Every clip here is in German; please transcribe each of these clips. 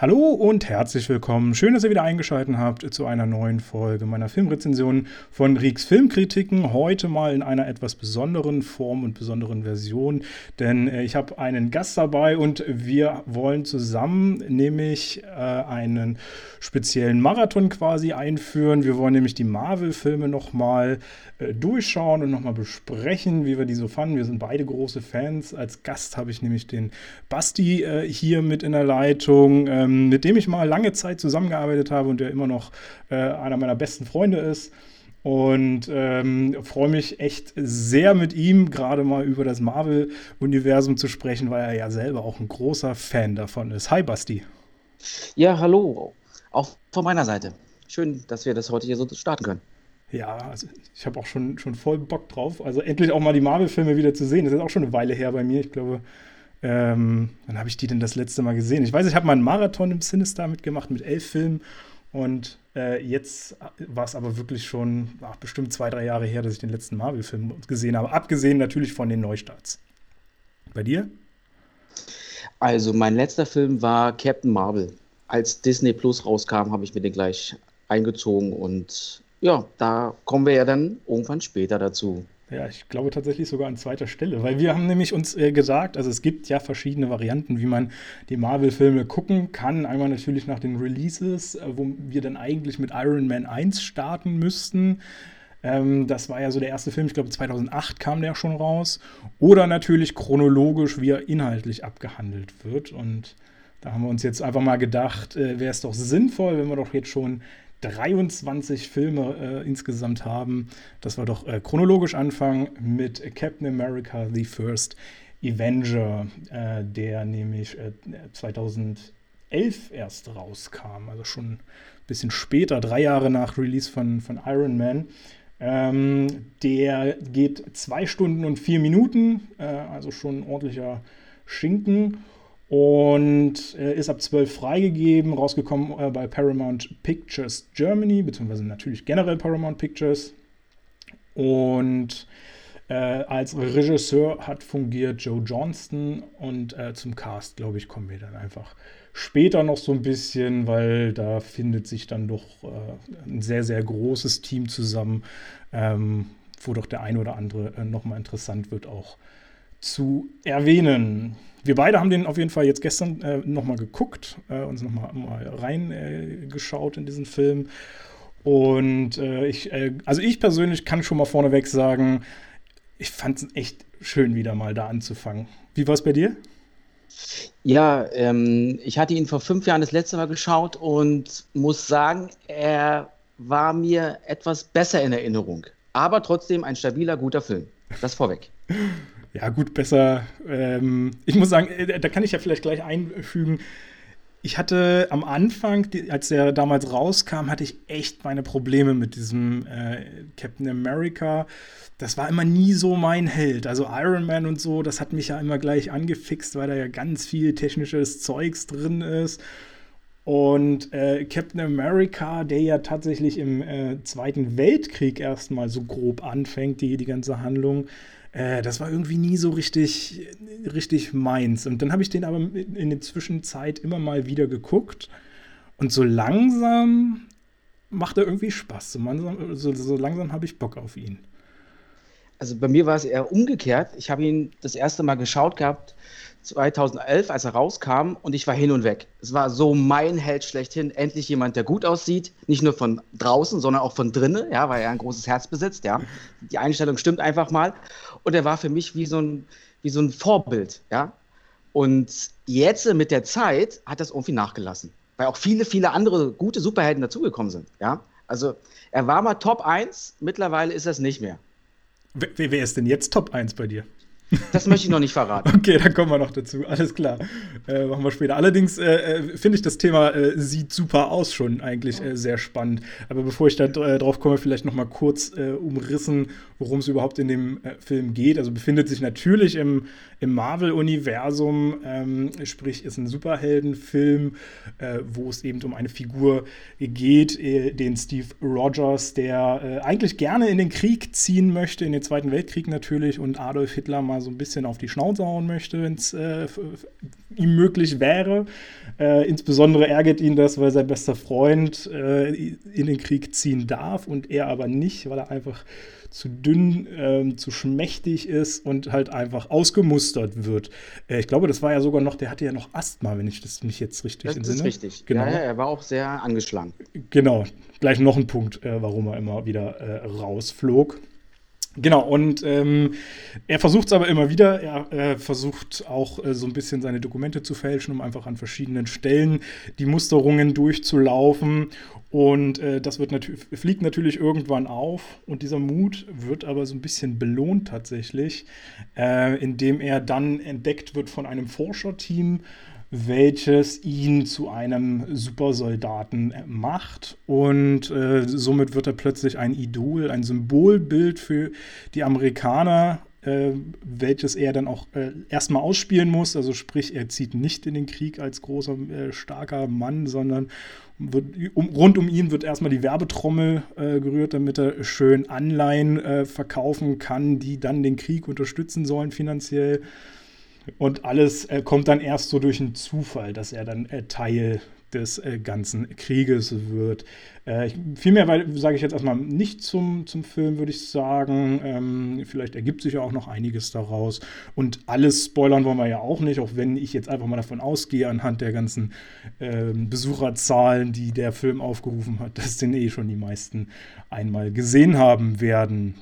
Hallo und herzlich willkommen. Schön, dass ihr wieder eingeschaltet habt zu einer neuen Folge meiner Filmrezension von Rieks Filmkritiken. Heute mal in einer etwas besonderen Form und besonderen Version, denn äh, ich habe einen Gast dabei und wir wollen zusammen nämlich äh, einen speziellen Marathon quasi einführen. Wir wollen nämlich die Marvel-Filme nochmal äh, durchschauen und nochmal besprechen, wie wir die so fanden. Wir sind beide große Fans. Als Gast habe ich nämlich den Basti äh, hier mit in der Leitung. Ähm, mit dem ich mal lange Zeit zusammengearbeitet habe und der immer noch äh, einer meiner besten Freunde ist. Und ähm, freue mich echt sehr mit ihm gerade mal über das Marvel-Universum zu sprechen, weil er ja selber auch ein großer Fan davon ist. Hi Basti. Ja, hallo. Auch von meiner Seite. Schön, dass wir das heute hier so starten können. Ja, also ich habe auch schon, schon voll Bock drauf. Also endlich auch mal die Marvel-Filme wieder zu sehen. Das ist auch schon eine Weile her bei mir. Ich glaube, ähm, wann habe ich die denn das letzte Mal gesehen? Ich weiß, ich habe mal einen Marathon im Sinister mitgemacht mit elf Filmen. Und äh, jetzt war es aber wirklich schon ach, bestimmt zwei, drei Jahre her, dass ich den letzten Marvel-Film gesehen habe. Abgesehen natürlich von den Neustarts. Bei dir? Also, mein letzter Film war Captain Marvel. Als Disney Plus rauskam, habe ich mir den gleich eingezogen. Und ja, da kommen wir ja dann irgendwann später dazu. Ja, ich glaube tatsächlich sogar an zweiter Stelle, weil wir haben nämlich uns äh, gesagt, also es gibt ja verschiedene Varianten, wie man die Marvel-Filme gucken kann. Einmal natürlich nach den Releases, äh, wo wir dann eigentlich mit Iron Man 1 starten müssten. Ähm, das war ja so der erste Film, ich glaube 2008 kam der schon raus. Oder natürlich chronologisch, wie er inhaltlich abgehandelt wird. Und da haben wir uns jetzt einfach mal gedacht, äh, wäre es doch sinnvoll, wenn wir doch jetzt schon 23 Filme äh, insgesamt haben, dass wir doch äh, chronologisch anfangen mit Captain America The First Avenger, äh, der nämlich 2011 äh, erst rauskam, also schon ein bisschen später, drei Jahre nach Release von, von Iron Man. Ähm, der geht zwei Stunden und vier Minuten, äh, also schon ein ordentlicher Schinken und äh, ist ab 12 freigegeben, rausgekommen äh, bei Paramount Pictures Germany, beziehungsweise natürlich generell Paramount Pictures. Und äh, als Regisseur hat fungiert Joe Johnston und äh, zum Cast, glaube ich, kommen wir dann einfach später noch so ein bisschen, weil da findet sich dann doch äh, ein sehr, sehr großes Team zusammen, ähm, wo doch der ein oder andere äh, nochmal interessant wird, auch zu erwähnen wir beide haben den auf jeden Fall jetzt gestern äh, nochmal geguckt, äh, uns nochmal mal reingeschaut äh, in diesen Film. Und äh, ich, äh, also ich persönlich kann schon mal vorneweg sagen, ich fand es echt schön, wieder mal da anzufangen. Wie war es bei dir? Ja, ähm, ich hatte ihn vor fünf Jahren das letzte Mal geschaut und muss sagen, er war mir etwas besser in Erinnerung. Aber trotzdem ein stabiler, guter Film. Das vorweg. Ja, gut, besser. Ähm, ich muss sagen, äh, da kann ich ja vielleicht gleich einfügen. Ich hatte am Anfang, als der damals rauskam, hatte ich echt meine Probleme mit diesem äh, Captain America. Das war immer nie so mein Held. Also Iron Man und so, das hat mich ja immer gleich angefixt, weil da ja ganz viel technisches Zeugs drin ist. Und äh, Captain America, der ja tatsächlich im äh, Zweiten Weltkrieg erstmal so grob anfängt, die, die ganze Handlung, äh, das war irgendwie nie so richtig, richtig meins. Und dann habe ich den aber in der Zwischenzeit immer mal wieder geguckt. Und so langsam macht er irgendwie Spaß. So langsam, so, so langsam habe ich Bock auf ihn. Also bei mir war es eher umgekehrt. Ich habe ihn das erste Mal geschaut gehabt 2011, als er rauskam, und ich war hin und weg. Es war so mein Held schlechthin. Endlich jemand, der gut aussieht, nicht nur von draußen, sondern auch von drinnen, ja, weil er ein großes Herz besitzt, ja. Die Einstellung stimmt einfach mal. Und er war für mich wie so ein, wie so ein Vorbild, ja. Und jetzt mit der Zeit hat das irgendwie nachgelassen, weil auch viele, viele andere gute Superhelden dazugekommen sind, ja. Also er war mal Top 1, mittlerweile ist es nicht mehr. Wer, wer ist denn jetzt Top 1 bei dir? Das möchte ich noch nicht verraten. Okay, dann kommen wir noch dazu. Alles klar. Äh, machen wir später. Allerdings äh, äh, finde ich das Thema äh, sieht super aus schon eigentlich äh, sehr spannend. Aber bevor ich da äh, drauf komme, vielleicht noch mal kurz umrissen, worum es überhaupt in dem Film geht. Also befindet sich natürlich im, im Marvel-Universum, ähm, sprich ist ein Superheldenfilm, wo es eben um eine Figur geht, den Steve Rogers, der eigentlich gerne in den Krieg ziehen möchte, in den Zweiten Weltkrieg natürlich und Adolf Hitler mal so ein bisschen auf die Schnauze hauen möchte, wenn es äh, ihm möglich wäre. Äh, insbesondere ärgert ihn das, weil sein bester Freund äh, in den Krieg ziehen darf und er aber nicht, weil er einfach zu dünn, ähm, zu schmächtig ist und halt einfach ausgemustert wird. Äh, ich glaube, das war ja sogar noch, der hatte ja noch Asthma, wenn ich das mich jetzt richtig das entsinne. Das ist richtig. Genau. Ja, ja, er war auch sehr angeschlagen. Genau. Gleich noch ein Punkt, äh, warum er immer wieder äh, rausflog. Genau, und ähm, er versucht es aber immer wieder. Er äh, versucht auch äh, so ein bisschen seine Dokumente zu fälschen, um einfach an verschiedenen Stellen die Musterungen durchzulaufen. Und äh, das wird nat fliegt natürlich irgendwann auf. Und dieser Mut wird aber so ein bisschen belohnt tatsächlich, äh, indem er dann entdeckt wird von einem Forscherteam, welches ihn zu einem Supersoldaten macht. Und äh, somit wird er plötzlich ein Idol, ein Symbolbild für die Amerikaner, äh, welches er dann auch äh, erstmal ausspielen muss. Also sprich, er zieht nicht in den Krieg als großer, äh, starker Mann, sondern wird, um, rund um ihn wird erstmal die Werbetrommel äh, gerührt, damit er schön Anleihen äh, verkaufen kann, die dann den Krieg unterstützen sollen finanziell. Und alles äh, kommt dann erst so durch einen Zufall, dass er dann äh, Teil des äh, ganzen Krieges wird. Äh, viel mehr sage ich jetzt erstmal nicht zum, zum Film, würde ich sagen. Ähm, vielleicht ergibt sich ja auch noch einiges daraus. Und alles spoilern wollen wir ja auch nicht, auch wenn ich jetzt einfach mal davon ausgehe, anhand der ganzen ähm, Besucherzahlen, die der Film aufgerufen hat, dass den eh schon die meisten einmal gesehen haben werden.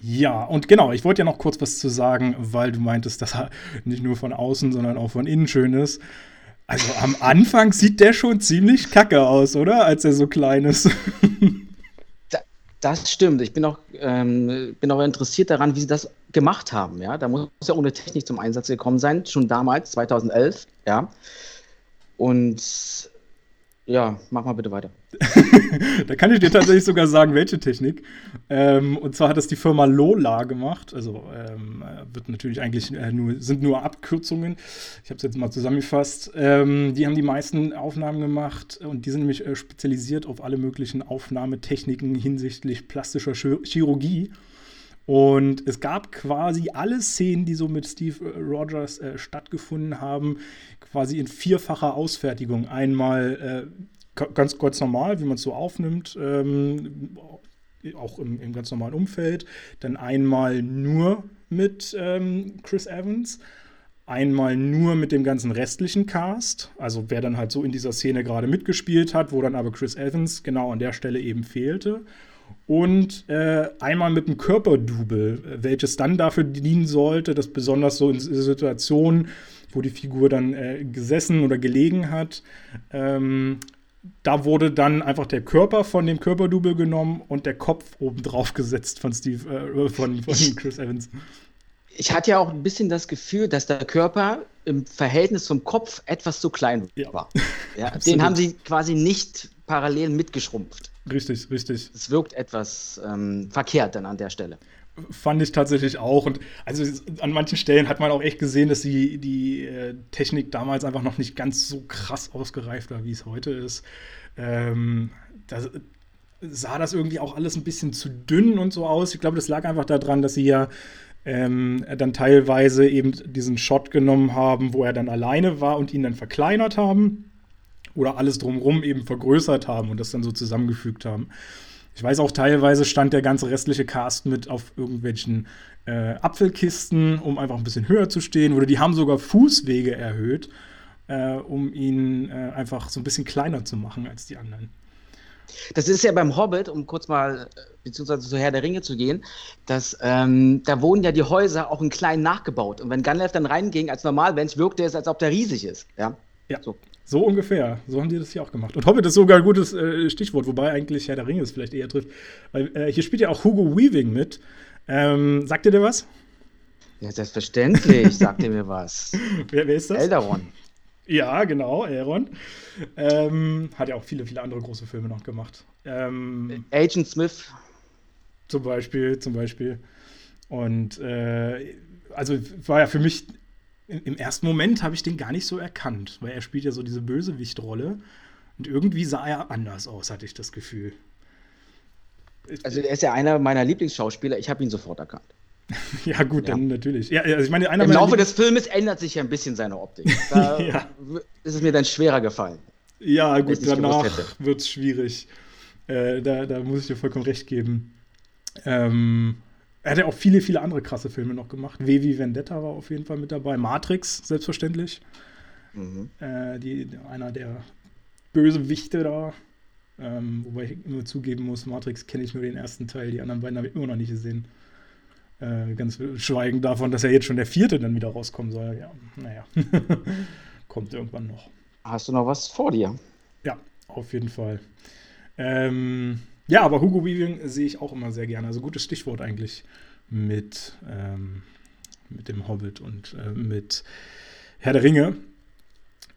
Ja, und genau, ich wollte ja noch kurz was zu sagen, weil du meintest, dass er nicht nur von außen, sondern auch von innen schön ist. Also am Anfang sieht der schon ziemlich kacke aus, oder? Als er so klein ist. Das stimmt. Ich bin auch, ähm, bin auch interessiert daran, wie sie das gemacht haben. Ja? Da muss ja ohne Technik zum Einsatz gekommen sein, schon damals, 2011. Ja. Und ja, mach mal bitte weiter. da kann ich dir tatsächlich sogar sagen, welche Technik. Ähm, und zwar hat das die Firma Lola gemacht. Also ähm, wird natürlich eigentlich äh, nur, sind nur Abkürzungen. Ich habe es jetzt mal zusammengefasst. Ähm, die haben die meisten Aufnahmen gemacht und die sind nämlich äh, spezialisiert auf alle möglichen Aufnahmetechniken hinsichtlich plastischer Chirurgie. Und es gab quasi alle Szenen, die so mit Steve äh, Rogers äh, stattgefunden haben, quasi in vierfacher Ausfertigung. Einmal äh, ganz, ganz normal, wie man es so aufnimmt, ähm, auch im, im, ganz normalen Umfeld. Dann einmal nur mit ähm, Chris Evans. Einmal nur mit dem ganzen restlichen Cast, also wer dann halt so in dieser Szene gerade mitgespielt hat, wo dann aber Chris Evans genau an der Stelle eben fehlte und äh, einmal mit einem Körperdouble, welches dann dafür dienen sollte, dass besonders so in Situationen, wo die Figur dann äh, gesessen oder gelegen hat, ähm, da wurde dann einfach der Körper von dem Körperdouble genommen und der Kopf obendrauf gesetzt von Steve, äh, von, von Chris Evans. Ich hatte ja auch ein bisschen das Gefühl, dass der Körper im Verhältnis zum Kopf etwas zu klein war. Ja, den haben sie quasi nicht parallel mitgeschrumpft. Richtig, richtig. Es wirkt etwas ähm, verkehrt dann an der Stelle. Fand ich tatsächlich auch. Und also an manchen Stellen hat man auch echt gesehen, dass die, die äh, Technik damals einfach noch nicht ganz so krass ausgereift war, wie es heute ist. Ähm, da sah das irgendwie auch alles ein bisschen zu dünn und so aus. Ich glaube, das lag einfach daran, dass sie ja ähm, dann teilweise eben diesen Shot genommen haben, wo er dann alleine war und ihn dann verkleinert haben oder alles drumherum eben vergrößert haben und das dann so zusammengefügt haben. Ich weiß auch, teilweise stand der ganze restliche Cast mit auf irgendwelchen äh, Apfelkisten, um einfach ein bisschen höher zu stehen. Oder die haben sogar Fußwege erhöht, äh, um ihn äh, einfach so ein bisschen kleiner zu machen als die anderen. Das ist ja beim Hobbit, um kurz mal äh, beziehungsweise zu Herr der Ringe zu gehen, dass ähm, da wurden ja die Häuser auch in klein nachgebaut. Und wenn Gandalf dann reinging als Normalmensch, wirkte es, als ob der riesig ist. Ja, ja. So. So ungefähr. So haben die das hier auch gemacht. Und Hobbit ist sogar ein gutes äh, Stichwort, wobei eigentlich Herr der Ringe es vielleicht eher trifft. Weil äh, hier spielt ja auch Hugo Weaving mit. Ähm, sagt ihr dir was? Ja, selbstverständlich sagt ihr mir was. Wer, wer, ist das? Eldaron. Ja, genau, Elrond. Ähm, hat ja auch viele, viele andere große Filme noch gemacht. Ähm, Agent Smith. Zum Beispiel, zum Beispiel. Und äh, also war ja für mich im ersten Moment habe ich den gar nicht so erkannt, weil er spielt ja so diese Bösewichtrolle und irgendwie sah er anders aus, hatte ich das Gefühl. Also er ist ja einer meiner Lieblingsschauspieler, ich habe ihn sofort erkannt. ja, gut, ja. dann natürlich. Ja, also ich meine, Im Laufe des Filmes ändert sich ja ein bisschen seine Optik. Da ja. ist es mir dann schwerer gefallen. Ja, gut, danach wird es schwierig. Äh, da, da muss ich dir vollkommen recht geben. Ähm, er hat ja auch viele, viele andere krasse Filme noch gemacht. W wie Vendetta war auf jeden Fall mit dabei. Matrix, selbstverständlich. Mhm. Äh, die, einer der Bösewichte da. Ähm, wobei ich immer zugeben muss, Matrix kenne ich nur den ersten Teil, die anderen beiden habe ich immer noch nicht gesehen. Äh, ganz schweigend davon, dass ja jetzt schon der vierte dann wieder rauskommen soll. Ja, naja. Kommt irgendwann noch. Hast du noch was vor dir? Ja, auf jeden Fall. Ähm, ja, aber Hugo Weaving sehe ich auch immer sehr gerne. Also gutes Stichwort eigentlich mit, ähm, mit dem Hobbit und äh, mit Herr der Ringe.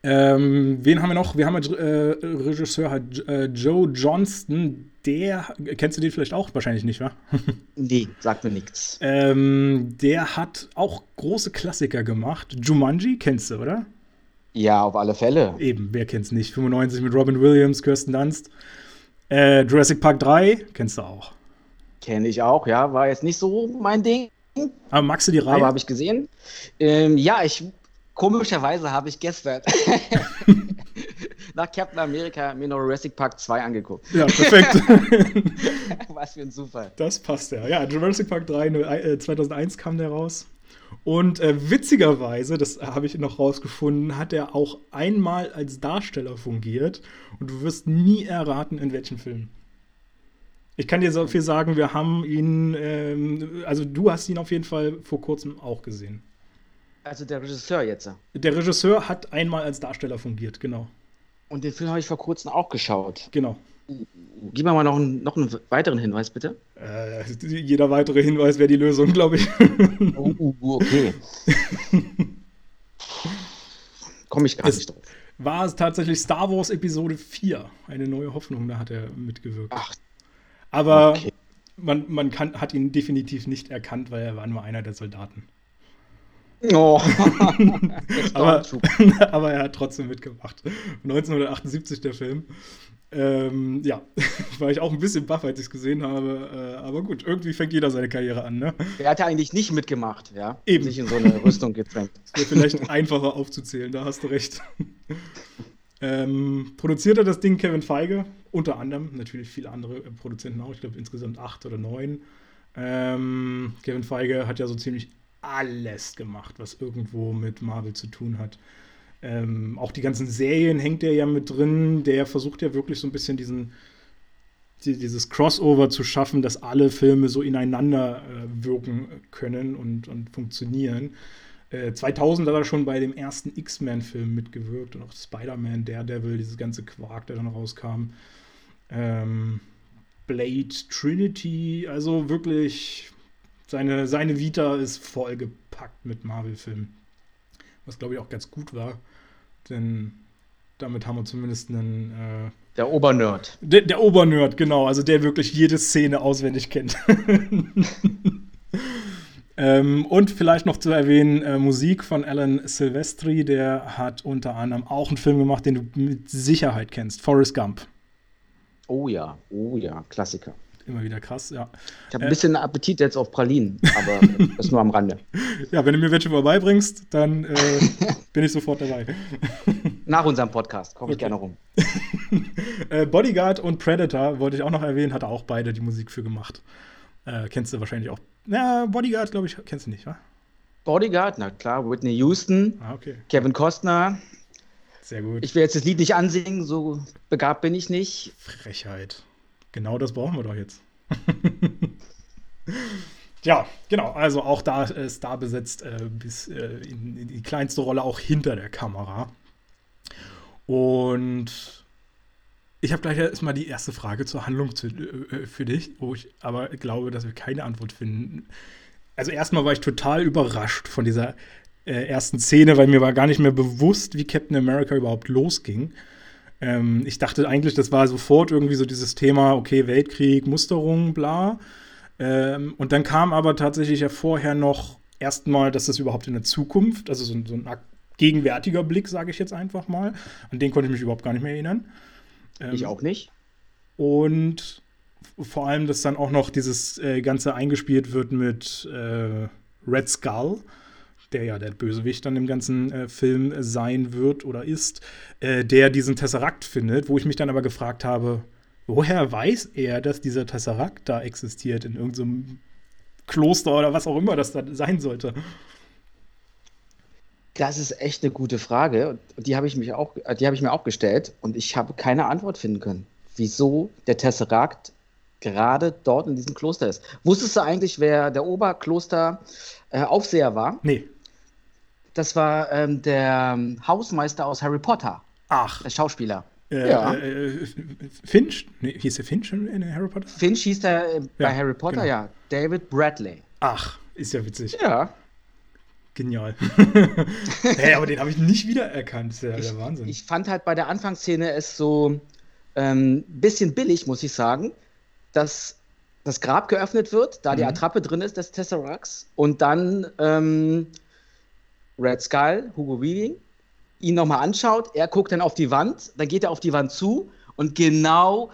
Ähm, wen haben wir noch? Wir haben äh, Regisseur hat, äh, Joe Johnston. Der, kennst du den vielleicht auch? Wahrscheinlich nicht, wa? nee, sagt mir nichts. Ähm, der hat auch große Klassiker gemacht. Jumanji kennst du, oder? Ja, auf alle Fälle. Eben, wer kennt's nicht? 95 mit Robin Williams, Kirsten Dunst. Äh, Jurassic Park 3 kennst du auch. Kenne ich auch, ja. War jetzt nicht so mein Ding. Aber magst du die Reihe? Aber habe ich gesehen. Ähm, ja, ich komischerweise habe ich gestern nach Captain America mir noch Jurassic Park 2 angeguckt. Ja, perfekt. Was für ein Zufall. Das passt ja. Ja, Jurassic Park 3 äh, 2001 kam der raus. Und äh, witzigerweise, das habe ich noch rausgefunden, hat er auch einmal als Darsteller fungiert. Und du wirst nie erraten, in welchem Film. Ich kann dir so viel sagen, wir haben ihn, ähm, also du hast ihn auf jeden Fall vor kurzem auch gesehen. Also der Regisseur jetzt. Der Regisseur hat einmal als Darsteller fungiert, genau. Und den Film habe ich vor kurzem auch geschaut. Genau. Gib mir mal noch einen, noch einen weiteren Hinweis, bitte. Äh, jeder weitere Hinweis wäre die Lösung, glaube ich. oh, uh, okay. Komme ich gar es nicht drauf. War es tatsächlich Star Wars Episode 4, eine neue Hoffnung, da hat er mitgewirkt. Ach. Aber okay. man, man kann, hat ihn definitiv nicht erkannt, weil er war nur einer der Soldaten. Oh. aber, aber er hat trotzdem mitgemacht. 1978 der Film. Ähm, ja, war ich auch ein bisschen baff, als ich es gesehen habe. Äh, aber gut, irgendwie fängt jeder seine Karriere an, ne? Er hat ja eigentlich nicht mitgemacht, ja? Eben. Sich in so eine Rüstung gedrängt. Wäre vielleicht einfacher aufzuzählen, da hast du recht. ähm, produziert er das Ding Kevin Feige, unter anderem, natürlich viele andere Produzenten auch, ich glaube insgesamt acht oder neun. Ähm, Kevin Feige hat ja so ziemlich alles gemacht, was irgendwo mit Marvel zu tun hat. Ähm, auch die ganzen Serien hängt er ja mit drin. Der versucht ja wirklich so ein bisschen diesen, die, dieses Crossover zu schaffen, dass alle Filme so ineinander äh, wirken können und, und funktionieren. Äh, 2000 hat er schon bei dem ersten X-Men-Film mitgewirkt und auch Spider-Man, Daredevil, dieses ganze Quark, der dann rauskam. Ähm, Blade, Trinity, also wirklich seine, seine Vita ist vollgepackt mit Marvel-Filmen. Was glaube ich auch ganz gut war. Denn damit haben wir zumindest einen. Äh, der Obernerd. Der, der Obernerd, genau. Also der wirklich jede Szene auswendig kennt. ähm, und vielleicht noch zu erwähnen: äh, Musik von Alan Silvestri. Der hat unter anderem auch einen Film gemacht, den du mit Sicherheit kennst: Forrest Gump. Oh ja, oh ja, Klassiker immer wieder krass, ja. Ich habe ein äh, bisschen Appetit jetzt auf Pralinen, aber das nur am Rande. Ja, wenn du mir welche vorbeibringst, dann äh, bin ich sofort dabei. Nach unserem Podcast komme ich gerne rum. äh, Bodyguard und Predator wollte ich auch noch erwähnen, hat er auch beide die Musik für gemacht. Äh, kennst du wahrscheinlich auch. Ja, Bodyguard, glaube ich, kennst du nicht, wa? Bodyguard, na klar, Whitney Houston, ah, okay. Kevin Costner. Sehr gut. Ich will jetzt das Lied nicht ansingen, so begabt bin ich nicht. Frechheit. Genau das brauchen wir doch jetzt. ja, genau. Also auch da ist da besetzt äh, bis äh, in, in, die kleinste Rolle auch hinter der Kamera. Und ich habe gleich erstmal die erste Frage zur Handlung zu, äh, für dich, wo ich aber glaube, dass wir keine Antwort finden. Also erstmal war ich total überrascht von dieser äh, ersten Szene, weil mir war gar nicht mehr bewusst, wie Captain America überhaupt losging. Ähm, ich dachte eigentlich, das war sofort irgendwie so dieses Thema, okay, Weltkrieg, Musterung, bla. Ähm, und dann kam aber tatsächlich ja vorher noch erstmal, dass das überhaupt in der Zukunft, also so, so ein gegenwärtiger Blick, sage ich jetzt einfach mal. An den konnte ich mich überhaupt gar nicht mehr erinnern. Ähm, ich auch nicht. Und vor allem, dass dann auch noch dieses äh, Ganze eingespielt wird mit äh, Red Skull, der ja der Bösewicht dann im ganzen äh, Film sein wird oder ist, äh, der diesen Tesseract findet, wo ich mich dann aber gefragt habe, woher weiß er, dass dieser Tesseract da existiert in irgendeinem so Kloster oder was auch immer das da sein sollte? Das ist echt eine gute Frage. Und die habe ich, mich auch, die hab ich mir auch gestellt und ich habe keine Antwort finden können, wieso der Tesseract gerade dort in diesem Kloster ist. Wusstest du eigentlich, wer der Oberkloster-Aufseher äh, war? Nee. Das war ähm, der Hausmeister aus Harry Potter. Ach. Der Schauspieler. Äh, ja. Äh, Finch? Nee, hieß der Finch in Harry Potter? Finch hieß der äh, bei Harry Potter, genau. ja. David Bradley. Ach, ist ja witzig. Ja. Genial. hey, aber den habe ich nicht wiedererkannt. Das ist ja ich, der Wahnsinn. Ich fand halt bei der Anfangsszene es so ein ähm, bisschen billig, muss ich sagen, dass das Grab geöffnet wird, da mhm. die Attrappe drin ist des Tesseracts und dann ähm, Red Skull, Hugo Weaving, ihn nochmal anschaut, er guckt dann auf die Wand, dann geht er auf die Wand zu und genau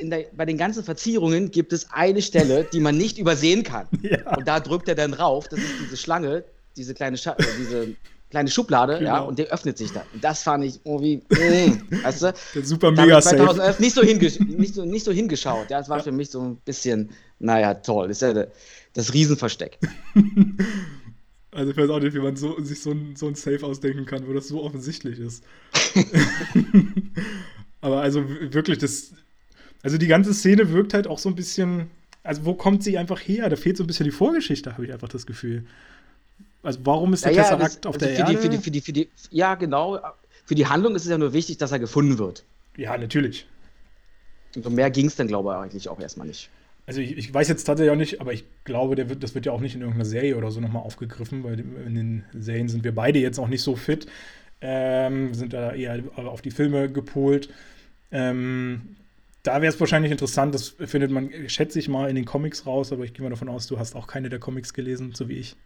der, bei den ganzen Verzierungen gibt es eine Stelle, die man nicht übersehen kann. Ja. Und da drückt er dann rauf, das ist diese Schlange, diese kleine, Scha äh, diese kleine Schublade, genau. ja, und der öffnet sich dann. Und das fand ich irgendwie, mm, weißt du? Der super mega 2011 nicht so, nicht, so, nicht so hingeschaut. Ja, das war ja. für mich so ein bisschen, naja, toll. Das ist ja das Riesenversteck. Also ich weiß auch nicht, wie man so, sich so ein, so ein Safe ausdenken kann, wo das so offensichtlich ist. Aber also wirklich, das. Also die ganze Szene wirkt halt auch so ein bisschen. Also wo kommt sie einfach her? Da fehlt so ein bisschen die Vorgeschichte, habe ich einfach das Gefühl. Also warum ist der ja, Tesseract ja, das, auf also der für Erde? Die, für die, für die, für die, ja, genau. Für die Handlung ist es ja nur wichtig, dass er gefunden wird. Ja, natürlich. Und so mehr ging es dann, glaube ich, eigentlich auch erstmal nicht. Also ich, ich, weiß jetzt tatsächlich auch nicht, aber ich glaube, der wird, das wird ja auch nicht in irgendeiner Serie oder so nochmal aufgegriffen, weil in den Serien sind wir beide jetzt auch nicht so fit. Ähm, sind da eher auf die Filme gepolt. Ähm, da wäre es wahrscheinlich interessant, das findet man, schätze ich mal, in den Comics raus, aber ich gehe mal davon aus, du hast auch keine der Comics gelesen, so wie ich.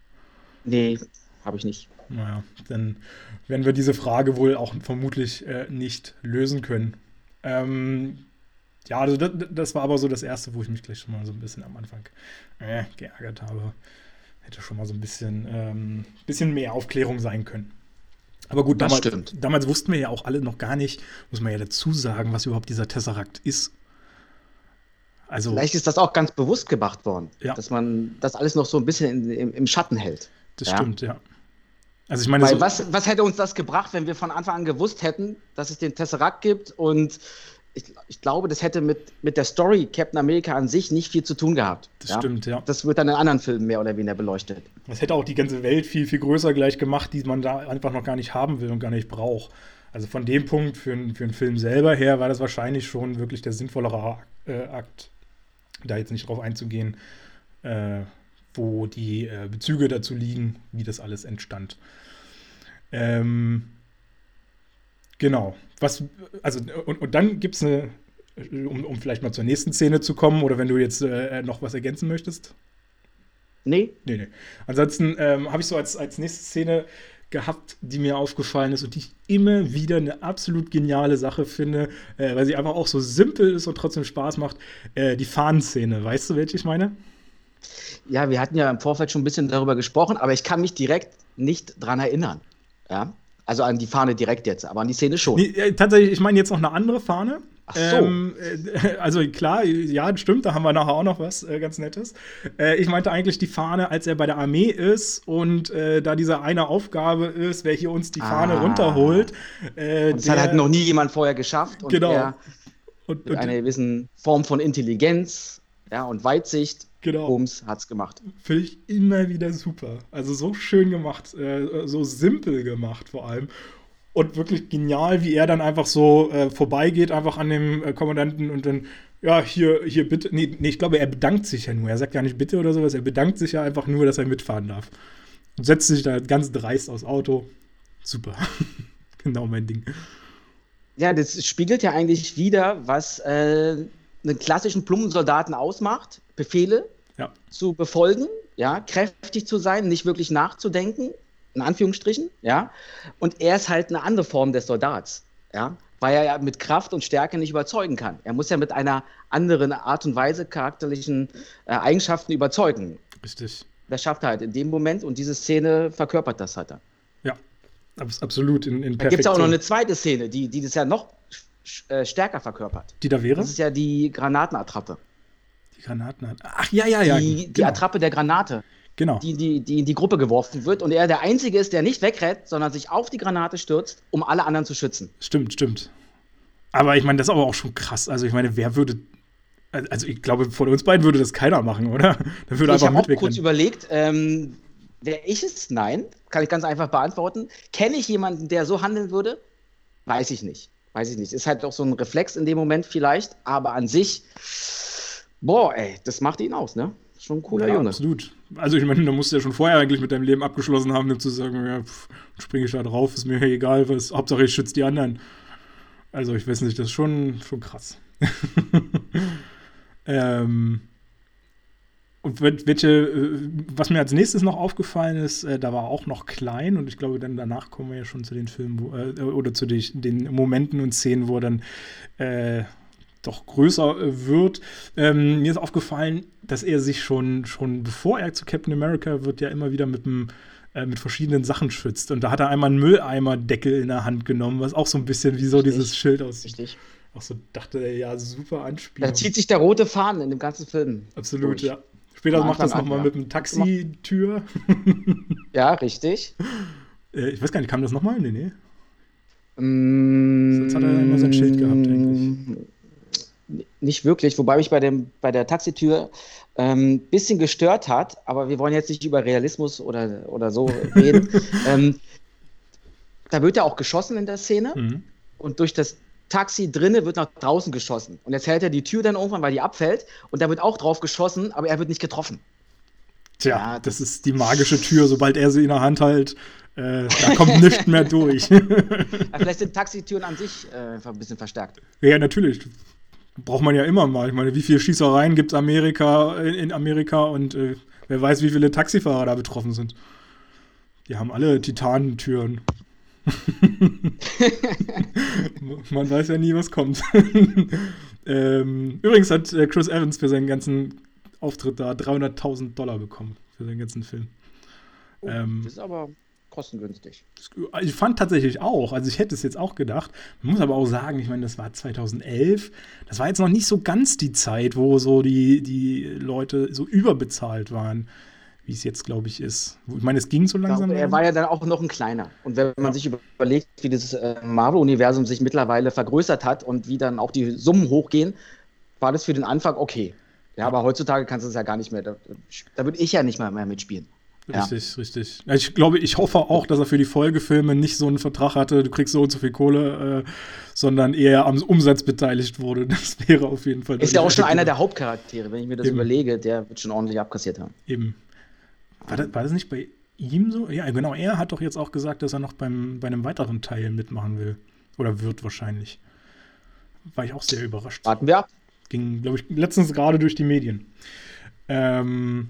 Nee, habe ich nicht. Naja, dann werden wir diese Frage wohl auch vermutlich äh, nicht lösen können. Ähm, ja, also das, das, war aber so das Erste, wo ich mich gleich schon mal so ein bisschen am Anfang äh, geärgert habe. Hätte schon mal so ein bisschen, ähm, bisschen mehr Aufklärung sein können. Aber gut, damals, damals, wussten wir ja auch alle noch gar nicht, muss man ja dazu sagen, was überhaupt dieser Tesseract ist. Also, Vielleicht ist das auch ganz bewusst gemacht worden, ja. dass man das alles noch so ein bisschen in, im, im, Schatten hält. Das ja? stimmt, ja. Also ich meine, so was, was hätte uns das gebracht, wenn wir von Anfang an gewusst hätten, dass es den Tesseract gibt und ich, ich, glaube, das hätte mit, mit der Story Captain America an sich nicht viel zu tun gehabt. Das ja? stimmt, ja. Das wird dann in anderen Filmen mehr oder weniger beleuchtet. Das hätte auch die ganze Welt viel, viel größer gleich gemacht, die man da einfach noch gar nicht haben will und gar nicht braucht. Also von dem Punkt für, für einen Film selber her war das wahrscheinlich schon wirklich der sinnvollere äh, Akt, da jetzt nicht drauf einzugehen, äh, wo die äh, Bezüge dazu liegen, wie das alles entstand. Ähm, Genau. Was, also, und, und dann gibt es eine, um, um vielleicht mal zur nächsten Szene zu kommen, oder wenn du jetzt äh, noch was ergänzen möchtest? Nee. Nee, nee. Ansonsten ähm, habe ich so als, als nächste Szene gehabt, die mir aufgefallen ist und die ich immer wieder eine absolut geniale Sache finde, äh, weil sie einfach auch so simpel ist und trotzdem Spaß macht. Äh, die Fahnenszene. Weißt du, welche ich meine? Ja, wir hatten ja im Vorfeld schon ein bisschen darüber gesprochen, aber ich kann mich direkt nicht dran erinnern. Ja. Also an die Fahne direkt jetzt, aber an die Szene schon. Nee, tatsächlich, ich meine jetzt noch eine andere Fahne. Ach so. Ähm, äh, also klar, ja, stimmt, da haben wir nachher auch noch was äh, ganz Nettes. Äh, ich meinte eigentlich die Fahne, als er bei der Armee ist und äh, da diese eine Aufgabe ist, wer hier uns die Fahne ah. runterholt. Äh, das der, hat halt noch nie jemand vorher geschafft. Und genau. Er und, mit und, einer gewissen Form von Intelligenz ja, und Weitsicht Genau. Bums hat's gemacht. Finde ich immer wieder super. Also so schön gemacht, äh, so simpel gemacht vor allem. Und wirklich genial, wie er dann einfach so äh, vorbeigeht, einfach an dem äh, Kommandanten und dann, ja, hier, hier bitte. Nee, nee, ich glaube, er bedankt sich ja nur. Er sagt gar nicht bitte oder sowas. Er bedankt sich ja einfach nur, dass er mitfahren darf. Und setzt sich da ganz dreist aufs Auto. Super. genau mein Ding. Ja, das spiegelt ja eigentlich wieder, was äh, einen klassischen Plummensoldaten ausmacht. Befehle ja. zu befolgen, ja, kräftig zu sein, nicht wirklich nachzudenken, in Anführungsstrichen, ja. Und er ist halt eine andere Form des Soldats, ja. weil er ja mit Kraft und Stärke nicht überzeugen kann. Er muss ja mit einer anderen Art und Weise charakterlichen äh, Eigenschaften überzeugen. Richtig. Das schafft er halt in dem Moment und diese Szene verkörpert das halt. Ja, absolut. In, in da gibt es auch noch eine zweite Szene, die, die das ja noch äh, stärker verkörpert. Die da wäre? Das ist ja die Granatenattrappe. Die Granatenattrappe. Ach ja, ja, ja. Die, genau. die Attrappe der Granate. Genau. Die, die, die in die Gruppe geworfen wird und er der Einzige ist, der nicht wegrennt, sondern sich auf die Granate stürzt, um alle anderen zu schützen. Stimmt, stimmt. Aber ich meine, das ist aber auch schon krass. Also ich meine, wer würde also ich glaube, von uns beiden würde das keiner machen, oder? Dann würde ich habe auch kurz überlegt, ähm, wäre ich es? Nein, kann ich ganz einfach beantworten. Kenne ich jemanden, der so handeln würde? Weiß ich nicht. Weiß ich nicht. Ist halt auch so ein Reflex in dem Moment vielleicht, aber an sich, boah, ey, das macht ihn aus, ne? Schon ein cooler ja, Junge. Absolut. Also ich meine, da musst du ja schon vorher eigentlich mit deinem Leben abgeschlossen haben, um zu sagen, ja, springe ich da drauf, ist mir egal, was, Hauptsache ich schütze die anderen. Also ich weiß nicht, das ist schon, schon krass. ähm, und welche, äh, was mir als nächstes noch aufgefallen ist, äh, da war auch noch klein und ich glaube, dann danach kommen wir ja schon zu den Filmen wo, äh, oder zu die, den Momenten und Szenen, wo er dann äh, doch größer äh, wird. Ähm, mir ist aufgefallen, dass er sich schon, schon bevor er zu Captain America wird, ja immer wieder mit einem äh, mit verschiedenen Sachen schützt. Und da hat er einmal einen Mülleimerdeckel in der Hand genommen, was auch so ein bisschen wie so Richtig. dieses Schild aussieht. Richtig. Auch so dachte er, ja, super Anspielung. Da zieht sich der rote Faden in dem ganzen Film. Absolut, durch. ja. Später macht das nochmal ja. mit einem Taxitür. ja, richtig. Äh, ich weiß gar nicht, kam das nochmal? Nee, nee. Mm, Sonst hat er immer sein Schild gehabt, eigentlich nicht wirklich, wobei mich bei, dem, bei der Taxitür ein ähm, bisschen gestört hat, aber wir wollen jetzt nicht über Realismus oder, oder so reden. ähm, da wird ja auch geschossen in der Szene mhm. und durch das Taxi drinnen wird nach draußen geschossen. Und jetzt hält er die Tür dann irgendwann, weil die abfällt und da wird auch drauf geschossen, aber er wird nicht getroffen. Tja, ja, das, das ist die magische Tür, sobald er sie in der Hand hält, äh, da kommt nichts mehr durch. ja, vielleicht sind Taxitüren an sich äh, ein bisschen verstärkt. Ja, natürlich braucht man ja immer mal. Ich meine, wie viele Schießereien gibt es Amerika, in Amerika und äh, wer weiß, wie viele Taxifahrer da betroffen sind. Die haben alle Titanentüren. man weiß ja nie, was kommt. ähm, übrigens hat äh, Chris Evans für seinen ganzen Auftritt da 300.000 Dollar bekommen. Für seinen ganzen Film. Oh, ähm, das ist aber kostengünstig. Ich fand tatsächlich auch, also ich hätte es jetzt auch gedacht. Man muss aber auch sagen, ich meine, das war 2011. Das war jetzt noch nicht so ganz die Zeit, wo so die, die Leute so überbezahlt waren, wie es jetzt, glaube ich, ist. Ich meine, es ging so langsam. er war ja dann auch noch ein kleiner. Und wenn man ja. sich überlegt, wie das äh, Marvel-Universum sich mittlerweile vergrößert hat und wie dann auch die Summen hochgehen, war das für den Anfang okay. Ja, aber heutzutage kannst du es ja gar nicht mehr. Da, da würde ich ja nicht mal mehr mitspielen. Richtig, ja. richtig. Ich glaube, ich hoffe auch, dass er für die Folgefilme nicht so einen Vertrag hatte, du kriegst so und so viel Kohle, äh, sondern eher am Umsatz beteiligt wurde. Das wäre auf jeden Fall. Ist ja auch schon einer der Hauptcharaktere, wenn ich mir das Eben. überlege, der wird schon ordentlich abkassiert haben. Eben. War das, war das nicht bei ihm so? Ja, genau. Er hat doch jetzt auch gesagt, dass er noch beim, bei einem weiteren Teil mitmachen will. Oder wird wahrscheinlich. War ich auch sehr überrascht. Warten wir ab. Ging, glaube ich, letztens gerade durch die Medien. Ähm.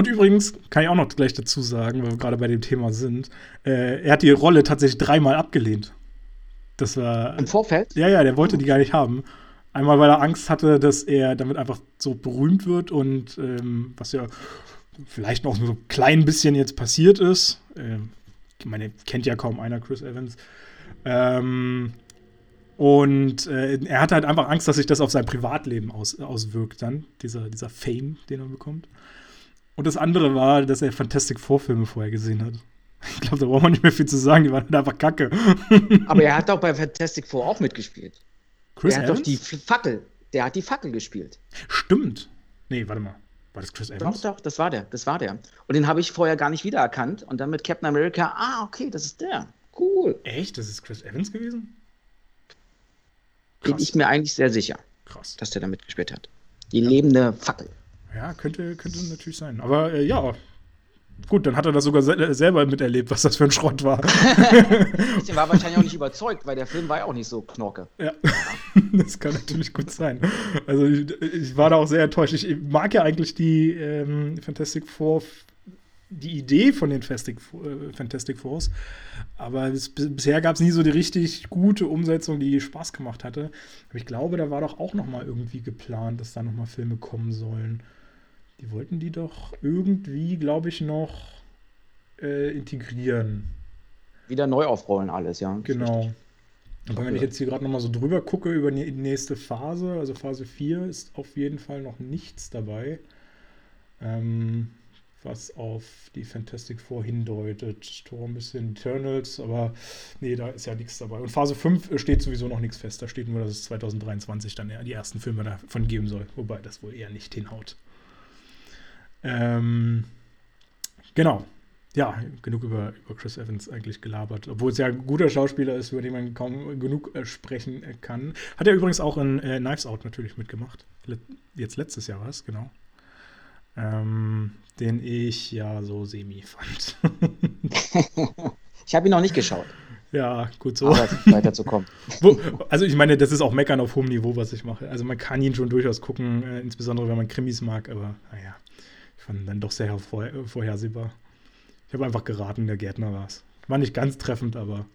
Und übrigens kann ich auch noch gleich dazu sagen, weil wir gerade bei dem Thema sind, äh, er hat die Rolle tatsächlich dreimal abgelehnt. Das war. Im Vorfeld? Ja, ja, der wollte die gar nicht haben. Einmal, weil er Angst hatte, dass er damit einfach so berühmt wird und ähm, was ja vielleicht noch so ein klein bisschen jetzt passiert ist. Ähm, ich meine, kennt ja kaum einer Chris Evans. Ähm, und äh, er hatte halt einfach Angst, dass sich das auf sein Privatleben aus, auswirkt, dann, dieser, dieser Fame, den er bekommt. Und das andere war, dass er Fantastic Four-Filme vorher gesehen hat. Ich glaube, da braucht man nicht mehr viel zu sagen, die waren halt einfach kacke. Aber er hat doch bei Fantastic Four auch mitgespielt. Chris der hat Evans? doch die Fackel, der hat die Fackel gespielt. Stimmt. Nee, warte mal. War das Chris Evans? Doch, doch, das war der, das war der. Und den habe ich vorher gar nicht wiedererkannt. Und dann mit Captain America, ah, okay, das ist der. Cool. Echt? Das ist Chris Evans gewesen? Krass. Bin ich mir eigentlich sehr sicher, Krass. dass der da mitgespielt hat. Die ja. lebende Fackel. Ja, könnte, könnte natürlich sein. Aber äh, ja, gut, dann hat er das sogar se selber miterlebt, was das für ein Schrott war. der war wahrscheinlich auch nicht überzeugt, weil der Film war ja auch nicht so knorke. Ja, das kann natürlich gut sein. Also ich, ich, war da auch sehr enttäuscht. Ich mag ja eigentlich die ähm, Fantastic Four die Idee von den Fantastic, äh, Fantastic Fours. Aber es, bisher gab es nie so die richtig gute Umsetzung, die Spaß gemacht hatte. Aber ich glaube, da war doch auch noch mal irgendwie geplant, dass da noch mal Filme kommen sollen. Die wollten die doch irgendwie, glaube ich, noch äh, integrieren. Wieder neu aufrollen alles, ja. Genau. Aber wenn ich jetzt hier gerade noch mal so drüber gucke über die nächste Phase, also Phase 4, ist auf jeden Fall noch nichts dabei. Ähm, was auf die Fantastic Four hindeutet. Tor ein bisschen Eternals, aber nee, da ist ja nichts dabei. Und Phase 5 steht sowieso noch nichts fest. Da steht nur, dass es 2023 dann die ersten Filme davon geben soll. Wobei das wohl eher nicht hinhaut. Ähm, genau. Ja, genug über, über Chris Evans eigentlich gelabert. Obwohl es ja ein guter Schauspieler ist, über den man kaum genug äh, sprechen kann. Hat er übrigens auch in äh, Knives Out natürlich mitgemacht. Let jetzt letztes Jahr war es, genau. Ähm, den ich ja so semi fand. ich habe ihn noch nicht geschaut. Ja, gut so. Aber weiterzukommen. also ich meine, das ist auch Meckern auf hohem Niveau, was ich mache. Also man kann ihn schon durchaus gucken, äh, insbesondere wenn man Krimis mag, aber naja, ihn dann doch sehr vorher, vorhersehbar. Ich habe einfach geraten, der Gärtner war es. War nicht ganz treffend, aber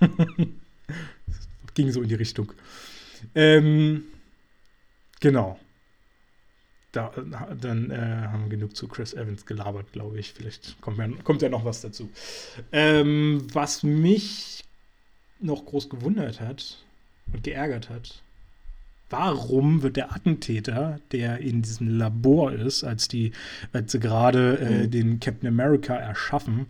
ging so in die Richtung. Ähm, genau da, dann äh, haben wir genug zu Chris Evans gelabert, glaube ich. Vielleicht kommt ja, kommt ja noch was dazu. Ähm, was mich noch groß gewundert hat und geärgert hat, warum wird der Attentäter, der in diesem Labor ist, als die, als sie gerade äh, mhm. den Captain America erschaffen,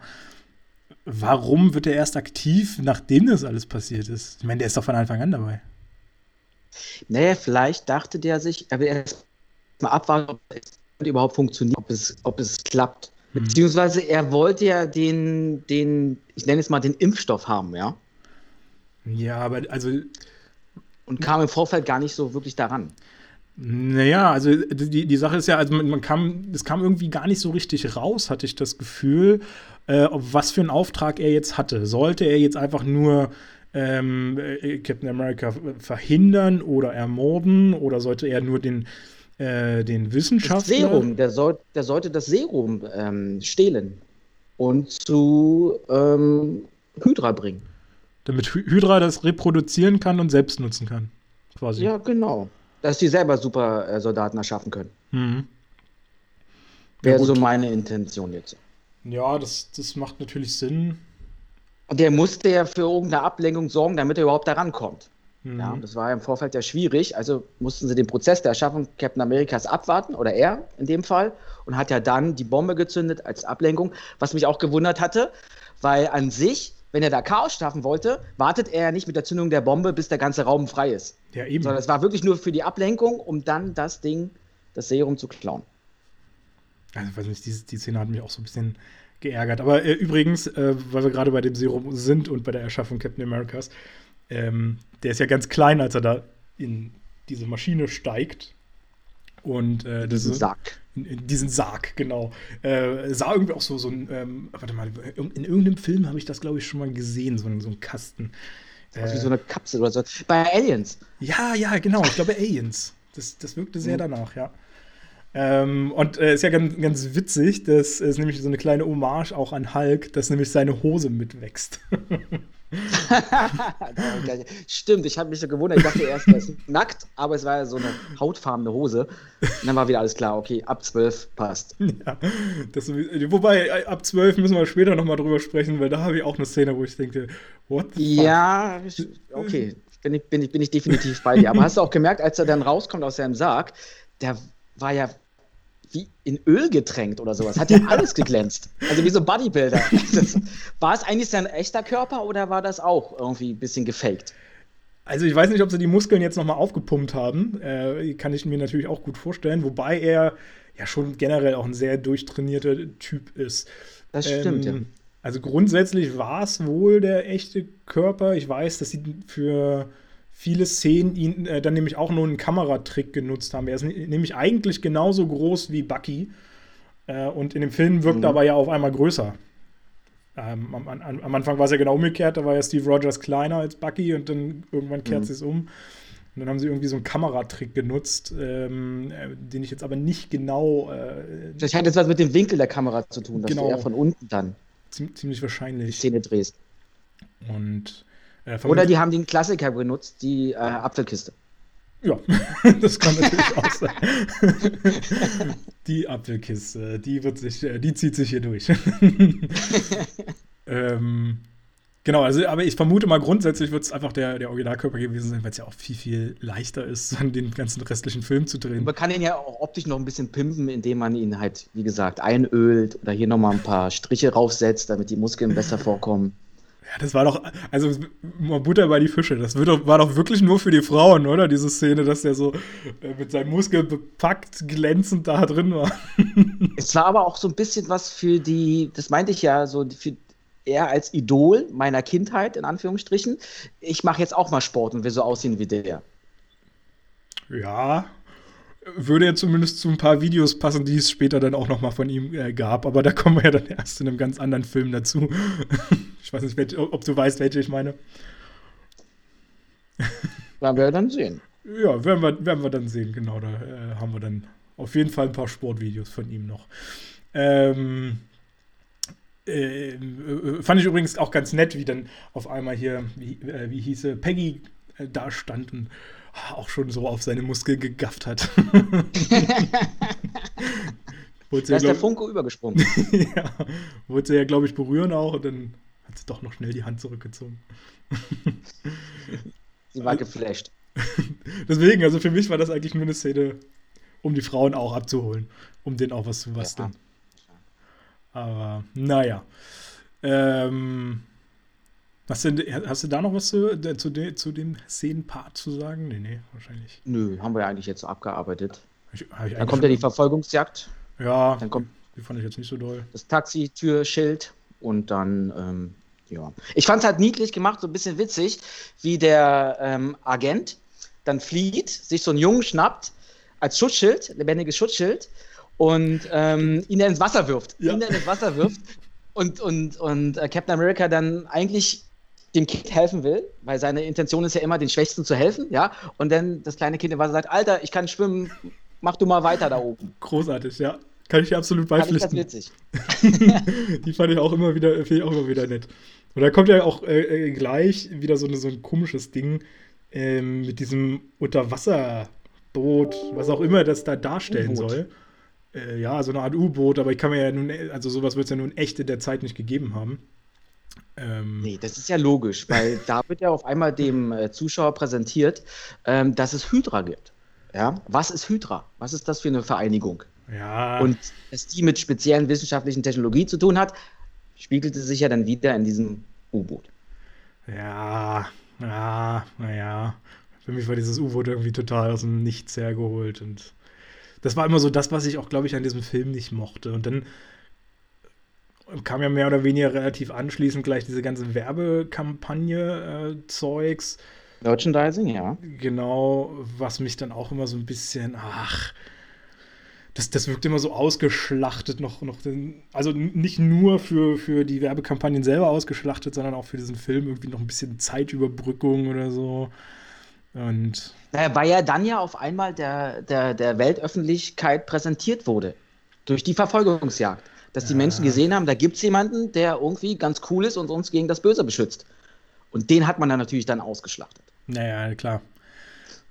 warum wird er erst aktiv, nachdem das alles passiert ist? Ich meine, der ist doch von Anfang an dabei. Naja, vielleicht dachte der sich, er ist mal abwarten, ob es überhaupt funktioniert, ob es, ob es klappt. Mhm. Beziehungsweise er wollte ja den, den, ich nenne es mal den Impfstoff haben, ja. Ja, aber also. Und kam im Vorfeld gar nicht so wirklich daran. Naja, also die, die Sache ist ja, also man kam, es kam irgendwie gar nicht so richtig raus, hatte ich das Gefühl, äh, was für einen Auftrag er jetzt hatte. Sollte er jetzt einfach nur ähm, äh, Captain America verhindern oder ermorden oder sollte er nur den, äh, den Wissenschaftler. Das Serum, der, soll, der sollte das Serum ähm, stehlen und zu ähm, Hydra bringen. Damit Hydra das reproduzieren kann und selbst nutzen kann, quasi. Ja, genau. Dass die selber super äh, Soldaten erschaffen können. Mhm. Wäre so meine Intention jetzt. Ja, das, das macht natürlich Sinn. Und der musste ja für irgendeine Ablenkung sorgen, damit er überhaupt da rankommt. Mhm. Ja, das war ja im Vorfeld ja schwierig. Also mussten sie den Prozess der Erschaffung Captain Americas abwarten, oder er in dem Fall, und hat ja dann die Bombe gezündet als Ablenkung, was mich auch gewundert hatte, weil an sich, wenn er da Chaos schaffen wollte, wartet er ja nicht mit der Zündung der Bombe, bis der ganze Raum frei ist. Ja, eben. Sondern es war wirklich nur für die Ablenkung, um dann das Ding, das Serum zu klauen. Also, weiß nicht, die, die Szene hat mich auch so ein bisschen geärgert. Aber äh, übrigens, äh, weil wir gerade bei dem Serum sind und bei der Erschaffung Captain Americas, ähm, der ist ja ganz klein, als er da in diese Maschine steigt. Und äh, diesen ist, Sarg. In, diesen Sarg, genau. Äh, sah irgendwie auch so, so ein, ähm, warte mal, in irgendeinem Film habe ich das, glaube ich, schon mal gesehen, so, ein, so ein Kasten. Äh, wie so eine Kapsel oder so. Bei Aliens. Ja, ja, genau. Ich glaube Aliens. Das, das wirkte sehr mhm. danach, ja. Ähm, und äh, ist ja ganz, ganz witzig, das ist nämlich so eine kleine Hommage auch an Hulk, dass nämlich seine Hose mitwächst. Stimmt, ich habe mich so gewundert. Ich dachte erst, er ist nackt, aber es war ja so eine hautfarbene Hose. Und dann war wieder alles klar, okay, ab 12 passt. Ja, das, wobei, ab 12 müssen wir später nochmal drüber sprechen, weil da habe ich auch eine Szene, wo ich denke, what the fuck? Ja, okay, bin ich, bin, ich, bin ich definitiv bei dir. Aber hast du auch gemerkt, als er dann rauskommt aus seinem Sarg, der war ja wie in Öl getränkt oder sowas. Hat ja alles geglänzt. Also wie so Bodybuilder. Das, war es eigentlich sein echter Körper oder war das auch irgendwie ein bisschen gefaked? Also ich weiß nicht, ob sie die Muskeln jetzt nochmal aufgepumpt haben. Äh, kann ich mir natürlich auch gut vorstellen. Wobei er ja schon generell auch ein sehr durchtrainierter Typ ist. Das stimmt, ähm, ja. Also grundsätzlich war es wohl der echte Körper. Ich weiß, dass sie für viele Szenen ihn äh, dann nämlich auch nur einen Kameratrick genutzt haben. Er ist nämlich eigentlich genauso groß wie Bucky. Äh, und in dem Film wirkt mhm. er aber ja auf einmal größer. Ähm, am, am, am, Anfang war es ja genau umgekehrt, da war ja Steve Rogers kleiner als Bucky und dann irgendwann kehrt mhm. es um. Und dann haben sie irgendwie so einen Kameratrick genutzt, ähm, äh, den ich jetzt aber nicht genau. Äh, das hat jetzt was mit dem Winkel der Kamera zu tun, dass genau. du eher von unten dann ziemlich wahrscheinlich. die Szene drehst. Und, äh, Oder die haben den Klassiker benutzt, die äh, Apfelkiste. Ja, das kann natürlich auch sein. die Apfelkiste, die wird sich, äh, die zieht sich hier durch. ähm, Genau, also aber ich vermute mal grundsätzlich wird es einfach der, der Originalkörper gewesen sein, weil es ja auch viel, viel leichter ist, den ganzen restlichen Film zu drehen. Man kann ihn ja auch optisch noch ein bisschen pimpen, indem man ihn halt, wie gesagt, einölt oder hier nochmal ein paar Striche raufsetzt, damit die Muskeln besser vorkommen. Ja, das war doch, also mal Butter bei die Fische. Das war doch wirklich nur für die Frauen, oder? Diese Szene, dass der so äh, mit seinem Muskel bepackt, glänzend da drin war. es war aber auch so ein bisschen was für die, das meinte ich ja, so für er als Idol meiner Kindheit, in Anführungsstrichen. Ich mache jetzt auch mal Sport und will so aussehen wie der. Ja, würde ja zumindest zu ein paar Videos passen, die es später dann auch noch mal von ihm äh, gab. Aber da kommen wir ja dann erst in einem ganz anderen Film dazu. ich weiß nicht, ob du weißt, welche ich meine. Werden wir dann sehen. Ja, werden wir, werden wir dann sehen, genau. Da äh, haben wir dann auf jeden Fall ein paar Sportvideos von ihm noch. Ähm, äh, äh, fand ich übrigens auch ganz nett, wie dann auf einmal hier, wie, äh, wie hieße, Peggy äh, da stand und auch schon so auf seine Muskeln gegafft hat. da ist der Funke übergesprungen. ja, wollte sie ja, glaube ich, berühren auch und dann hat sie doch noch schnell die Hand zurückgezogen. sie war geflasht. Deswegen, also für mich war das eigentlich nur eine Szene, um die Frauen auch abzuholen, um denen auch was zu basteln. Ja. Aber naja. Ähm, hast, du, hast du da noch was zu, zu, de, zu dem Szenenpart zu sagen? Nee, nee, wahrscheinlich. Nö, haben wir ja eigentlich jetzt so abgearbeitet. Ich, ich dann kommt ja die Verfolgungsjagd. Ja, dann kommt die fand ich jetzt nicht so doll. Das Taxitürschild und dann, ähm, ja. Ich fand es halt niedlich gemacht, so ein bisschen witzig, wie der ähm, Agent dann flieht, sich so einen Jungen schnappt, als Schutzschild, lebendiges Schutzschild, und ähm, ihn dann ins Wasser wirft. Ja. Ihn dann ins Wasser wirft und, und, und äh, Captain America dann eigentlich dem Kind helfen will, weil seine Intention ist ja immer, den Schwächsten zu helfen, ja. Und dann das kleine Kind im Wasser sagt, Alter, ich kann schwimmen, mach du mal weiter da oben. Großartig, ja. Kann ich dir absolut beipflichten. Ich witzig. Die fand ich auch immer wieder, finde ich auch immer wieder nett. Und da kommt ja auch äh, äh, gleich wieder so, eine, so ein komisches Ding äh, mit diesem Unterwasserboot, was auch immer das da darstellen soll äh, ja, so eine Art U-Boot, aber ich kann mir ja nun, also sowas wird es ja nun echt in der Zeit nicht gegeben haben. Ähm, nee, das ist ja logisch, weil da wird ja auf einmal dem äh, Zuschauer präsentiert, ähm, dass es Hydra gibt. Ja? Was ist Hydra? Was ist das für eine Vereinigung? Ja. Und dass die mit speziellen wissenschaftlichen Technologien zu tun hat, spiegelte sich ja dann wieder in diesem U-Boot. Ja, ja, naja. Für mich war dieses U-Boot irgendwie total aus dem Nichts hergeholt und das war immer so das, was ich auch, glaube ich, an diesem Film nicht mochte. Und dann kam ja mehr oder weniger relativ anschließend gleich diese ganze Werbekampagne-Zeugs. Äh, Merchandising, ja. Genau, was mich dann auch immer so ein bisschen, ach, das, das wirkt immer so ausgeschlachtet noch, noch den, also nicht nur für, für die Werbekampagnen selber ausgeschlachtet, sondern auch für diesen Film irgendwie noch ein bisschen Zeitüberbrückung oder so. Und weil er dann ja auf einmal der, der, der Weltöffentlichkeit präsentiert wurde. Durch die Verfolgungsjagd. Dass die Menschen gesehen haben, da gibt es jemanden, der irgendwie ganz cool ist und uns gegen das Böse beschützt. Und den hat man dann natürlich dann ausgeschlachtet. Naja, klar.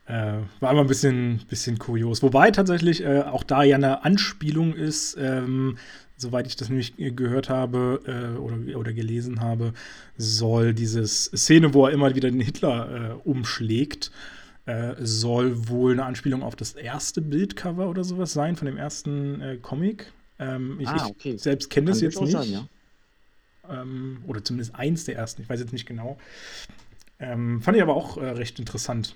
Äh, war immer ein bisschen, bisschen kurios. Wobei tatsächlich äh, auch da ja eine Anspielung ist, ähm, soweit ich das nämlich gehört habe äh, oder, oder gelesen habe, soll diese Szene, wo er immer wieder den Hitler äh, umschlägt, äh, soll wohl eine Anspielung auf das erste Bildcover oder sowas sein von dem ersten äh, Comic. Ähm, ich, ah, okay. ich, selbst kenne das jetzt nicht. Sein, ja. ähm, oder zumindest eins der ersten, ich weiß jetzt nicht genau. Ähm, fand ich aber auch äh, recht interessant.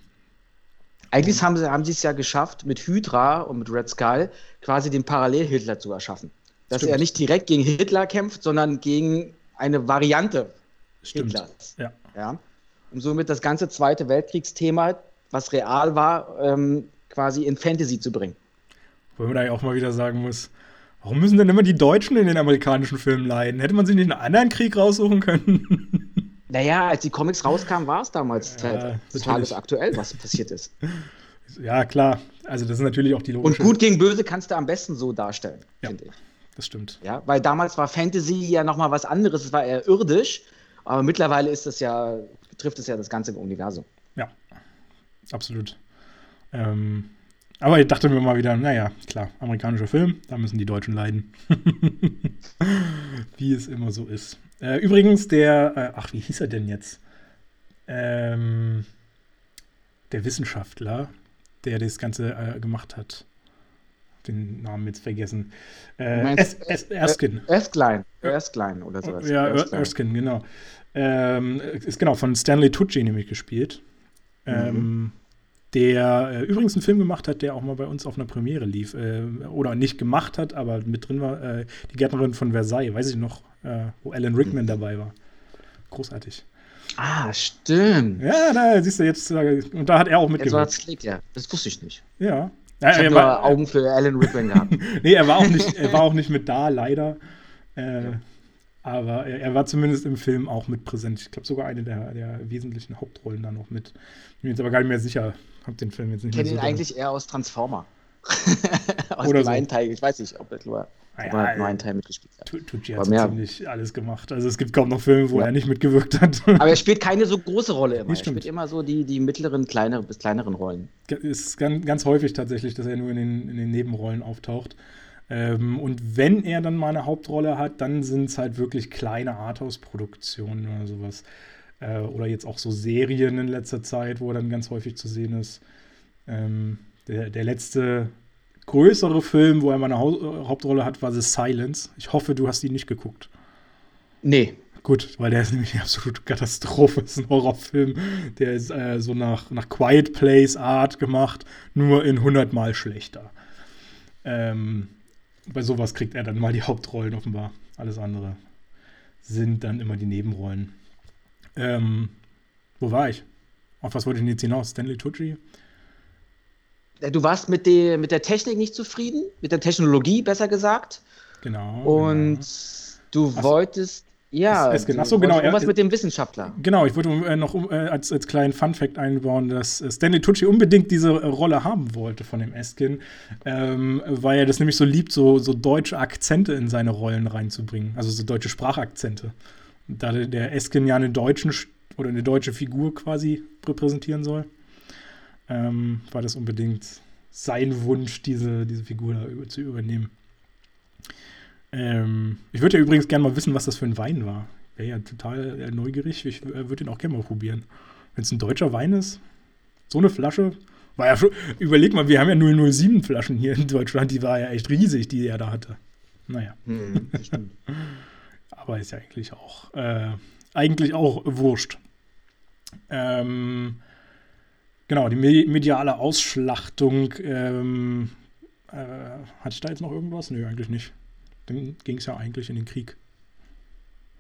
Eigentlich haben sie haben es ja geschafft, mit Hydra und mit Red Skull quasi den Parallel-Hitler zu erschaffen. Dass Stimmt. er nicht direkt gegen Hitler kämpft, sondern gegen eine Variante Stimmt. Hitlers. Ja. ja. Um somit das ganze Zweite Weltkriegsthema was real war, ähm, quasi in Fantasy zu bringen. Wo man da ja auch mal wieder sagen muss, warum müssen denn immer die Deutschen in den amerikanischen Filmen leiden? Hätte man sich nicht einen anderen Krieg raussuchen können? Naja, als die Comics rauskamen, war es damals ja, tagesaktuell, was passiert ist. Ja, klar. Also das ist natürlich auch die logische... Und gut gegen böse kannst du am besten so darstellen, ja, finde ich. Das stimmt. Ja, weil damals war Fantasy ja nochmal was anderes, es war eher irdisch, aber mittlerweile ist es ja, trifft es ja das ganze Universum. Ja, absolut. Ähm, aber ich dachte mir mal wieder, naja, klar, amerikanischer Film, da müssen die Deutschen leiden. wie es immer so ist. Äh, übrigens, der, äh, ach, wie hieß er denn jetzt? Ähm, der Wissenschaftler, der das Ganze äh, gemacht hat. Den Namen jetzt vergessen. Äh, es, es, Erskine. Erskine. Erskine oder sowas. Ja, Erskine, Erskine genau. Ähm, ist genau von Stanley Tucci nämlich gespielt. Mhm. Ähm, der äh, übrigens einen Film gemacht hat, der auch mal bei uns auf einer Premiere lief. Äh, oder nicht gemacht hat, aber mit drin war. Äh, die Gärtnerin von Versailles, weiß ich noch, äh, wo Alan Rickman mhm. dabei war. Großartig. Ah, stimmt. Ja, da siehst du jetzt. Äh, und da hat er auch mitgewirkt. Klick, ja. Das wusste ich nicht. Ja. ja ich habe nur Augen für Alan Rickman gehabt. nee, er war, auch nicht, er war auch nicht mit da, leider. Äh, ja. Aber er, war zumindest im Film auch mit präsent. Ich glaube sogar eine der, der wesentlichen Hauptrollen da noch mit. Ich bin jetzt aber gar nicht mehr sicher. Hab den Film jetzt nicht Ich kenne ihn eigentlich eher aus Transformer. aus Oder dem so. Teil. Ich weiß nicht, ob er nur, naja, nur einen Teil mitgespielt hat. Tucci hat so ziemlich alles gemacht. Also es gibt kaum noch Filme, wo ja. er nicht mitgewirkt hat. Aber er spielt keine so große Rolle immer. Er spielt immer so die, die mittleren, kleineren bis kleineren Rollen. Es ist ganz, ganz häufig tatsächlich, dass er nur in den, in den Nebenrollen auftaucht. Ähm, und wenn er dann mal eine Hauptrolle hat, dann sind es halt wirklich kleine Arthouse-Produktionen oder sowas. Äh, oder jetzt auch so Serien in letzter Zeit, wo er dann ganz häufig zu sehen ist. Ähm, der, der letzte größere Film, wo er mal eine ha Hauptrolle hat, war The Silence. Ich hoffe, du hast ihn nicht geguckt. Nee. Gut, weil der ist nämlich eine absolute Katastrophe. Das ist ein Horrorfilm. Der ist äh, so nach, nach Quiet Place Art gemacht, nur in 100 Mal schlechter. Ähm, bei sowas kriegt er dann mal die Hauptrollen offenbar. Alles andere sind dann immer die Nebenrollen. Ähm, wo war ich? Auf was wollte ich denn jetzt hinaus? Stanley Tucci? Du warst mit, der, mit der Technik nicht zufrieden, mit der Technologie besser gesagt. Genau. Und genau. du Ach, wolltest ja, es, es, ach so, genau. Was mit dem Wissenschaftler. Genau, ich wollte äh, noch äh, als, als kleinen Fun-Fact einbauen, dass äh, Stanley Tucci unbedingt diese äh, Rolle haben wollte von dem Eskin, ähm, weil er das nämlich so liebt, so, so deutsche Akzente in seine Rollen reinzubringen, also so deutsche Sprachakzente. Da der Eskin ja eine deutschen oder eine deutsche Figur quasi repräsentieren soll, ähm, war das unbedingt sein Wunsch, diese, diese Figur da zu übernehmen. Ähm, ich würde ja übrigens gerne mal wissen, was das für ein Wein war. Wäre ja total äh, neugierig. Ich äh, würde ihn auch gerne mal probieren. Wenn es ein deutscher Wein ist, so eine Flasche. War ja schon, überleg mal, wir haben ja 007 Flaschen hier in Deutschland, die war ja echt riesig, die er da hatte. Naja. Hm, Aber ist ja eigentlich auch, äh, eigentlich auch wurscht. Ähm, genau, die mediale Ausschlachtung. Ähm, äh, hatte ich da jetzt noch irgendwas? Nö, eigentlich nicht. Dann ging es ja eigentlich in den Krieg.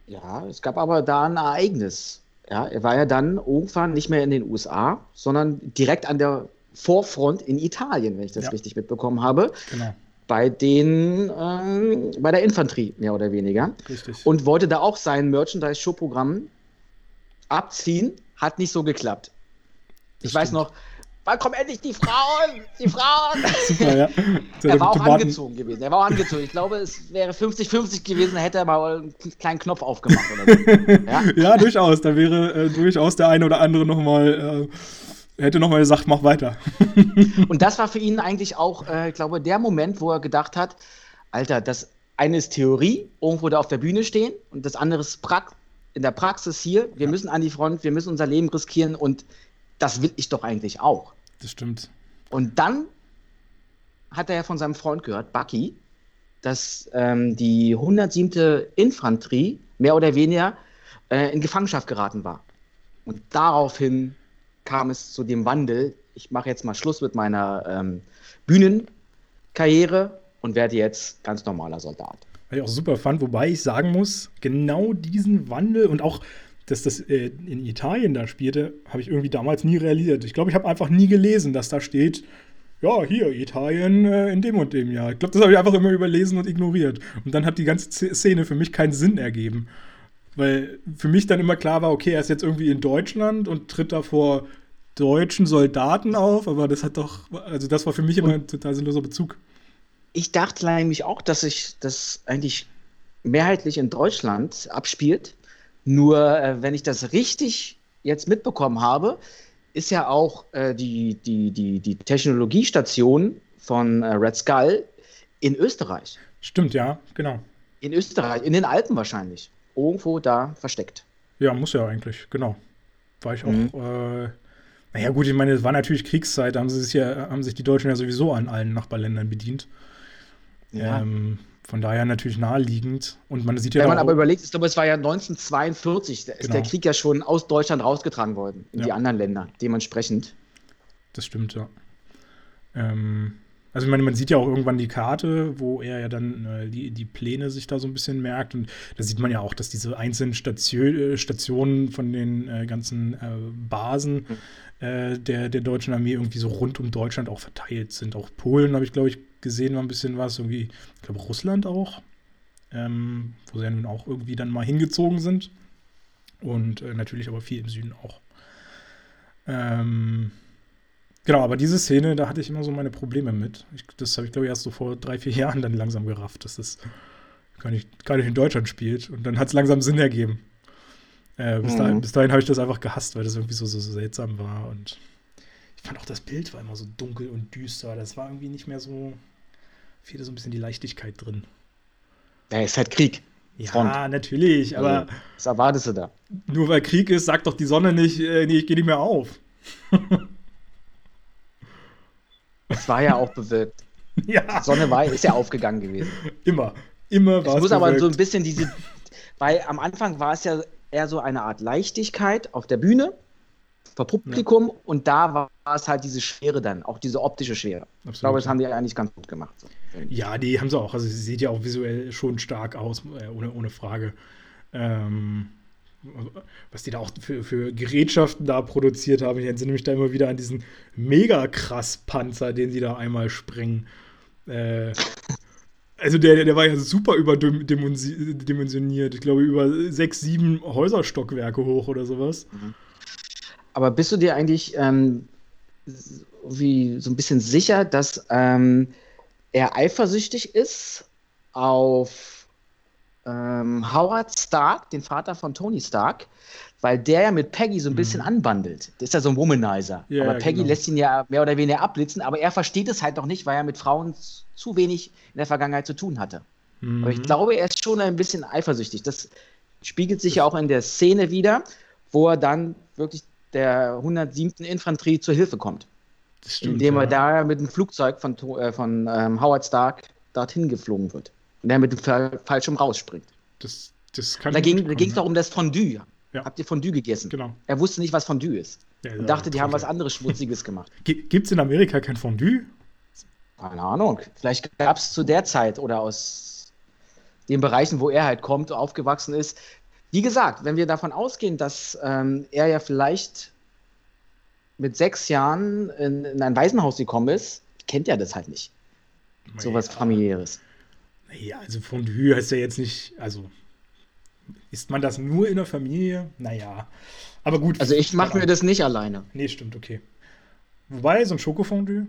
Ja, es gab aber da ein Ereignis. Ja, er war ja dann irgendwann nicht mehr in den USA, sondern direkt an der Vorfront in Italien, wenn ich das ja. richtig mitbekommen habe. Genau. Bei den, ähm, bei der Infanterie, mehr oder weniger. Richtig. Und wollte da auch sein Merchandise-Show-Programm abziehen. Hat nicht so geklappt. Das ich stimmt. weiß noch, wann kommen endlich die Frauen? Die Frauen! Super, ja. er war auch Tomaten. angezogen gewesen. Er war auch angezogen. Ich glaube, es wäre 50-50 gewesen, hätte er mal einen kleinen Knopf aufgemacht. Oder so. ja? ja, durchaus. Da wäre äh, durchaus der eine oder andere nochmal. Äh, hätte nochmal gesagt, mach weiter. Und das war für ihn eigentlich auch, äh, ich glaube, der Moment, wo er gedacht hat, Alter, das eine ist Theorie, irgendwo da auf der Bühne stehen und das andere ist Prax in der Praxis hier. Wir ja. müssen an die Front, wir müssen unser Leben riskieren und das will ich doch eigentlich auch. Das stimmt. Und dann hat er ja von seinem Freund gehört, Bucky, dass ähm, die 107. Infanterie mehr oder weniger äh, in Gefangenschaft geraten war. Und daraufhin kam es zu dem Wandel. Ich mache jetzt mal Schluss mit meiner ähm, Bühnenkarriere und werde jetzt ganz normaler Soldat. Was ich auch super fand, wobei ich sagen muss, genau diesen Wandel und auch dass das äh, in Italien da spielte, habe ich irgendwie damals nie realisiert. Ich glaube, ich habe einfach nie gelesen, dass da steht, ja, hier, Italien äh, in dem und dem Jahr. Ich glaube, das habe ich einfach immer überlesen und ignoriert. Und dann hat die ganze Szene für mich keinen Sinn ergeben. Weil für mich dann immer klar war, okay, er ist jetzt irgendwie in Deutschland und tritt da vor deutschen Soldaten auf, aber das hat doch, also das war für mich immer ein total sinnloser Bezug. Ich dachte nämlich auch, dass sich das eigentlich mehrheitlich in Deutschland abspielt. Nur äh, wenn ich das richtig jetzt mitbekommen habe, ist ja auch äh, die, die, die, die Technologiestation von äh, Red Skull in Österreich. Stimmt, ja, genau. In Österreich, in den Alpen wahrscheinlich. Irgendwo da versteckt. Ja, muss ja eigentlich, genau. War ich auch. Mhm. Äh, naja, gut, ich meine, es war natürlich Kriegszeit, da haben, sie sich ja, haben sich die Deutschen ja sowieso an allen Nachbarländern bedient. Ja. Ähm, von daher natürlich naheliegend. Und man sieht ja. Wenn man aber überlegt, ich glaube, es war ja 1942, da ist genau. der Krieg ja schon aus Deutschland rausgetragen worden in ja. die anderen Länder, dementsprechend. Das stimmt, ja. Ähm, also ich meine, man sieht ja auch irgendwann die Karte, wo er ja dann äh, die, die Pläne sich da so ein bisschen merkt. Und da sieht man ja auch, dass diese einzelnen Station, äh, Stationen von den äh, ganzen äh, Basen mhm. der, der deutschen Armee irgendwie so rund um Deutschland auch verteilt sind. Auch Polen habe ich, glaube ich, gesehen war ein bisschen was, irgendwie, ich glaube Russland auch, ähm, wo sie ja nun auch irgendwie dann mal hingezogen sind. Und äh, natürlich aber viel im Süden auch. Ähm, genau, aber diese Szene, da hatte ich immer so meine Probleme mit. Ich, das habe ich, glaube ich, erst so vor drei, vier Jahren dann langsam gerafft, dass das gar nicht, gar nicht in Deutschland spielt. Und dann hat es langsam Sinn ergeben. Äh, bis, mhm. dahin, bis dahin habe ich das einfach gehasst, weil das irgendwie so, so, so seltsam war. Und ich fand auch das Bild war immer so dunkel und düster. Das war irgendwie nicht mehr so fehlt so ein bisschen die Leichtigkeit drin. Ja, ist halt Krieg. Ja, Front. natürlich, aber. Was erwartest du da? Nur weil Krieg ist, sagt doch die Sonne nicht, äh, nee, ich gehe nicht mehr auf. Es war ja auch bewölkt. Ja. Die Sonne war, ist ja aufgegangen gewesen. Immer. Immer war es. Es muss bewölkt. aber so ein bisschen diese. Weil am Anfang war es ja eher so eine Art Leichtigkeit auf der Bühne vor Publikum ja. und da war es halt diese Schwere dann, auch diese optische Schwere. Absolut. Ich glaube, das haben die eigentlich ganz gut gemacht. So. Ja, die haben sie auch. Also sie sieht ja auch visuell schon stark aus, äh, ohne, ohne Frage. Ähm, was die da auch für, für Gerätschaften da produziert haben. Ich entsinne mich da immer wieder an diesen mega krass Panzer, den sie da einmal sprengen. Äh, also der, der war ja super überdimensioniert. Ich glaube, über sechs, sieben Häuserstockwerke hoch oder sowas. Mhm. Aber bist du dir eigentlich ähm, wie so ein bisschen sicher, dass ähm, er eifersüchtig ist auf ähm, Howard Stark, den Vater von Tony Stark, weil der ja mit Peggy so ein bisschen mhm. anbandelt. Das ist ja so ein Womanizer. Ja, aber Peggy genau. lässt ihn ja mehr oder weniger abblitzen, aber er versteht es halt noch nicht, weil er mit Frauen zu wenig in der Vergangenheit zu tun hatte. Mhm. Aber ich glaube, er ist schon ein bisschen eifersüchtig. Das spiegelt sich ja auch in der Szene wieder, wo er dann wirklich der 107. Infanterie zur Hilfe kommt. Stimmt, indem er ja. da mit dem Flugzeug von, äh, von ähm, Howard Stark dorthin geflogen wird. Und er mit dem Fallschirm rausspringt. Das, das kann da ging es doch um das Fondue. Ja. Habt ihr Fondue gegessen? Genau. Er wusste nicht, was Fondue ist. Ja, und dachte, die haben was anderes Schmutziges gemacht. Gibt es in Amerika kein Fondue? Keine Ahnung. Vielleicht gab es zu der Zeit oder aus den Bereichen, wo er halt kommt, aufgewachsen ist, wie gesagt, wenn wir davon ausgehen, dass ähm, er ja vielleicht mit sechs Jahren in, in, ein Waisenhaus gekommen ist, kennt er das halt nicht. Naja. So was familiäres. Naja, also Fondue heißt ja jetzt nicht, also isst man das nur in der Familie? Naja, aber gut. Also ich mache mir das nicht alleine. Nee, stimmt, okay. Wobei, so ein Schokofondue,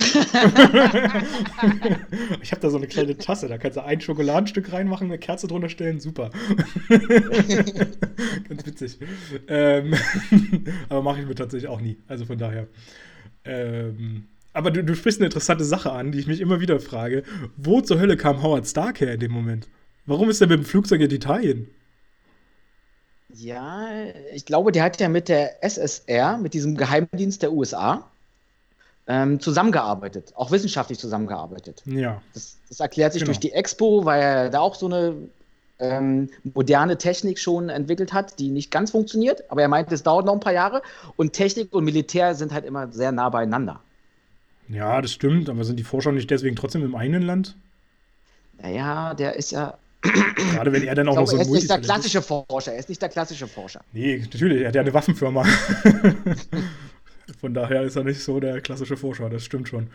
ich habe da so eine kleine Tasse, da kannst du ein Schokoladenstück reinmachen, eine Kerze drunter stellen, super. Ganz witzig. Ähm, aber mache ich mir tatsächlich auch nie. Also von daher. Ähm, aber du, du sprichst eine interessante Sache an, die ich mich immer wieder frage. Wo zur Hölle kam Howard Stark her in dem Moment? Warum ist er mit dem Flugzeug in Italien? Ja, ich glaube, der hat ja mit der SSR, mit diesem Geheimdienst der USA, ähm, zusammengearbeitet, auch wissenschaftlich zusammengearbeitet. Ja. Das, das erklärt sich genau. durch die Expo, weil er da auch so eine ähm, moderne Technik schon entwickelt hat, die nicht ganz funktioniert, aber er meint, es dauert noch ein paar Jahre und Technik und Militär sind halt immer sehr nah beieinander. Ja, das stimmt, aber sind die Forscher nicht deswegen trotzdem im eigenen Land? Naja, der ist ja. Gerade wenn er dann auch glaube, noch so ein Er ist nicht der klassische Forscher, er ist nicht der klassische Forscher. Nee, natürlich, er hat ja eine Waffenfirma. Von daher ist er nicht so der klassische Forscher, das stimmt schon.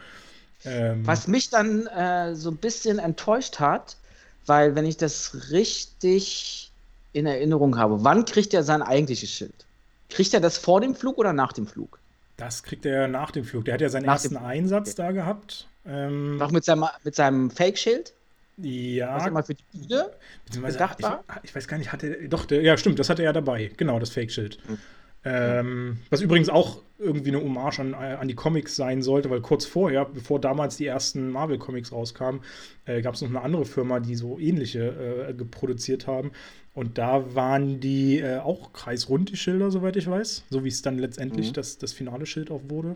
Ähm, Was mich dann äh, so ein bisschen enttäuscht hat, weil wenn ich das richtig in Erinnerung habe, wann kriegt er sein eigentliches Schild? Kriegt er das vor dem Flug oder nach dem Flug? Das kriegt er nach dem Flug. Der hat ja seinen nach ersten Einsatz okay. da gehabt. Ähm, Auch mit seinem, mit seinem Fake-Schild? Ja. Was immer für die Bühne gedacht war? Ich, ich, weiß gar nicht, hatte doch, der, ja stimmt, das hatte er dabei. Genau, das Fake-Schild. Mhm. Ähm, was übrigens auch irgendwie eine Hommage an, an die Comics sein sollte, weil kurz vorher, bevor damals die ersten Marvel-Comics rauskamen, äh, gab es noch eine andere Firma, die so ähnliche äh, produziert haben. Und da waren die äh, auch kreisrund, die Schilder, soweit ich weiß. So wie es dann letztendlich mhm. das, das finale Schild auch wurde.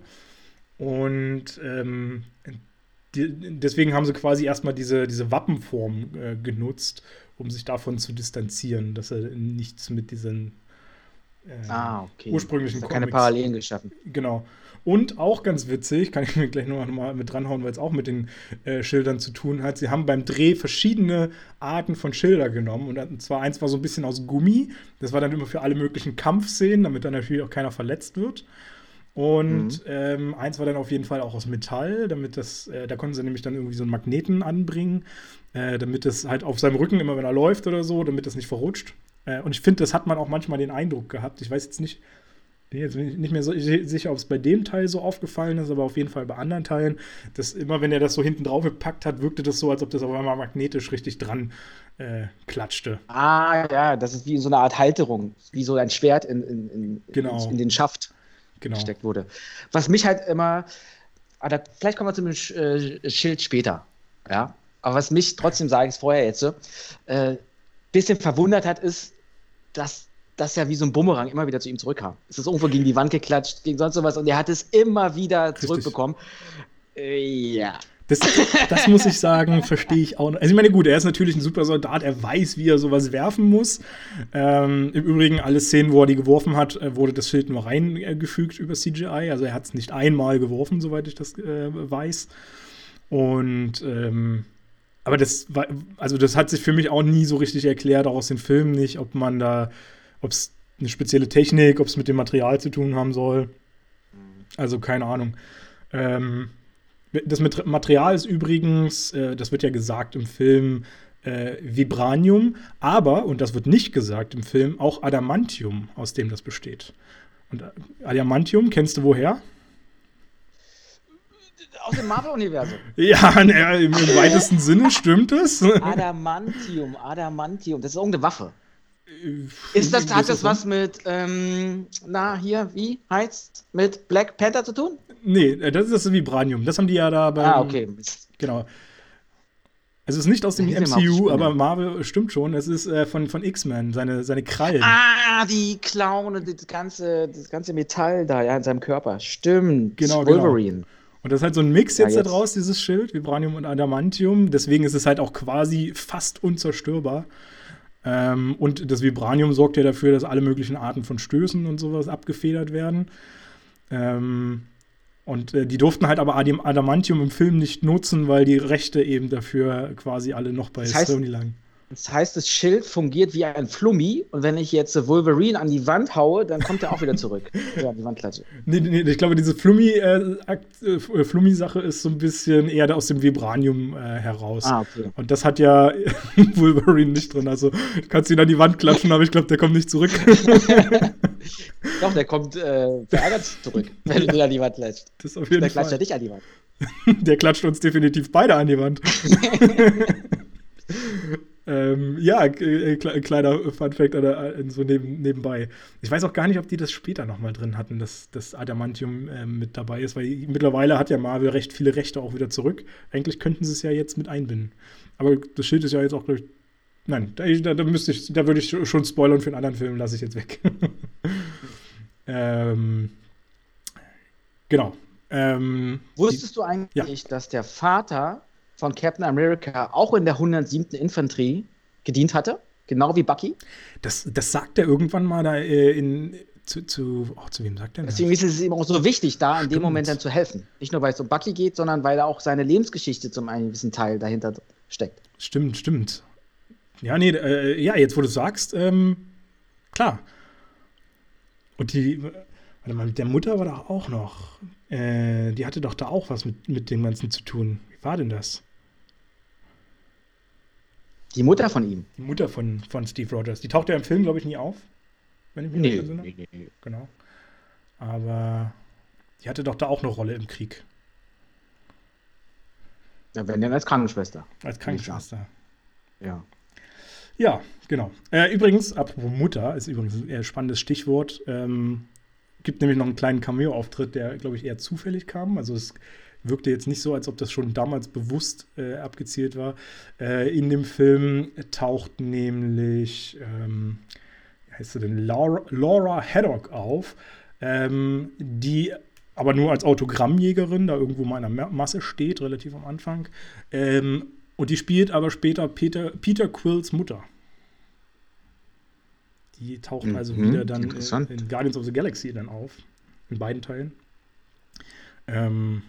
Und ähm, die, deswegen haben sie quasi erstmal diese, diese Wappenform äh, genutzt, um sich davon zu distanzieren, dass er nichts mit diesen äh, ah, okay. ursprünglichen Comics. keine Parallelen geschaffen. Genau. Und auch ganz witzig, kann ich mir gleich noch mal mit dranhauen, weil es auch mit den äh, Schildern zu tun hat. Sie haben beim Dreh verschiedene Arten von Schilder genommen. Und zwar eins war so ein bisschen aus Gummi. Das war dann immer für alle möglichen Kampfszenen, damit dann natürlich auch keiner verletzt wird. Und mhm. ähm, eins war dann auf jeden Fall auch aus Metall, damit das, äh, da konnten sie nämlich dann irgendwie so einen Magneten anbringen, äh, damit das halt auf seinem Rücken immer, wenn er läuft oder so, damit das nicht verrutscht. Äh, und ich finde, das hat man auch manchmal den Eindruck gehabt. Ich weiß jetzt nicht, bin jetzt nicht mehr so sicher, ob es bei dem Teil so aufgefallen ist, aber auf jeden Fall bei anderen Teilen, dass immer, wenn er das so hinten drauf gepackt hat, wirkte das so, als ob das auf einmal magnetisch richtig dran äh, klatschte. Ah, ja, das ist wie so eine Art Halterung, wie so ein Schwert in, in, in, genau. in, den Schaft genau. gesteckt wurde. Was mich halt immer, ah, da, vielleicht kommen wir zum äh, Schild später, ja, aber was mich trotzdem, sage ich es vorher jetzt so, äh, bisschen verwundert hat, ist, dass das ja wie so ein Bumerang immer wieder zu ihm zurückkam. Es ist irgendwo gegen die Wand geklatscht, gegen sonst sowas und er hat es immer wieder zurückbekommen. Äh, ja. Das, das, muss ich sagen, verstehe ich auch. Also ich meine, gut, er ist natürlich ein super Soldat, er weiß, wie er sowas werfen muss. Ähm, Im Übrigen, alle Szenen, wo er die geworfen hat, äh, wurde das Schild nur reingefügt über CGI. Also er hat es nicht einmal geworfen, soweit ich das äh, weiß. Und ähm, aber das war, also das hat sich für mich auch nie so richtig erklärt, auch aus den Filmen nicht, ob man da, ob es eine spezielle Technik, ob es mit dem Material zu tun haben soll. Also keine Ahnung. Ähm, das Material ist übrigens, äh, das wird ja gesagt im Film, äh, Vibranium, aber, und das wird nicht gesagt im Film, auch Adamantium, aus dem das besteht. Und äh, Adamantium, kennst du woher? Aus dem Marvel-Universum. Ja, ne, im, im weitesten Sinne stimmt es. Adamantium, Adamantium, das ist irgendeine Waffe. Äh, ist das, hat das was mit, ähm, na, hier, wie heißt mit Black Panther zu tun? Nee, äh, das ist das Vibranium. Das haben die ja da beim, Ah, okay. Genau. Es ist nicht aus dem MCU, aber Marvel stimmt schon. Es ist äh, von, von X-Men, seine, seine Krallen. Ah, die Clown und das ganze, das ganze Metall da, ja, in seinem Körper. Stimmt. Genau, genau. Wolverine. Genau. Und das ist halt so ein Mix jetzt, ja, jetzt. daraus, dieses Schild, Vibranium und Adamantium. Deswegen ist es halt auch quasi fast unzerstörbar. Ähm, und das Vibranium sorgt ja dafür, dass alle möglichen Arten von Stößen und sowas abgefedert werden. Ähm, und äh, die durften halt aber Adamantium im Film nicht nutzen, weil die Rechte eben dafür quasi alle noch bei das heißt, Sony lagen. Das heißt, das Schild fungiert wie ein Flummi und wenn ich jetzt Wolverine an die Wand haue, dann kommt er auch wieder zurück. ja, die Wandklatsche. Nee, nee, ich glaube, diese Flummi-Sache äh, äh, Flummi ist so ein bisschen eher aus dem Vibranium äh, heraus. Ah, okay. Und das hat ja Wolverine nicht drin. Also du kannst ihn an die Wand klatschen, aber ich glaube, der kommt nicht zurück. Doch, der kommt äh, verärgert zurück, wenn du ihn an die Wand klatscht. Das auf jeden der klatscht ja dich an die Wand. der klatscht uns definitiv beide an die Wand. Ähm, ja, äh, kleiner Funfact äh, so neben, nebenbei. Ich weiß auch gar nicht, ob die das später nochmal drin hatten, dass das Adamantium äh, mit dabei ist, weil mittlerweile hat ja Marvel recht viele Rechte auch wieder zurück. Eigentlich könnten sie es ja jetzt mit einbinden. Aber das Schild ist ja jetzt auch, glaube ich, nein, da, da, da, müsste ich, da würde ich schon spoilern für einen anderen Film, lasse ich jetzt weg. ähm, genau. Ähm, Wusstest die, du eigentlich, ja. dass der Vater von Captain America auch in der 107. Infanterie gedient hatte, genau wie Bucky. Das, das sagt er irgendwann mal da äh, in, zu, zu, oh, zu wem sagt er das? Deswegen ist es ihm auch so wichtig, da Stimmt. in dem Moment dann zu helfen. Nicht nur, weil es um Bucky geht, sondern weil auch seine Lebensgeschichte zum einen gewissen Teil dahinter steckt. Stimmt, stimmt. Ja, nee, äh, ja, jetzt wo du sagst, ähm, klar. Und die, warte mal, mit der Mutter war doch auch noch, äh, die hatte doch da auch was mit, mit dem Ganzen zu tun. Wie war denn das? Die Mutter von ihm. Die Mutter von, von Steve Rogers. Die taucht ja im Film, glaube ich, nie auf. Wenn ich mich Nee, nicht entsinne. nee, nee, nee. Genau. Aber die hatte doch da auch eine Rolle im Krieg. Ja, wenn denn als Krankenschwester. Als Krankenschwester. Ja. Ja, genau. Äh, übrigens, apropos Mutter, ist übrigens ein eher spannendes Stichwort. Ähm, gibt nämlich noch einen kleinen Cameo-Auftritt, der, glaube ich, eher zufällig kam. Also es wirkte jetzt nicht so, als ob das schon damals bewusst äh, abgezielt war. Äh, in dem Film taucht nämlich, ähm, wie heißt sie denn, Laura, Laura Haddock auf, ähm, die aber nur als Autogrammjägerin da irgendwo mal in der Ma- Masse steht, relativ am Anfang. Ähm, und die spielt aber später Peter, Peter Quills Mutter. Die taucht Mhm, also wieder dann in, in Guardians of the Galaxy dann auf. In beiden Teilen. Ähm,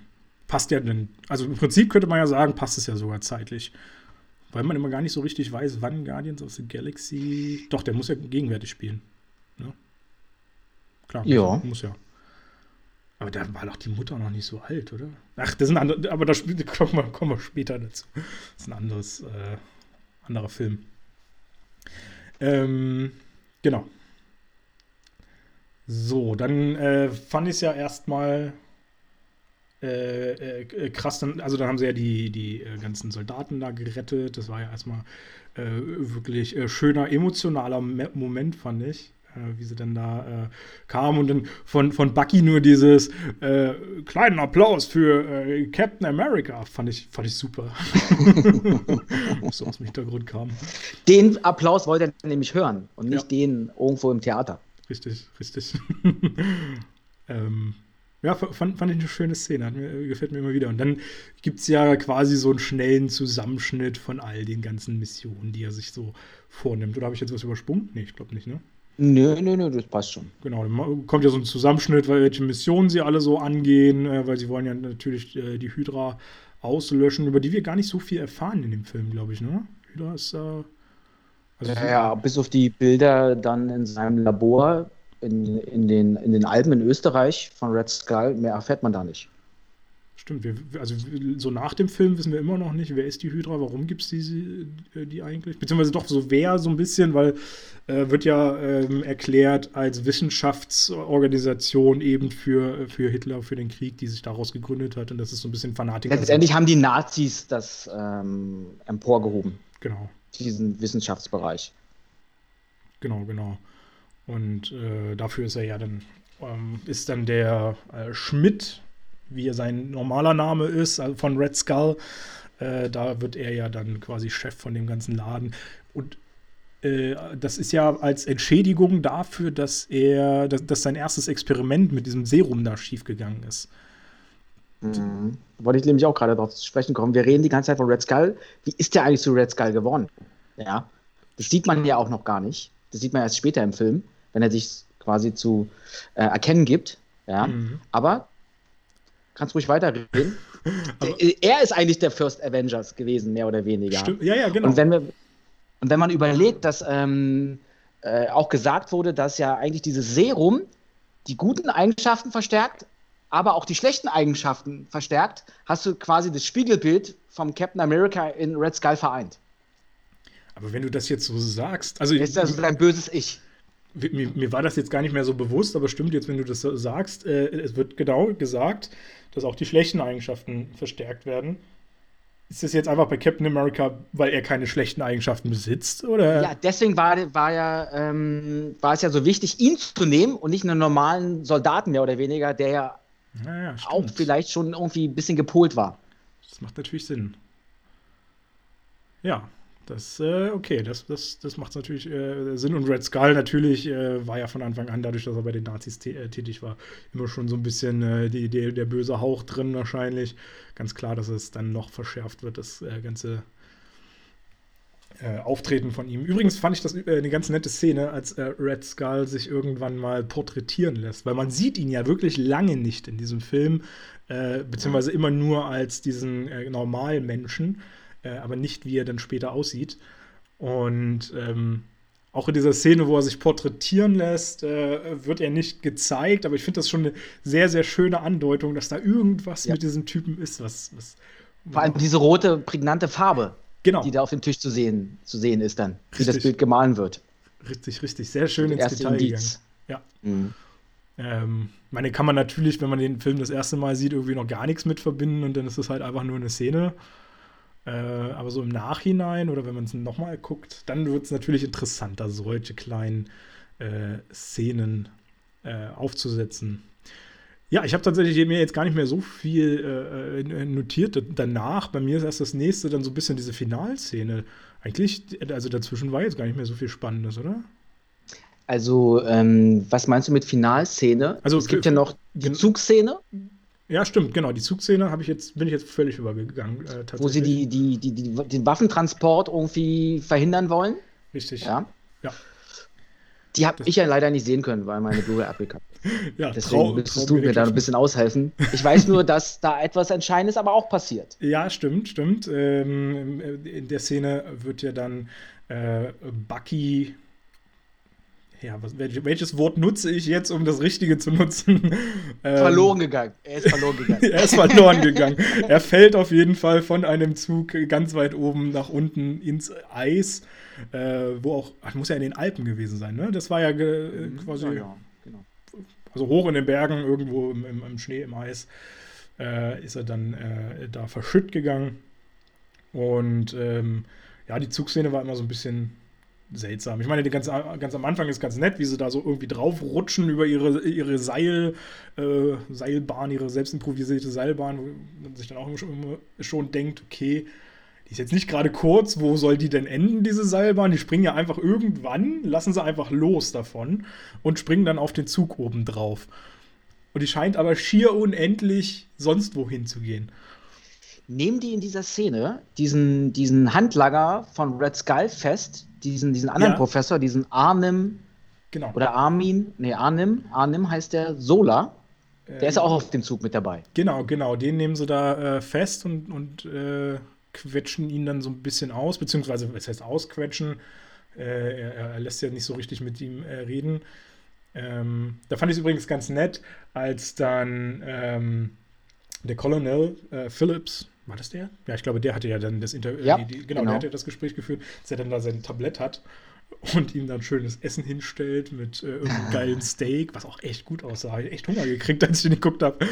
passt ja dann, also im Prinzip könnte man ja sagen, passt es ja sogar zeitlich. Weil man immer gar nicht so richtig weiß, wann Guardians of the Galaxy. Doch, der muss ja gegenwärtig spielen. Ne? Klar, Ja. muss ja. Aber da war doch die Mutter noch nicht so alt, oder? Ach, das ist ein anderer, aber da kommen wir, kommen wir später dazu. Das ist ein anderes, äh, anderer Film. Ähm, genau. So, dann äh, fand ich es ja erstmal äh, äh, krass. Dann, also, dann haben sie ja die, die äh, ganzen Soldaten da gerettet. Das war ja erstmal äh, wirklich äh, schöner, emotionaler Me Moment, fand ich. Äh, wie sie dann da äh, kam und dann von, von Bucky nur dieses äh, kleinen Applaus für äh, Captain America fand ich, fand ich super. so aus dem Hintergrund kam. Den Applaus wollte er nämlich hören und nicht Ja. den irgendwo im Theater. Richtig, richtig. ähm, ja, fand, fand ich eine schöne Szene, hat mir, gefällt mir immer wieder. Und dann gibt es ja quasi so einen schnellen Zusammenschnitt von all den ganzen Missionen, die er sich so vornimmt. Oder habe ich jetzt was übersprungen? Nee, ich glaube nicht, ne? Nö, nö, nö, das passt schon. Genau, dann kommt ja so ein Zusammenschnitt, weil welche Missionen sie alle so angehen, äh, weil sie wollen ja natürlich äh, die Hydra auslöschen, über die wir gar nicht so viel erfahren in dem Film, glaube ich, ne? Hydra ist äh, also Ja, ja, bis auf die Bilder dann in seinem Labor in, in, den, in den Alpen in Österreich von Red Skull, mehr erfährt man da nicht. Stimmt, wir, also so nach dem Film wissen wir immer noch nicht, wer ist die Hydra, warum gibt es die, äh, die eigentlich? Beziehungsweise doch so wer so ein bisschen, weil äh, wird ja ähm, erklärt als Wissenschaftsorganisation eben für, für Hitler, für den Krieg, die sich daraus gegründet hat und das ist so ein bisschen Fanatiker. Letztendlich haben die Nazis das ähm, emporgehoben, Genau, diesen Wissenschaftsbereich. genau, genau. Und äh, dafür ist er ja dann, ähm, ist dann der äh, Schmidt, wie er sein normaler Name ist, also von Red Skull. Äh, da wird er ja dann quasi Chef von dem ganzen Laden. Und äh, das ist ja als Entschädigung dafür, dass er, dass, dass sein erstes Experiment mit diesem Serum da schiefgegangen ist. Mhm. Wollte ich nämlich auch gerade darauf zu sprechen kommen. Wir reden die ganze Zeit von Red Skull. Wie ist der eigentlich zu Red Skull geworden? Ja, das sieht man ja auch noch gar nicht. Das sieht man erst später im Film, wenn er sich quasi zu äh, erkennen gibt. Ja, Mhm. aber kannst ruhig weiterreden. Er ist eigentlich der First Avengers gewesen, mehr oder weniger. Stimmt. Ja, ja, genau. Und wenn wir und wenn man überlegt, dass ähm, äh, auch gesagt wurde, dass ja eigentlich dieses Serum die guten Eigenschaften verstärkt, aber auch die schlechten Eigenschaften verstärkt, hast du quasi das Spiegelbild vom Captain America in Red Skull vereint. Aber wenn du das jetzt so sagst, also ist also sein böses Ich. Mir, mir war das jetzt gar nicht mehr so bewusst, aber stimmt jetzt, wenn du das so sagst, äh, es wird genau gesagt, dass auch die schlechten Eigenschaften verstärkt werden. Ist das jetzt einfach bei Captain America, weil er keine schlechten Eigenschaften besitzt? Oder? Ja, deswegen war, war, ja, ähm, war es ja so wichtig, ihn zu nehmen und nicht einen normalen Soldaten mehr oder weniger, der ja Ja, ja, auch vielleicht schon irgendwie ein bisschen gepolt war. Das macht natürlich Sinn. Ja, das, äh, okay, das, das, das macht natürlich äh, Sinn. Und Red Skull natürlich äh, war ja von Anfang an, dadurch, dass er bei den Nazis äh, tätig war, immer schon so ein bisschen äh, die, die, der böse Hauch drin wahrscheinlich. Ganz klar, dass es dann noch verschärft wird, das äh, ganze Auftreten von ihm. Übrigens fand ich das eine ganz nette Szene, als Red Skull sich irgendwann mal porträtieren lässt, weil man sieht ihn ja wirklich lange nicht in diesem Film, beziehungsweise immer nur als diesen äh, normalen Menschen, äh, aber nicht wie er dann später aussieht. Und ähm, auch in dieser Szene, wo er sich porträtieren lässt, äh, wird er nicht gezeigt, aber ich finde das schon eine sehr, sehr schöne Andeutung, dass da irgendwas Ja. mit diesem Typen ist, was, was Vor allem diese rote, prägnante Farbe. genau. die da auf dem Tisch zu sehen, zu sehen ist dann, richtig. wie das Bild gemahlen wird. Richtig, richtig. Sehr schön ins Detail Indiz. gegangen. Ja. Mhm. Ähm, meine, kann man natürlich, wenn man den Film das erste Mal sieht, irgendwie noch gar nichts mit verbinden und dann ist es halt einfach nur eine Szene. Äh, aber so im Nachhinein oder wenn man es nochmal guckt, dann wird es natürlich interessanter, solche kleinen äh, Szenen äh, aufzusetzen. Ja, ich habe tatsächlich mir jetzt gar nicht mehr so viel äh, äh, notiert danach. Bei mir ist erst das nächste dann so ein bisschen diese Finalszene. Eigentlich, also dazwischen war jetzt gar nicht mehr so viel Spannendes, oder? Also, ähm, was meinst du mit Finalszene? Also, es gibt ja noch die Zugszene. Ja, stimmt, genau. Die Zugszene habe ich jetzt, bin ich jetzt völlig übergegangen. Äh, Wo sie die, die, die, die, den Waffentransport irgendwie verhindern wollen. Richtig. Ja. ja. Die habe ich ja leider nicht sehen können, weil meine Blu-ray abgekappt ja, Deswegen müsstest du mir da ein bisschen aushelfen. Ich weiß nur, dass da etwas Entscheidendes aber auch passiert. Ja, stimmt, stimmt. Ähm, in der Szene wird ja dann äh, Bucky ja, was, welches Wort nutze ich jetzt, um das Richtige zu nutzen? Ähm, verloren gegangen. Er ist verloren gegangen. er ist verloren gegangen. Er fällt auf jeden Fall von einem Zug ganz weit oben nach unten ins Eis, äh, wo auch, ach, muss ja in den Alpen gewesen sein, ne? Das war ja äh, quasi, ja, ja, genau. also hoch in den Bergen, irgendwo im, im, im Schnee, im Eis, äh, ist er dann äh, da verschütt gegangen. Und ähm, ja, die Zugszene war immer so ein bisschen seltsam. Ich meine, ganz, ganz am Anfang ist ganz nett, wie sie da so irgendwie draufrutschen über ihre, ihre Seil, äh, Seilbahn, ihre selbst improvisierte Seilbahn, wo man sich dann auch schon, schon denkt, okay, die ist jetzt nicht gerade kurz, wo soll die denn enden, diese Seilbahn? Die springen ja einfach irgendwann, lassen sie einfach los davon und springen dann auf den Zug oben drauf. Und die scheint aber schier unendlich sonst wohin zu gehen. Nehmen die in dieser Szene diesen, diesen Handlanger von Red Skull fest, diesen, diesen anderen ja. Professor, diesen Arnim. Genau. Oder Armin, nee, Arnim, Arnim heißt der Sola. Der ähm, ist auch auf dem Zug mit dabei. Genau, genau. Den nehmen sie da äh, fest und, und äh, quetschen ihn dann so ein bisschen aus, beziehungsweise, was heißt ausquetschen? Äh, er, er, lässt ja nicht so richtig mit ihm äh, reden. Ähm, da fand ich es übrigens ganz nett, als dann ähm, der Colonel äh, Phillips, war das der? Ja, ich glaube, der hatte ja dann das Interview. Ja, genau, genau, der hat ja das Gespräch geführt, dass er dann da sein Tablett hat und ihm dann schönes Essen hinstellt mit äh, irgendeinem geilen Steak, was auch echt gut aussah. Ich echt Hunger gekriegt, als ich den geguckt habe.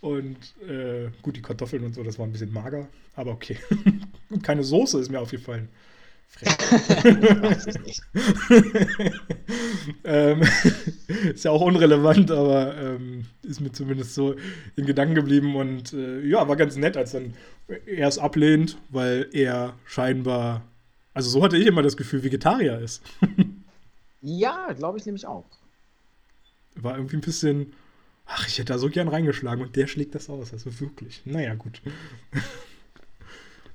Und äh, gut, die Kartoffeln und so, das war ein bisschen mager, aber okay. Keine Soße ist mir aufgefallen. ähm, ist ja auch unrelevant, aber ähm, ist mir zumindest so in Gedanken geblieben und äh, ja, war ganz nett, als dann er es ablehnt, weil er scheinbar, also so hatte ich immer das Gefühl, Vegetarier ist. ja, glaube ich nämlich auch. War irgendwie ein bisschen, ach, ich hätte da so gern reingeschlagen und der schlägt das aus, also wirklich. Naja, gut.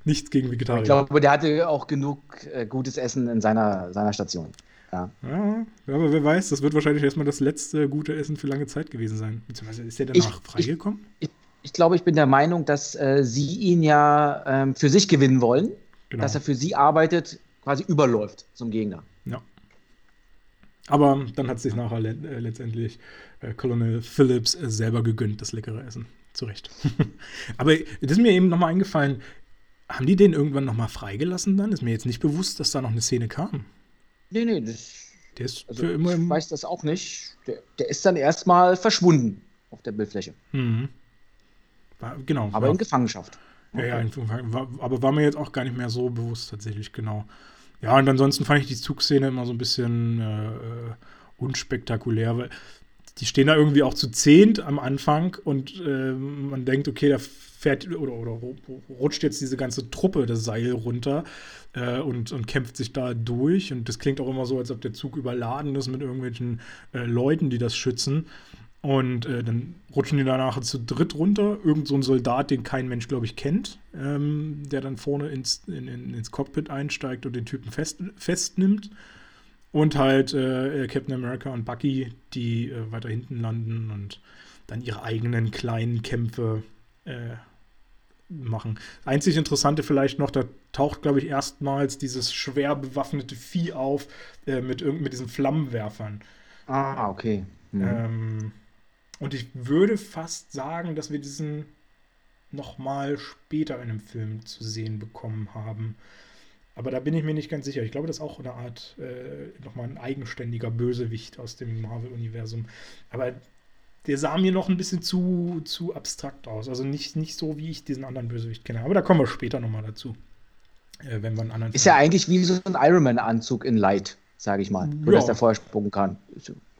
Nichts gegen Vegetarier. Ich glaube, der hatte auch genug äh, gutes Essen in seiner, seiner Station. Ja. ja. aber wer weiß, das wird wahrscheinlich erstmal das letzte gute Essen für lange Zeit gewesen sein. Beziehungsweise ist der danach ich, freigekommen? Ich, ich, ich, glaube, ich bin der Meinung, dass äh, sie ihn ja ähm, für sich gewinnen wollen, genau. dass er für sie arbeitet, quasi überläuft zum Gegner. Ja. Aber dann hat sich nachher le äh, letztendlich äh, Colonel Phillips äh, selber gegönnt, das leckere Essen. Zu Recht. aber das ist mir eben nochmal eingefallen, haben die den irgendwann nochmal freigelassen dann? Ist mir jetzt nicht bewusst, dass da noch eine Szene kam. Nee, nee, das, der ist also für immer ich weiß das auch nicht. Der, der ist dann erstmal verschwunden auf der Bildfläche. Mhm. War, genau. Aber war, in Gefangenschaft. Okay. Ja, ja, war, aber war mir jetzt auch gar nicht mehr so bewusst tatsächlich, genau. Ja, und ansonsten fand ich die Zugszene immer so ein bisschen äh, äh unspektakulär, weil die stehen da irgendwie auch zu zehnt am Anfang und äh, man denkt, okay, da fährt oder, oder rutscht jetzt diese ganze Truppe das Seil runter äh, und, und kämpft sich da durch. Und das klingt auch immer so, als ob der Zug überladen ist mit irgendwelchen äh, Leuten, die das schützen. Und äh, dann rutschen die danach zu dritt runter. Irgend so ein Soldat, den kein Mensch, glaube ich, kennt, ähm, der dann vorne ins, in, in, ins Cockpit einsteigt und den Typen fest, festnimmt. Und halt äh, Captain America und Bucky, die äh, weiter hinten landen und dann ihre eigenen kleinen Kämpfe äh, machen. Einzig Interessante vielleicht noch, da taucht, glaube ich, erstmals dieses schwer bewaffnete Vieh auf äh, mit, mit diesen Flammenwerfern. Ah, okay. Mhm. Ähm, und ich würde fast sagen, dass wir diesen nochmal später in einem Film zu sehen bekommen haben. Aber da bin ich mir nicht ganz sicher. Ich glaube, das ist auch eine Art, äh, nochmal ein eigenständiger Bösewicht aus dem Marvel-Universum. Aber der sah mir noch ein bisschen zu, zu abstrakt aus. Also nicht, nicht so, wie ich diesen anderen Bösewicht kenne. Aber da kommen wir später nochmal dazu. Äh, wenn wir einen anderen. Ist Film ja eigentlich wie so ein Iron Man-Anzug in Light, sage ich mal. Ja. das der Feuersprung kann.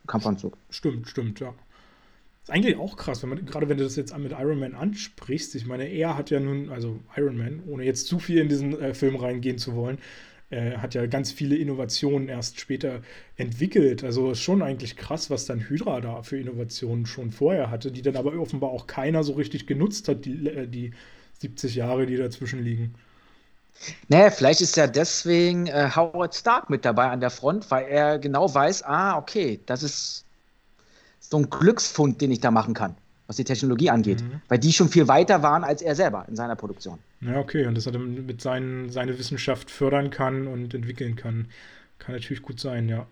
Kampfanzug. Stimmt, stimmt, ja. Ist eigentlich auch krass, wenn man, gerade wenn du das jetzt mit Iron Man ansprichst. Ich meine, er hat ja nun, also Iron Man, ohne jetzt zu viel in diesen äh, Film reingehen zu wollen, äh, hat ja ganz viele Innovationen erst später entwickelt. Also ist schon eigentlich krass, was dann Hydra da für Innovationen schon vorher hatte, die dann aber offenbar auch keiner so richtig genutzt hat, die, äh, die 70 Jahre, die dazwischen liegen. Naja, vielleicht ist ja deswegen äh, Howard Stark mit dabei an der Front, weil er genau weiß, ah, okay, das ist so ein Glücksfund, den ich da machen kann, was die Technologie angeht. Mhm. Weil die schon viel weiter waren als er selber in seiner Produktion. Ja, okay. Und dass er mit seinen, seine Wissenschaft fördern kann und entwickeln kann, kann natürlich gut sein, ja.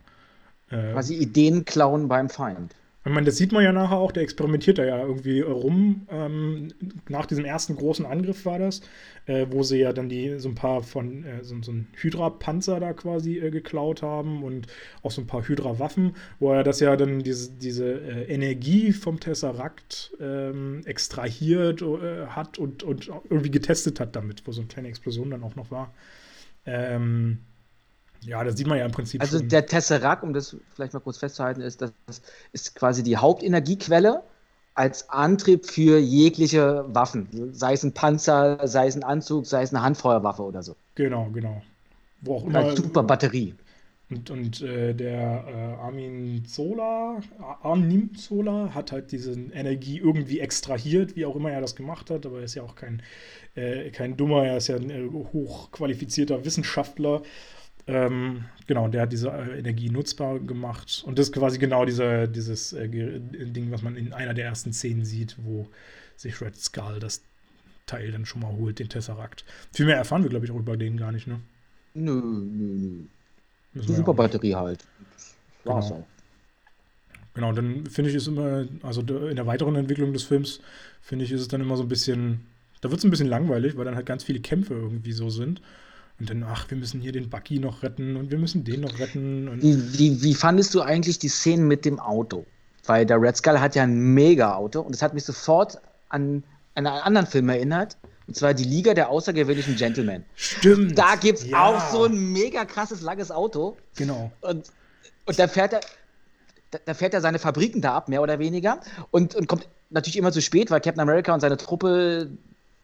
Äh, Quasi Ideen klauen beim Feind. Ich meine, das sieht man ja nachher auch, der experimentiert da ja irgendwie rum. Ähm, nach diesem ersten großen Angriff war das, äh, wo sie ja dann die so ein paar von äh, so, so ein Hydra-Panzer da quasi äh, geklaut haben und auch so ein paar Hydra-Waffen, wo er das ja dann diese, diese äh, Energie vom Tesseract ähm, extrahiert äh, hat und, und irgendwie getestet hat damit, wo so eine kleine Explosion dann auch noch war. Ähm, ja, das sieht man ja im Prinzip. Also schon. der Tesseract, um das vielleicht mal kurz festzuhalten, ist, das ist quasi die Hauptenergiequelle als Antrieb für jegliche Waffen. Sei es ein Panzer, sei es ein Anzug, sei es eine Handfeuerwaffe oder so. Genau, genau. Wo auch immer. Als super Batterie. Und, und äh, der äh, Armin Zola, Arnim Zola hat halt diese Energie irgendwie extrahiert, wie auch immer er das gemacht hat, aber er ist ja auch kein, äh, kein Dummer, er ist ja ein äh, hochqualifizierter Wissenschaftler ähm, genau, der hat diese äh, Energie nutzbar gemacht. Und das ist quasi genau dieser, dieses äh, Ding, was man in einer der ersten Szenen sieht, wo sich Red Skull das Teil dann schon mal holt, den Tesseract. Viel mehr erfahren wir, glaube ich, auch über den gar nicht, ne? Nö, nö, nö. Die Superbatterie halt. Genau. Auch. Genau, dann finde ich es immer, also in der weiteren Entwicklung des Films, finde ich, ist es dann immer so ein bisschen, da wird es ein bisschen langweilig, weil dann halt ganz viele Kämpfe irgendwie so sind. Und dann, ach, wir müssen hier den Bucky noch retten und wir müssen den noch retten. Wie, wie, wie, fandest du eigentlich die Szenen mit dem Auto? Weil der Red Skull hat ja ein Mega-Auto und es hat mich sofort an, einen anderen Film erinnert. Und zwar die Liga der außergewöhnlichen Gentlemen. Stimmt. Da gibt es ja. auch so ein mega krasses, langes Auto. Genau. Und, und da fährt er. Da, fährt er seine Fabriken da ab, mehr oder weniger, und, und kommt natürlich immer zu spät, weil Captain America und seine Truppe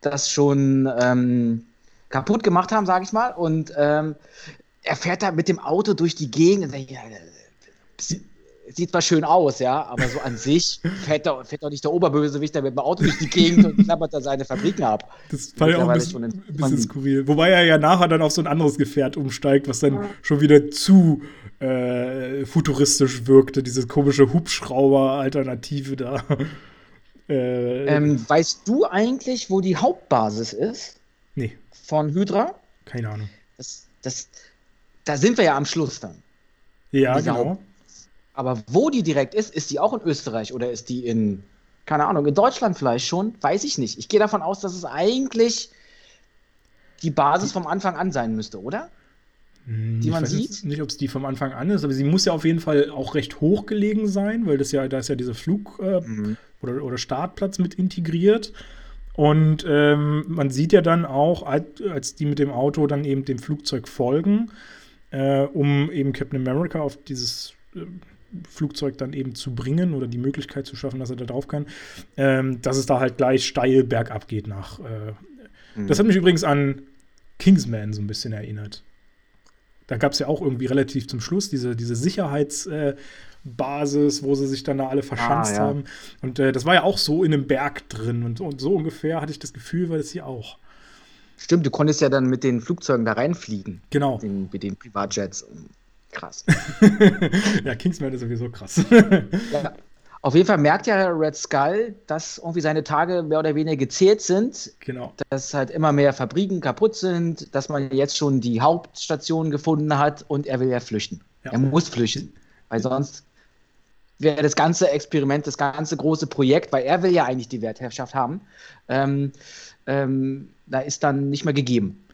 das schon ähm, kaputt gemacht haben, sage ich mal. Und ähm, er fährt da mit dem Auto durch die Gegend. Und denke, ja, sieht zwar schön aus, ja, aber so an sich fährt doch, fährt doch nicht der Oberbösewicht da mit dem Auto durch die Gegend und klappert da seine Fabriken ab. Das fand ich auch ein bisschen, ein bisschen skurril. Wobei er ja nachher dann auf so ein anderes Gefährt umsteigt, was dann ja. schon wieder zu äh, futuristisch wirkte, diese komische Hubschrauber-Alternative da. äh, ähm, weißt du eigentlich, wo die Hauptbasis ist? Nee von Hydra. Keine Ahnung. Das, das, da sind wir ja am Schluss dann. Ja, genau. Aber wo die direkt ist, ist die auch in Österreich oder ist die in, keine Ahnung, in Deutschland vielleicht schon? Weiß ich nicht. Ich gehe davon aus, dass es eigentlich die Basis vom Anfang an sein müsste, oder? Hm, die man ich weiß sieht. nicht, ob es die vom Anfang an ist, aber sie muss ja auf jeden Fall auch recht hoch gelegen sein, weil das ja, da ist ja dieser Flug äh, mhm. oder, oder Startplatz mit integriert. Und ähm, man sieht ja dann auch, als die mit dem Auto dann eben dem Flugzeug folgen, äh, um eben Captain America auf dieses äh, Flugzeug dann eben zu bringen oder die Möglichkeit zu schaffen, dass er da drauf kann, ähm, dass es da halt gleich steil bergab geht nach. Äh, mhm. Das hat mich übrigens an Kingsman so ein bisschen erinnert. Da gab es ja auch irgendwie relativ zum Schluss diese, diese Sicherheits- äh, Basis, wo sie sich dann da alle verschanzt ah, ja. haben. Und äh, das war ja auch so in einem Berg drin. Und, und so ungefähr hatte ich das Gefühl, war das hier auch. Stimmt, du konntest ja dann mit den Flugzeugen da reinfliegen. Genau. Mit den, mit den Privatjets. Krass. ja, Kingsman ist sowieso krass. ja. Auf jeden Fall merkt ja Red Skull, dass irgendwie seine Tage mehr oder weniger gezählt sind. Genau. Dass halt immer mehr Fabriken kaputt sind, dass man jetzt schon die Hauptstation gefunden hat und er will ja flüchten. Ja. Er muss flüchten. Weil sonst wäre das ganze Experiment, das ganze große Projekt, weil er will ja eigentlich die Wertherrschaft haben, ähm, ähm, da ist dann nicht mehr gegeben.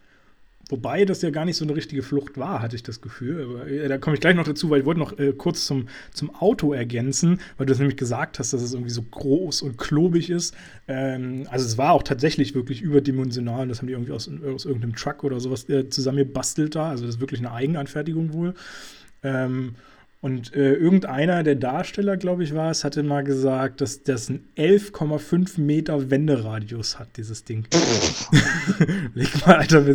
Wobei das ja gar nicht so eine richtige Flucht war, hatte ich das Gefühl. Aber, äh, da komme ich gleich noch dazu, weil ich wollte noch äh, kurz zum, zum Auto ergänzen, weil du es nämlich gesagt hast, dass es irgendwie so groß und klobig ist. Ähm, also es war auch tatsächlich wirklich überdimensional das haben die irgendwie aus, aus irgendeinem Truck oder sowas äh, zusammengebastelt da. Also das ist wirklich eine Eigenanfertigung wohl. Ähm, und äh, irgendeiner der Darsteller, glaube ich, war es, hatte mal gesagt, dass das einen 11,5 Meter Wenderadius hat, dieses Ding. Leg mal, Alter,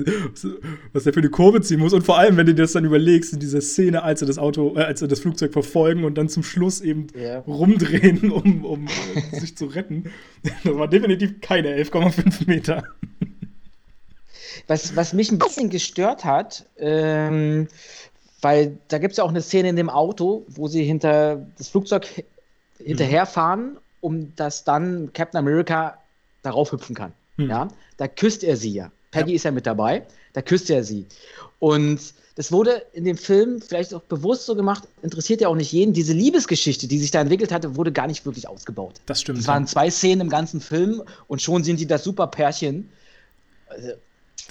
was der für eine Kurve ziehen muss. Und vor allem, wenn du dir das dann überlegst, in dieser Szene, als sie das Auto, äh, als sie das Flugzeug verfolgen und dann zum Schluss eben yeah. rumdrehen, um, um äh, sich zu retten. Das war definitiv keine 11,5 Meter. Was, was mich ein bisschen gestört hat, ähm, weil da gibt es ja auch eine Szene in dem Auto, wo sie hinter das Flugzeug hinterherfahren, um dass dann Captain America darauf hüpfen kann. Mhm. Ja, da küsst er sie ja. Peggy ja. ist ja mit dabei, da küsst er sie. Und das wurde in dem Film vielleicht auch bewusst so gemacht, interessiert ja auch nicht jeden. Diese Liebesgeschichte, die sich da entwickelt hatte, wurde gar nicht wirklich ausgebaut. Das stimmt. Es waren zwei Szenen im ganzen Film und schon sind die das super Pärchen. Also,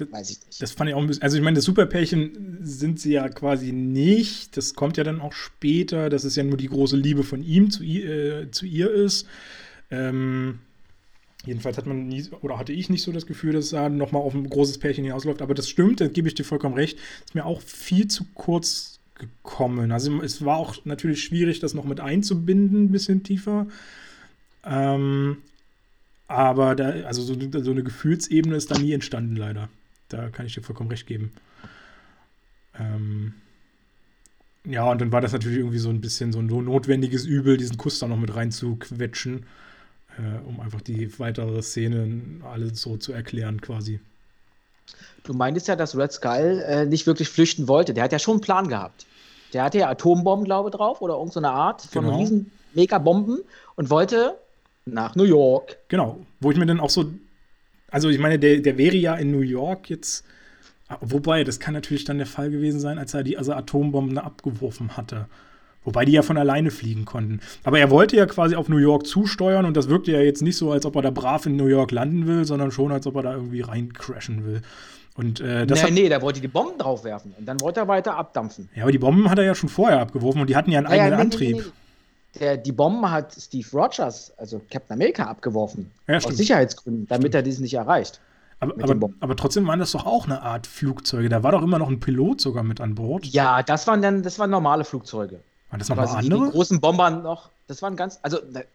das, Weiß ich nicht. Das fand ich auch ein bisschen. Also, ich meine, das Superpärchen sind sie ja quasi nicht. Das kommt ja dann auch später, dass es ja nur die große Liebe von ihm zu ihr, äh, zu ihr ist. Ähm, jedenfalls hat man nie, oder hatte ich nicht so das Gefühl, dass es da nochmal auf ein großes Pärchen hinausläuft. Aber das stimmt, da gebe ich dir vollkommen recht. Ist mir auch viel zu kurz gekommen. Also, es war auch natürlich schwierig, das noch mit einzubinden, ein bisschen tiefer. Ähm, aber da, also so, so, eine Gefühlsebene ist da nie entstanden, leider. Da kann ich dir vollkommen recht geben. Ähm, ja, und dann war das natürlich irgendwie so ein bisschen so ein notwendiges Übel, diesen Kuss da noch mit reinzuquetschen, äh, um einfach die weitere Szene alles so zu erklären quasi. Du meintest ja, dass Red Skull äh, nicht wirklich flüchten wollte. Der hat ja schon einen Plan gehabt. Der hatte ja Atombomben, glaube ich, drauf oder irgendeine so Art von genau. riesen Megabomben und wollte nach New York. Genau, wo ich mir dann auch so also ich meine, der, der wäre ja in New York jetzt. Wobei, das kann natürlich dann der Fall gewesen sein, als er die also Atombomben abgeworfen hatte. Wobei die ja von alleine fliegen konnten. Aber er wollte ja quasi auf New York zusteuern und das wirkte ja jetzt nicht so, als ob er da brav in New York landen will, sondern schon, als ob er da irgendwie reincrashen will. Und, äh, das nee, hat, nee, der wollte die Bomben draufwerfen und dann wollte er weiter abdampfen. Ja, aber die Bomben hat er ja schon vorher abgeworfen und die hatten ja einen ja, eigenen nee, Antrieb. Nee, der, die Bomben hat Steve Rogers, also Captain America, abgeworfen. Ja, aus Sicherheitsgründen, damit er dies nicht erreicht. Aber, aber, aber, trotzdem waren das doch auch eine Art Flugzeuge. Da war doch immer noch ein Pilot sogar mit an Bord. Ja, das waren dann, das waren normale Flugzeuge. Waren das noch mal andere? Die, großen Bomber noch, das waren ganz, also ne,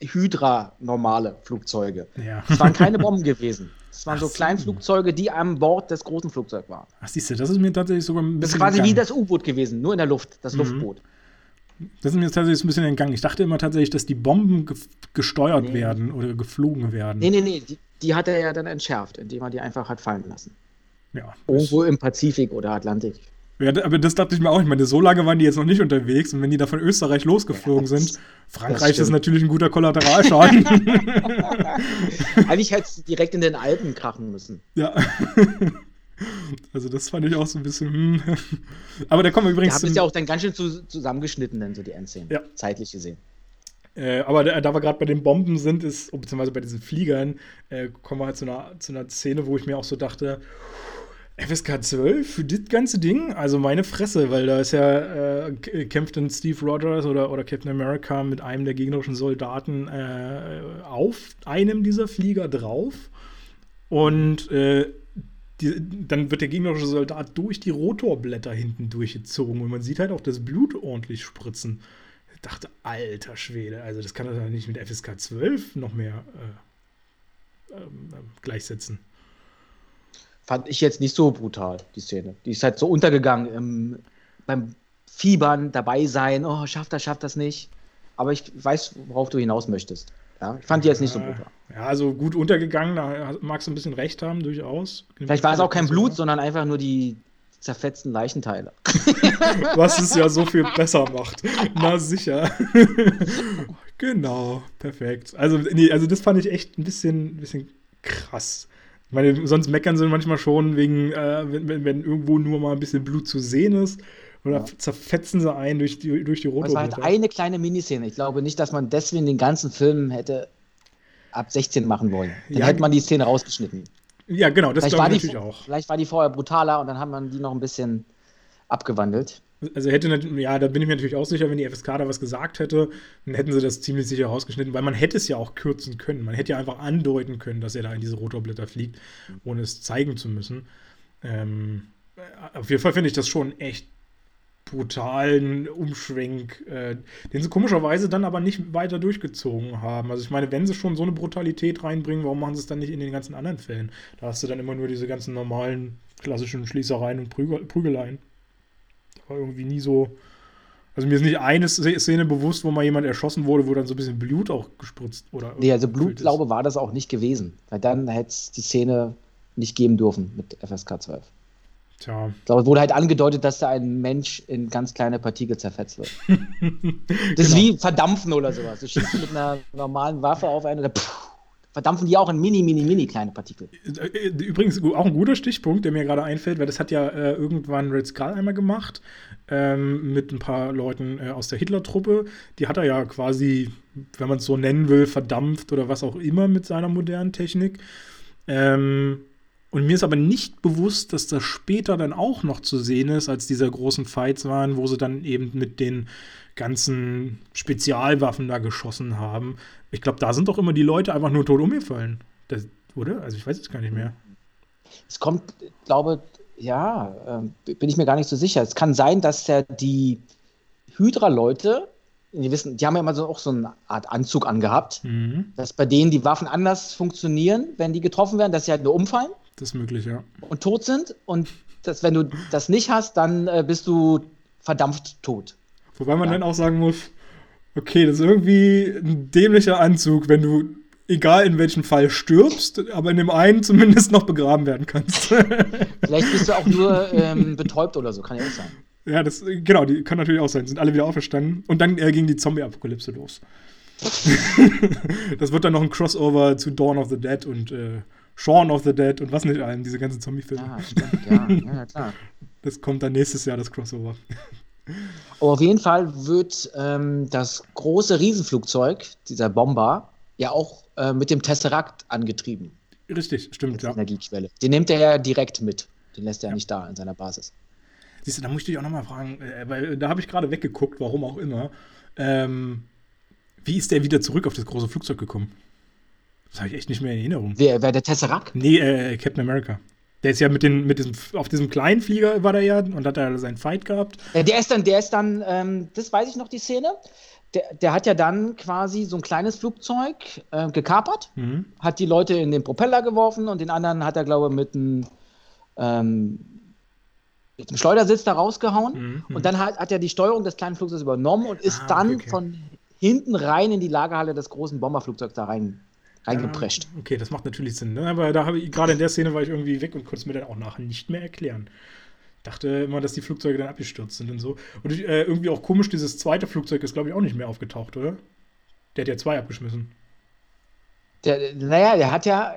Hydra normale Flugzeuge. Ja. Das waren keine Bomben gewesen. Das waren Ach so Kleinflugzeuge, die an Bord des großen Flugzeugs waren. Ach, siehst du, das ist mir tatsächlich sogar ein bisschen. Das ist quasi gegangen. wie das U-Boot gewesen, nur in der Luft, das mhm. Luftboot. Das ist mir tatsächlich ein bisschen entgangen. Ich dachte immer tatsächlich, dass die Bomben ge gesteuert nee. werden oder geflogen werden. Nee, nee, nee. Die, die, hat er ja dann entschärft, indem er die einfach hat fallen lassen. Ja. Irgendwo im Pazifik oder Atlantik. Ja, aber das dachte ich mir auch. Ich meine, so lange waren die jetzt noch nicht unterwegs. Und wenn die da von Österreich losgeflogen ja, sind, Frankreich ist natürlich ein guter Kollateralschaden. Eigentlich hätte es direkt in den Alpen krachen müssen. Ja. Also das fand ich auch so ein bisschen. Hm. Aber da kommen wir übrigens. Da es ja auch dann ganz schön zu, zusammengeschnitten, dann so die Endszenen. Ja. Zeitlich gesehen. Äh, aber da, da, wir gerade bei den Bomben sind, ist, oh, beziehungsweise bei diesen Fliegern, äh, kommen wir halt zu einer, zu einer Szene, wo ich mir auch so dachte, FSK 12 für das ganze Ding? Also meine Fresse, weil da ist ja, äh, kämpft dann Steve Rogers oder, oder Captain America mit einem der gegnerischen Soldaten äh, auf einem dieser Flieger drauf. Und äh, die, dann wird der gegnerische Soldat durch die Rotorblätter hinten durchgezogen und man sieht halt auch das Blut ordentlich spritzen. Ich dachte, alter Schwede, also das kann er ja nicht mit FSK 12 noch mehr äh, ähm, gleichsetzen. Fand ich jetzt nicht so brutal, die Szene. Die ist halt so untergegangen im, beim Fiebern, dabei sein, oh, schafft das, schafft das nicht. Aber ich weiß, worauf du hinaus möchtest. Ja, ich fand die jetzt nicht so brutal. Ja, also gut untergegangen, da magst du ein bisschen recht haben, durchaus. Vielleicht war es auch kein Blut, sondern einfach nur die zerfetzten Leichenteile. Was es ja so viel besser macht. Na sicher. genau, perfekt. Also, nee, also das fand ich echt ein bisschen, ein bisschen krass. Ich meine, sonst meckern sie manchmal schon wegen, äh, wenn, wenn, wenn irgendwo nur mal ein bisschen Blut zu sehen ist. Oder ja. zerfetzen sie einen durch die, durch die rote Das war halt eine kleine Miniszene. Ich glaube nicht, dass man deswegen den ganzen Film hätte ab 16 machen wollen. Dann ja, hätte man die Szene rausgeschnitten. Ja, genau, das glaube ich natürlich auch. Vielleicht war die vorher brutaler und dann hat man die noch ein bisschen abgewandelt. Also hätte, ja, da bin ich mir natürlich auch sicher, wenn die FSK da was gesagt hätte, dann hätten sie das ziemlich sicher rausgeschnitten, weil man hätte es ja auch kürzen können. Man hätte ja einfach andeuten können, dass er da in diese Rotorblätter fliegt, ohne es zeigen zu müssen. Ähm, auf jeden Fall finde ich das schon echt brutalen Umschwenk, äh, den sie komischerweise dann aber nicht weiter durchgezogen haben. Also ich meine, wenn sie schon so eine Brutalität reinbringen, warum machen sie es dann nicht in den ganzen anderen Fällen? Da hast du dann immer nur diese ganzen normalen, klassischen Schließereien und Prügel Prügeleien. War irgendwie nie so. Also mir ist nicht eine Szene bewusst, wo mal jemand erschossen wurde, wo dann so ein bisschen Blut auch gespritzt oder. Nee, also Blut, glaube war das auch nicht gewesen. Weil dann hätte es die Szene nicht geben dürfen mit FSK 12. Tja. Ich glaube, es wurde halt angedeutet, dass da ein Mensch in ganz kleine Partikel zerfetzt wird. das genau. ist wie Verdampfen oder sowas. Du schießt mit einer normalen Waffe auf einen oder pff, verdampfen die auch in mini, mini, mini kleine Partikel. Äh, übrigens auch ein guter Stichpunkt, der mir gerade einfällt, weil das hat ja äh, irgendwann Red Skull einmal gemacht ähm, mit ein paar Leuten äh, aus der Hitler-Truppe. Die hat er ja quasi, wenn man es so nennen will, verdampft oder was auch immer mit seiner modernen Technik. Ähm, und mir ist aber nicht bewusst, dass das später dann auch noch zu sehen ist, als diese großen Fights waren, wo sie dann eben mit den ganzen Spezialwaffen da geschossen haben. Ich glaube, da sind doch immer die Leute einfach nur tot umgefallen. Das, oder? Also ich weiß es gar nicht mehr. Es kommt, glaube ja, äh, bin ich mir gar nicht so sicher. Es kann sein, dass ja die Hydra-Leute, die wissen, die haben ja immer so auch so eine Art Anzug angehabt, mhm. dass bei denen die Waffen anders funktionieren, wenn die getroffen werden, dass sie halt nur umfallen. Das ist möglich, ja. Und tot sind. Und dass, wenn du das nicht hast, dann äh, bist du verdampft tot. Wobei man ja. dann auch sagen muss, okay, das ist irgendwie ein dämlicher Anzug, wenn du, egal in welchem Fall, stirbst, aber in dem einen zumindest noch begraben werden kannst. Vielleicht bist du auch nur ähm, betäubt oder so, kann ja auch sein. Ja, das, genau, die kann natürlich auch sein. Sind alle wieder auferstanden. Und dann äh, ging die Zombie-Apokalypse los. das wird dann noch ein Crossover zu Dawn of the Dead und äh, Shaun of the Dead und was nicht allem, diese ganzen Zombie-Filme. Ja, stimmt, ja. ja, klar. Das kommt dann nächstes Jahr, das Crossover. Aber auf jeden Fall wird ähm, das große Riesenflugzeug, dieser Bomber, ja auch äh, mit dem Tesseract angetrieben. Richtig, stimmt, ja. Energiequelle. Den nimmt er ja direkt mit. Den lässt er ja. nicht da in seiner Basis. Siehst du, da muss ich dich auch nochmal fragen, äh, weil da habe ich gerade weggeguckt, warum auch immer. Ähm, wie ist der wieder zurück auf das große Flugzeug gekommen? Das habe ich echt nicht mehr in Erinnerung. Wer, wer der Tesseract? Nee, äh, Captain America. Der ist ja mit, den, mit diesem, auf diesem kleinen Flieger war der ja und hat da seinen Fight gehabt. Der ist dann, der ist dann, ähm, das weiß ich noch, die Szene. Der, der, hat ja dann quasi so ein kleines Flugzeug äh, gekapert, mhm. hat die Leute in den Propeller geworfen und den anderen hat er, glaube ich, mit einem ähm, mit dem Schleudersitz da rausgehauen. Mhm. Und dann hat, hat er die Steuerung des kleinen Flugzeugs übernommen und ist ah, dann okay, okay. von hinten rein in die Lagerhalle des großen Bomberflugzeugs da rein reingeprescht. Ja, okay, das macht natürlich Sinn. Ne? Aber da habe ich, gerade in der Szene war ich irgendwie weg und konnte es mir dann auch nachher nicht mehr erklären. Dachte immer, dass die Flugzeuge dann abgestürzt sind und so. Und äh, irgendwie auch komisch, dieses zweite Flugzeug ist, glaube ich, auch nicht mehr aufgetaucht, oder? Der hat ja zwei abgeschmissen. Der, naja, der hat ja,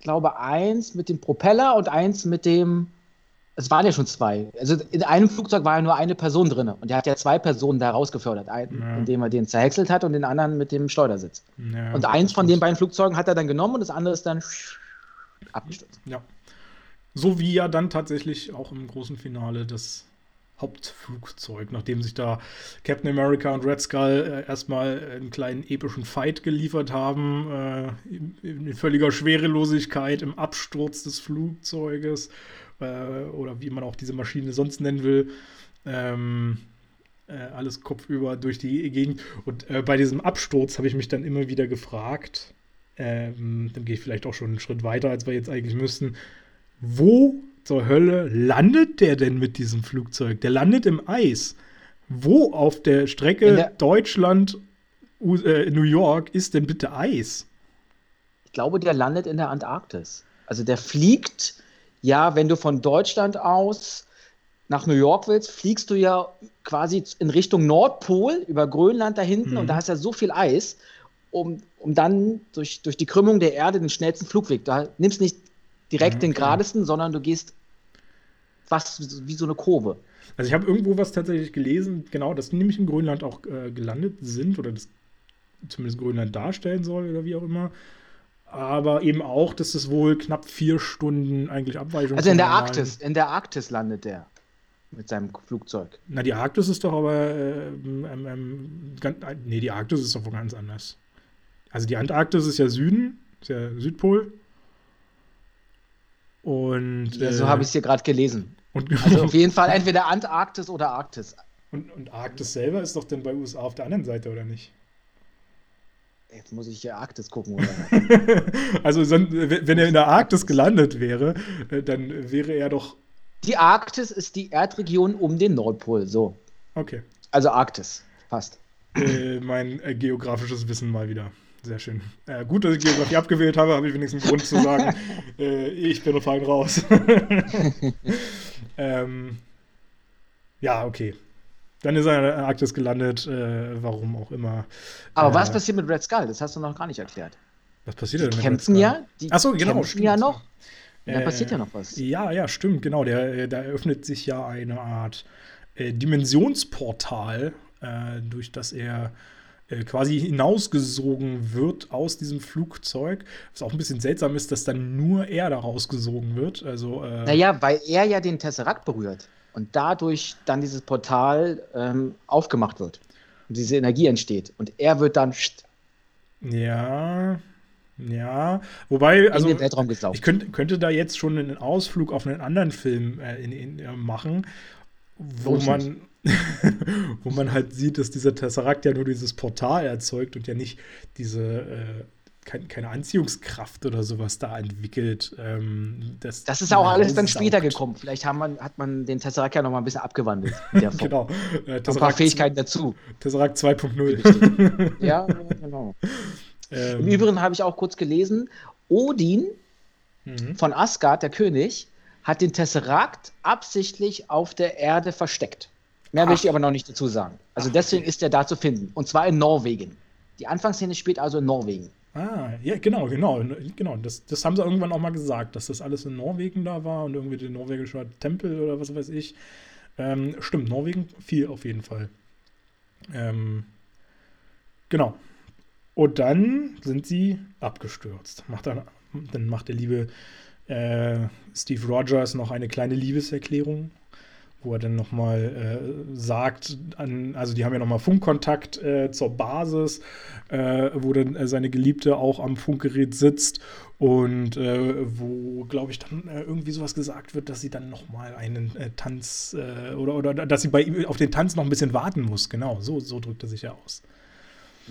glaube eins mit dem Propeller und eins mit dem es waren ja schon zwei. Also in einem Flugzeug war ja nur eine Person drin und er hat ja zwei Personen da rausgefördert, einen, ja. indem er den zerhäckselt hat und den anderen mit dem Schleudersitz. Ja, und eins von den beiden Flugzeugen hat er dann genommen und das andere ist dann abgestürzt. Ja. So wie ja dann tatsächlich auch im großen Finale das Hauptflugzeug, nachdem sich da Captain America und Red Skull äh, erstmal einen kleinen epischen Fight geliefert haben, äh, in, in völliger Schwerelosigkeit im Absturz des Flugzeuges äh, oder wie man auch diese Maschine sonst nennen will. Ähm, äh, alles kopfüber durch die Gegend. Und äh, bei diesem Absturz habe ich mich dann immer wieder gefragt, ähm, dann gehe ich vielleicht auch schon einen Schritt weiter, als wir jetzt eigentlich müssten, wo zur Hölle landet der denn mit diesem Flugzeug? Der landet im Eis. Wo auf der Strecke der Deutschland, äh, New York ist denn bitte Eis? Ich glaube, der landet in der Antarktis. Also der fliegt ja, wenn du von Deutschland aus nach New York willst, fliegst du ja quasi in Richtung Nordpol über Grönland da hinten mhm. und da hast ja so viel Eis, um, um dann durch, durch die Krümmung der Erde den schnellsten Flugweg. Du nimmst nicht direkt mhm, den geradesten, sondern du gehst was wie so eine Kurve. Also ich habe irgendwo was tatsächlich gelesen, genau, dass die nämlich in Grönland auch äh, gelandet sind oder das zumindest Grönland darstellen soll oder wie auch immer. Aber eben auch, dass es wohl knapp vier Stunden eigentlich Abweichung Also in der Arktis, in der Arktis landet der mit seinem Flugzeug. Na, die Arktis ist doch aber, äh, ähm, ähm, ganz, nee, die Arktis ist doch wo ganz anders. Also die Antarktis ist ja Süden, ist ja Südpol. Und. Ja, so äh, habe ich es hier gerade gelesen. Und, also auf jeden Fall entweder Antarktis oder Arktis. Und, und Arktis selber ist doch dann bei USA auf der anderen Seite, oder nicht? Jetzt muss ich hier Arktis gucken, oder? also, wenn er in der Arktis gelandet wäre, äh, dann wäre er doch. Die Arktis ist die Erdregion um den Nordpol, so. Okay. Also Arktis, passt. Äh, mein äh, geografisches Wissen mal wieder. Sehr schön. Äh, gut, dass ich Geografie abgewählt habe, habe ich wenigstens einen Grund zu sagen, äh, ich bin fein raus. ähm, ja, okay. Dann ist er in der Arktis gelandet, äh, warum auch immer. Aber was äh, passiert mit Red Skull? Das hast du noch gar nicht erklärt. Was passiert denn mit kämpfen Red Skull? Ja, die Achso, genau, kämpfen stimmt. ja noch. Da passiert ja noch was. Ja, ja, stimmt, genau. Der, da eröffnet sich ja eine Art äh, Dimensionsportal, äh, durch das er äh, quasi hinausgesogen wird aus diesem Flugzeug. Was auch ein bisschen seltsam ist, dass dann nur er da rausgesogen wird. Also, äh, naja, weil er ja den Tesseract berührt und dadurch dann dieses Portal ähm, aufgemacht wird und diese Energie entsteht. Und er wird dann. Ja, ja, wobei, also ich könnte, könnte da jetzt schon einen Ausflug auf einen anderen Film äh, in, in, äh, machen, wo man, wo man halt sieht, dass dieser Tesseract ja nur dieses Portal erzeugt und ja nicht diese äh, kein, keine Anziehungskraft oder sowas da entwickelt. Ähm, das, das ist auch alles dann später gekommen. Vielleicht man, hat man den Tesseract ja noch mal ein bisschen abgewandelt. genau. Äh, ein paar Fähigkeiten dazu. Tesseract 2.0. ja, genau. Ähm, Im Übrigen habe ich auch kurz gelesen, Odin mhm. von Asgard, der König, hat den Tesseract absichtlich auf der Erde versteckt. Mehr Ach. möchte ich aber noch nicht dazu sagen. Also Ach, deswegen okay. ist er da zu finden. Und zwar in Norwegen. Die Anfangsszene spielt also in Norwegen. Ah, ja, genau, genau, genau. Das, das haben sie irgendwann auch mal gesagt, dass das alles in Norwegen da war und irgendwie der norwegische Tempel oder was weiß ich. Ähm, stimmt, Norwegen viel auf jeden Fall. Ähm, genau. Und dann sind sie abgestürzt. Macht dann, dann macht der liebe äh, Steve Rogers noch eine kleine Liebeserklärung, wo er dann nochmal äh, sagt, an, also die haben ja nochmal Funkkontakt äh, zur Basis, äh, wo dann äh, seine Geliebte auch am Funkgerät sitzt und äh, wo, glaube ich, dann äh, irgendwie sowas gesagt wird, dass sie dann nochmal einen Tanz oder, oder dass sie bei, auf den Tanz noch ein bisschen warten muss. Genau, so, so drückt er sich ja aus.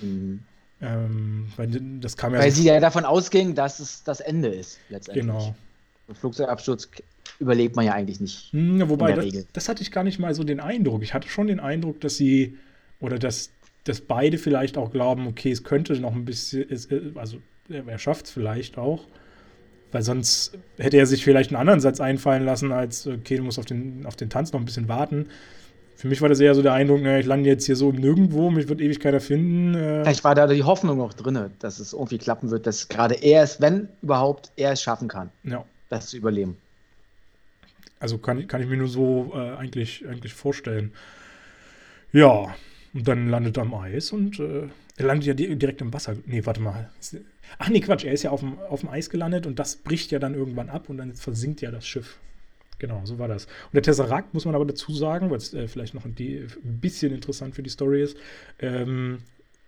Mhm. Ähm, weil das kam ja weil so sie ja davon ausging, dass es das Ende ist, letztendlich. Genau. Flugzeugabsturz überlebt man ja eigentlich nicht. Hm, wobei, das, das, hatte ich gar nicht mal so den Eindruck. Ich hatte schon den Eindruck, dass sie oder dass, dass beide vielleicht auch glauben, okay, es könnte noch ein bisschen, äh, also er schafft es vielleicht auch. Weil sonst hätte er sich vielleicht einen anderen Satz einfallen lassen, als, okay, du musst auf den, auf den Tanz noch ein bisschen warten. Für mich war das eher so der Eindruck, na, ich lande jetzt hier so Nirgendwo, mich wird ewig keiner finden. Äh. Vielleicht war da die Hoffnung noch drin, dass es irgendwie klappen wird, dass gerade er es, wenn überhaupt, er es schaffen kann. Ja das zu überleben. Also kann, kann ich mir nur so äh, eigentlich, eigentlich vorstellen. Ja, und dann landet er am Eis und äh, er landet ja direkt im Wasser. Nee, warte mal. Ach nee, Quatsch, er ist ja auf dem, auf dem Eis gelandet und das bricht ja dann irgendwann ab und dann versinkt ja das Schiff. Genau, so war das. Und der Tesseract, muss man aber dazu sagen, weil es äh, vielleicht noch ein, bisschen interessant für die Story ist, ähm,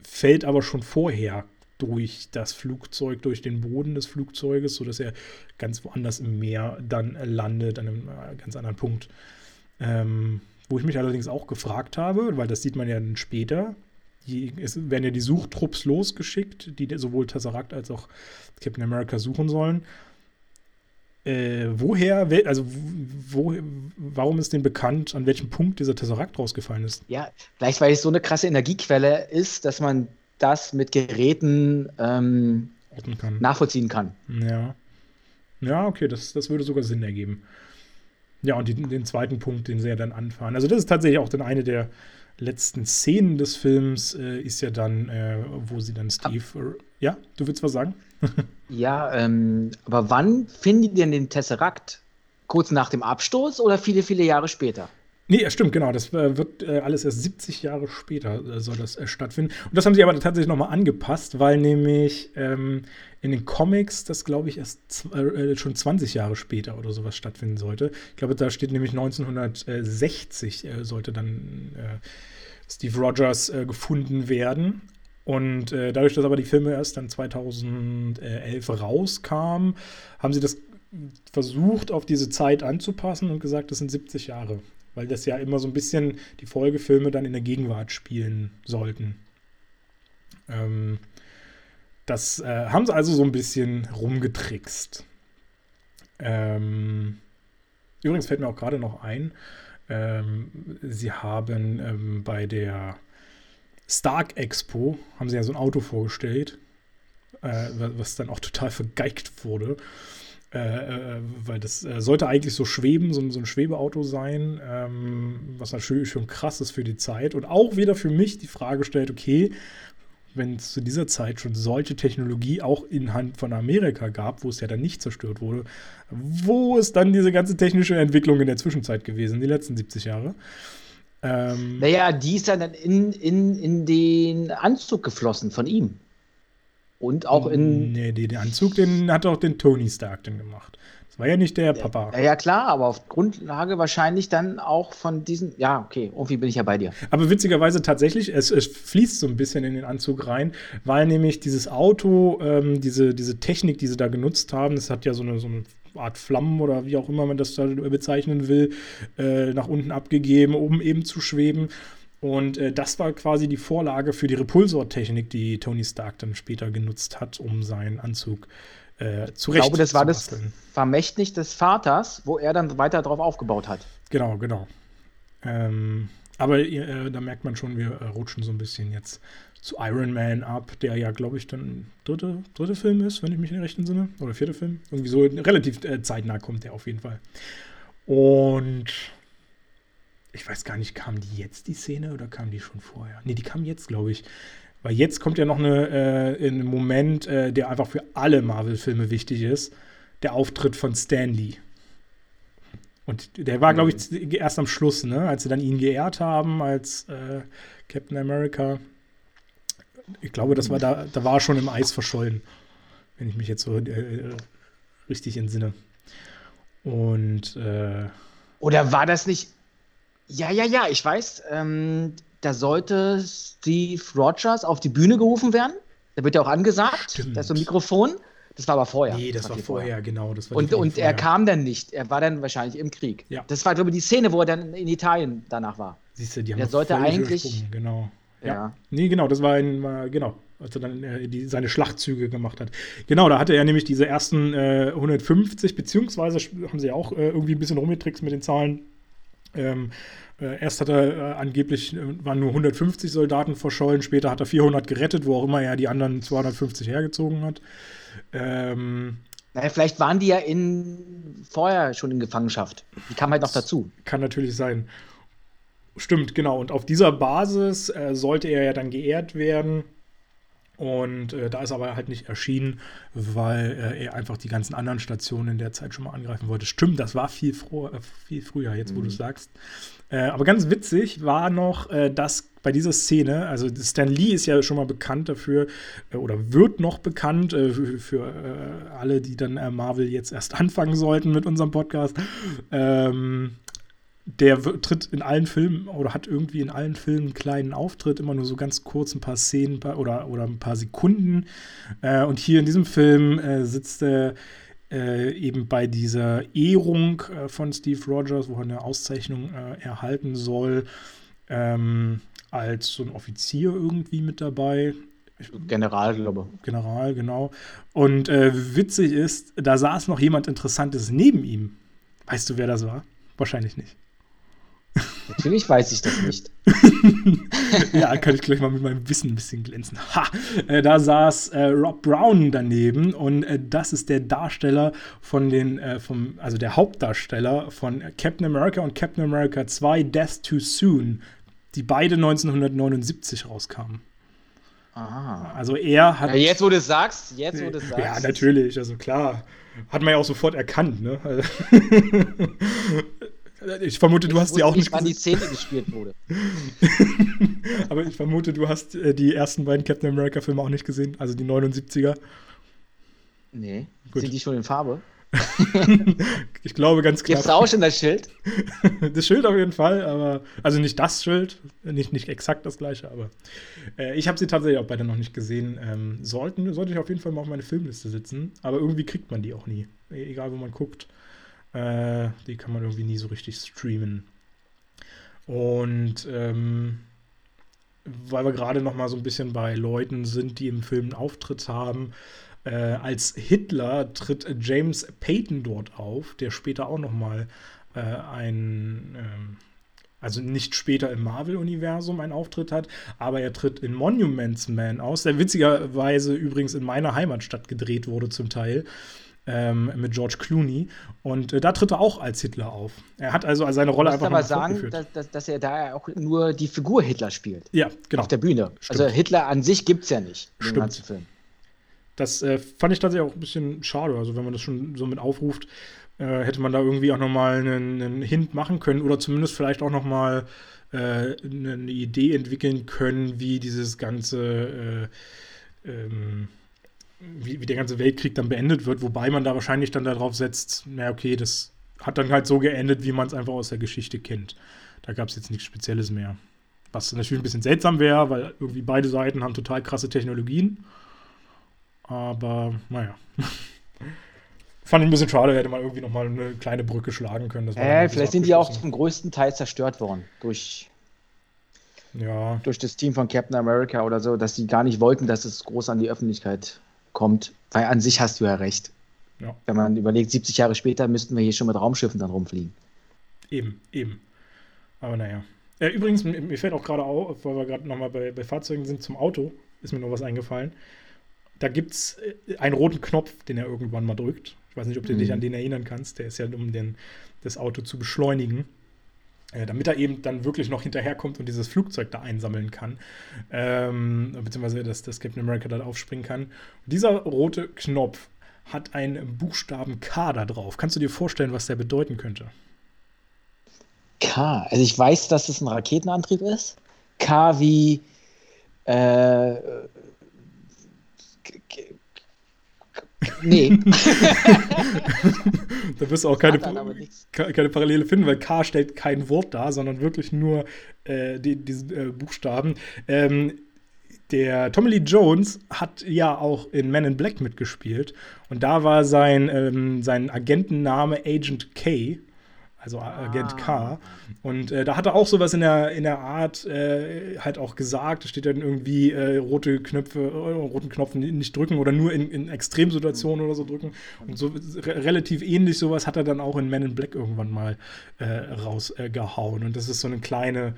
fällt aber schon vorher durch das Flugzeug, durch den Boden des Flugzeuges, sodass er ganz woanders im Meer dann landet, an einem äh, ganz anderen Punkt. Ähm, wo ich mich allerdings auch gefragt habe, weil das sieht man ja dann später, die, es werden ja die Suchtrupps losgeschickt, die sowohl Tesseract als auch Captain America suchen sollen. Äh, woher, also wo, warum ist denn bekannt, an welchem Punkt dieser Tesseract rausgefallen ist? Ja, vielleicht weil es so eine krasse Energiequelle ist, dass man das mit Geräten ähm, kann. nachvollziehen kann. Ja. Ja, okay, das, das würde sogar Sinn ergeben. Ja, und die, den zweiten Punkt, den sie ja dann anfahren. Also, das ist tatsächlich auch dann eine der letzten Szenen des Films, äh, ist ja dann, äh, wo sie dann Steve. Ab ja, du willst was sagen? ja, ähm, aber wann finden die denn den Tesseract kurz nach dem Abstoß oder viele, viele Jahre später? Nee, stimmt, genau. Das äh, wird äh, alles erst 70 Jahre später äh, soll das stattfinden. Und das haben sie aber tatsächlich nochmal angepasst, weil nämlich ähm, in den Comics das, glaube ich, erst schon 20 Jahre später oder sowas stattfinden sollte. Ich glaube, da steht nämlich 1960 äh, sollte dann Steve Rogers gefunden werden. Und dadurch, dass aber die Filme erst dann 2011 rauskamen, haben sie das versucht, auf diese Zeit anzupassen und gesagt, das sind 70 Jahre weil das ja immer so ein bisschen die Folgefilme dann in der Gegenwart spielen sollten. Ähm, das äh, haben sie also so ein bisschen rumgetrickst. Ähm, übrigens fällt mir auch gerade noch ein, ähm, sie haben ähm, bei der Stark Expo, haben sie ja so ein Auto vorgestellt, äh, was dann auch total vergeigt wurde. Äh, äh, weil das äh, sollte eigentlich so schweben, so, so ein Schwebeauto sein, ähm, was natürlich schon krass ist für die Zeit und auch wieder für mich die Frage stellt, okay, wenn es zu dieser Zeit schon solche Technologie auch in Hand von Amerika gab, wo es ja dann nicht zerstört wurde, wo ist dann diese ganze technische Entwicklung in der Zwischenzeit gewesen, die letzten 70 Jahre? Ähm, naja, die ist dann in, in, in den Anzug geflossen von ihm. Und auch in. Nee, den Anzug, den hat auch den Tony Stark dann gemacht. Das war ja nicht der Papa. Ja, ja, klar, aber auf Grundlage wahrscheinlich dann auch von diesen. Ja, okay, irgendwie bin ich ja bei dir. Aber witzigerweise tatsächlich, es, es fließt so ein bisschen in den Anzug rein, weil nämlich dieses Auto, ähm, diese, diese Technik, die sie da genutzt haben, das hat ja so eine, so eine Art Flammen oder wie auch immer man das da bezeichnen will, äh, nach unten abgegeben, um eben zu schweben. Und äh, das war quasi die Vorlage für die Repulsortechnik, die Tony Stark dann später genutzt hat, um seinen Anzug äh, zurecht Ich glaube, das war das Vermächtnis des Vaters, wo er dann weiter drauf aufgebaut hat. Genau, genau. Ähm, aber äh, da merkt man schon, wir äh, rutschen so ein bisschen jetzt zu Iron Man ab, der ja, glaube ich, dann dritte, dritte Film ist, wenn ich mich in recht entsinne. Oder vierte Film. Irgendwie so relativ äh, zeitnah kommt der auf jeden Fall. Und ich weiß gar nicht, kam die jetzt die Szene oder kam die schon vorher? Nee, die kam jetzt, glaube ich. Weil jetzt kommt ja noch eine, äh, ein Moment, äh, der einfach für alle Marvel-Filme wichtig ist. Der Auftritt von Stan Lee. Und der war, glaube ich, mhm. erst am Schluss, ne? als sie dann ihn geehrt haben als äh, Captain America. Ich glaube, das war da, da war schon im Eis verschollen, wenn ich mich jetzt so äh, richtig entsinne. Und äh, oder war das nicht ja, ja, ja, ich weiß. Ähm, da sollte Steve Rogers auf die Bühne gerufen werden. Da wird ja auch angesagt. Stimmt. Da ist so ein Mikrofon. Das war aber vorher. Nee, das, das war, war vorher, vorher, genau. Das war und und er kam dann nicht. Er war dann wahrscheinlich im Krieg. Ja. Das war, glaube ich, die Szene, wo er dann in Italien danach war. Siehst du, die haben Der sollte eigentlich. Genau. Ja. ja. Nee, genau, das war ein, genau, als er dann äh, die, seine Schlachtzüge gemacht hat. Genau, da hatte er nämlich diese ersten äh, 150, beziehungsweise haben sie auch äh, irgendwie ein bisschen rumgetrickst mit den Zahlen. Ähm, äh, erst hat er äh, angeblich, äh, waren nur 150 Soldaten verschollen, später hat er 400 gerettet, wo auch immer er die anderen 250 hergezogen hat. Ähm, naja, vielleicht waren die ja in, vorher schon in Gefangenschaft. Die kamen halt noch dazu. Kann natürlich sein. Stimmt, genau. Und auf dieser Basis äh, sollte er ja dann geehrt werden. Und äh, da ist aber halt nicht erschienen, weil äh, er einfach die ganzen anderen Stationen in der Zeit schon mal angreifen wollte. Stimmt, das war viel, froh, äh, viel früher, jetzt wo mhm. du sagst. Äh, aber ganz witzig war noch, äh, dass bei dieser Szene, also Stan Lee ist ja schon mal bekannt dafür, äh, oder wird noch bekannt für, für alle, die dann Marvel jetzt erst anfangen sollten mit unserem Podcast. Ähm, der tritt in allen Filmen oder hat irgendwie in allen Filmen einen kleinen Auftritt, immer nur so ganz kurz ein paar Szenen oder, oder ein paar Sekunden. Äh, und hier in diesem Film äh, sitzt er äh, eben bei dieser Ehrung äh, von Steve Rogers, wo er eine Auszeichnung äh, erhalten soll, ähm, als so ein Offizier irgendwie mit dabei. General, glaube ich. General, genau. Und äh, witzig ist, da saß noch jemand Interessantes neben ihm. Weißt du, wer das war? Wahrscheinlich nicht. Natürlich weiß ich das nicht. ja, kann ich gleich mal mit meinem Wissen ein bisschen glänzen. Ha! Äh, da saß äh, Rob Brown daneben und äh, das ist der Darsteller von den, äh, vom, also der Hauptdarsteller von Captain America und Captain America 2 Death Too Soon, die beide 1979 rauskamen. Aha. Also er hat. Ja, jetzt, wo du es sagst, jetzt, wo du es sagst. Ja, natürlich, also klar. Hat man ja auch sofort erkannt, ne? Ich vermute, du hast die auch nicht wann die Szene gespielt wurde. Aber ich vermute, du hast äh, die ersten beiden Captain America-Filme auch nicht gesehen, also die 79er. Nee. Gut. Sind die schon in Farbe? ich glaube ganz klar. Gibt's auch schon das Schild? das Schild auf jeden Fall, aber also nicht das Schild, nicht, nicht exakt das gleiche, aber äh, ich habe sie tatsächlich auch beide noch nicht gesehen. Ähm, sollten, sollte ich auf jeden Fall mal auf meine Filmliste sitzen, aber irgendwie kriegt man die auch nie, egal wo man guckt. Äh, die kann man irgendwie nie so richtig streamen. Und ähm, weil wir gerade noch mal so ein bisschen bei Leuten sind, die im Film einen Auftritt haben, äh, als Hitler tritt James Payton dort auf, der später auch noch mal äh, ein, äh, also nicht später im Marvel-Universum einen Auftritt hat, aber er tritt in Monuments Man aus, der witzigerweise übrigens in meiner Heimatstadt gedreht wurde zum Teil. Ähm, mit George Clooney. Und äh, da tritt er auch als Hitler auf. Er hat also seine Rolle einfach aber sagen, dass, dass, dass, er da auch nur die Figur Hitler spielt. Ja, genau. Auf der Bühne. Stimmt. Also Hitler an sich gibt es ja nicht dem ganzen Film. Das äh, fand ich tatsächlich auch ein bisschen schade. Also, wenn man das schon so mit aufruft, äh, hätte man da irgendwie auch nochmal einen, einen Hint machen können oder zumindest vielleicht auch nochmal äh, eine Idee entwickeln können, wie dieses ganze, äh, ähm, wie, wie, der ganze Weltkrieg dann beendet wird, wobei man da wahrscheinlich dann darauf setzt, na okay, das hat dann halt so geendet, wie man es einfach aus der Geschichte kennt. Da gab es jetzt nichts Spezielles mehr. Was natürlich ein bisschen seltsam wäre, weil irgendwie beide Seiten haben total krasse Technologien. Aber naja. Fand ich ein bisschen schade, hätte man irgendwie nochmal eine kleine Brücke schlagen können. äh, vielleicht sind die auch zum größten Teil zerstört worden durch, ja. durch das Team von Captain America oder so, dass sie gar nicht wollten, dass es groß an die Öffentlichkeit kommt. Weil an sich hast du ja recht. Ja. Wenn man überlegt, 70 Jahre später müssten wir hier schon mit Raumschiffen dann rumfliegen. Eben, eben. Aber naja. Äh, übrigens, mir fällt auch gerade auf, weil wir gerade nochmal bei, bei Fahrzeugen sind, zum Auto, ist mir noch was eingefallen. Da gibt es äh, einen roten Knopf, den er irgendwann mal drückt. Ich weiß nicht, ob du mhm. dich an den erinnern kannst. Der ist ja, um den, das Auto zu beschleunigen. Äh, damit er eben dann wirklich noch hinterherkommt und dieses Flugzeug da einsammeln kann. Ähm, beziehungsweise, dass, dass Captain America da aufspringen kann. Und dieser rote Knopf hat einen Buchstaben K da drauf. Kannst du dir vorstellen, was der bedeuten könnte? K. Also ich weiß, dass es ein Raketenantrieb ist. K wie äh, Nee. da wirst du auch keine, keine Parallele finden, weil K stellt kein Wort dar, sondern wirklich nur äh, die, diesen äh, Buchstaben. Ähm, der Tommy Lee Jones hat ja auch in Men in Black mitgespielt und da war sein, ähm, sein Agentenname Agent K also Agent K. Ah. Und äh, da hat er auch sowas in der, in der Art äh, halt auch gesagt. Da steht dann irgendwie äh, rote Knöpfe, äh, roten Knopf nicht drücken oder nur in, in Extremsituationen oder so drücken. Und so re relativ ähnlich sowas hat er dann auch in Men in Black irgendwann mal äh, rausgehauen. Und das ist so eine kleine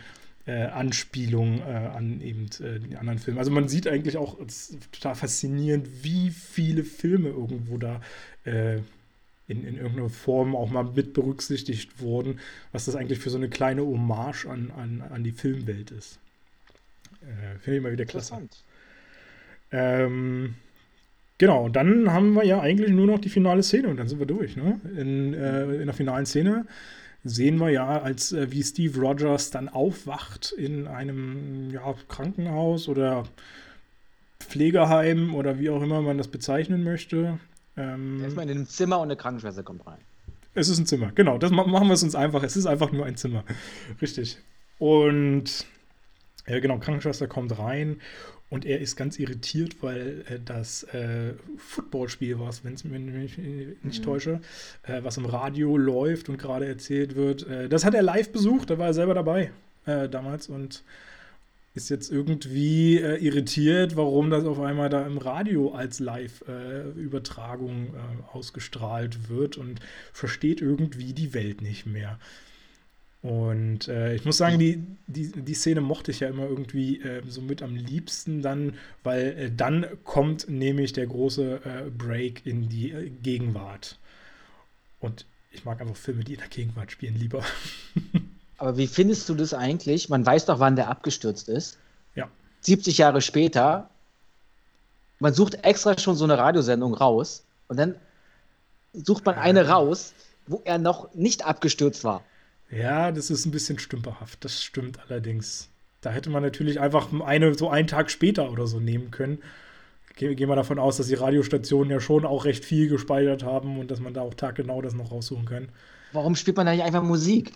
äh, Anspielung an eben die anderen Filme. Also man sieht eigentlich auch, es ist total faszinierend, wie viele Filme irgendwo da in, in irgendeiner Form auch mal mit berücksichtigt wurden, was das eigentlich für so eine kleine Hommage an, an, an die Filmwelt ist. Äh, Finde ich immer wieder klasse. Ähm, genau, dann haben wir ja eigentlich nur noch die finale Szene und dann sind wir durch. Ne? In, äh, in der finalen Szene sehen wir ja, als äh, wie Steve Rogers dann aufwacht in einem ja, Krankenhaus oder Pflegeheim oder wie auch immer man das bezeichnen möchte. Ähm, Erstmal in einem Zimmer und eine Krankenschwester kommt rein. Es ist ein Zimmer, genau. Das machen wir es uns einfach. Es ist einfach nur ein Zimmer. Richtig. Und äh, genau, Krankenschwester kommt rein und er ist ganz irritiert, weil äh, das äh, Footballspiel war, wenn es mich nicht mhm. täusche, äh, was im Radio läuft und gerade erzählt wird. Äh, das hat er live besucht, da war er selber dabei äh, damals und ist jetzt irgendwie äh, irritiert, warum das auf einmal da im Radio als Live-Übertragung äh, äh, ausgestrahlt wird und versteht irgendwie die Welt nicht mehr. Und äh, ich muss sagen, die, die, die Szene mochte ich ja immer irgendwie äh, so mit am liebsten dann, weil äh, dann kommt nämlich der große Break in die Gegenwart. Und ich mag einfach Filme, die in der Gegenwart spielen, lieber. Aber wie findest du das eigentlich? Man weiß doch, wann der abgestürzt ist. Ja. 70 Jahre später Man sucht extra schon so eine Radiosendung raus und dann sucht man eine raus, wo er noch nicht abgestürzt war. Ja, das ist ein bisschen stümperhaft. Das stimmt allerdings. Da hätte man natürlich einfach eine so einen Tag später oder so nehmen können. Gehen wir davon aus, dass die Radiostationen ja schon auch recht viel gespeichert haben und dass man da auch taggenau das noch raussuchen kann. Warum spielt man da nicht einfach Musik?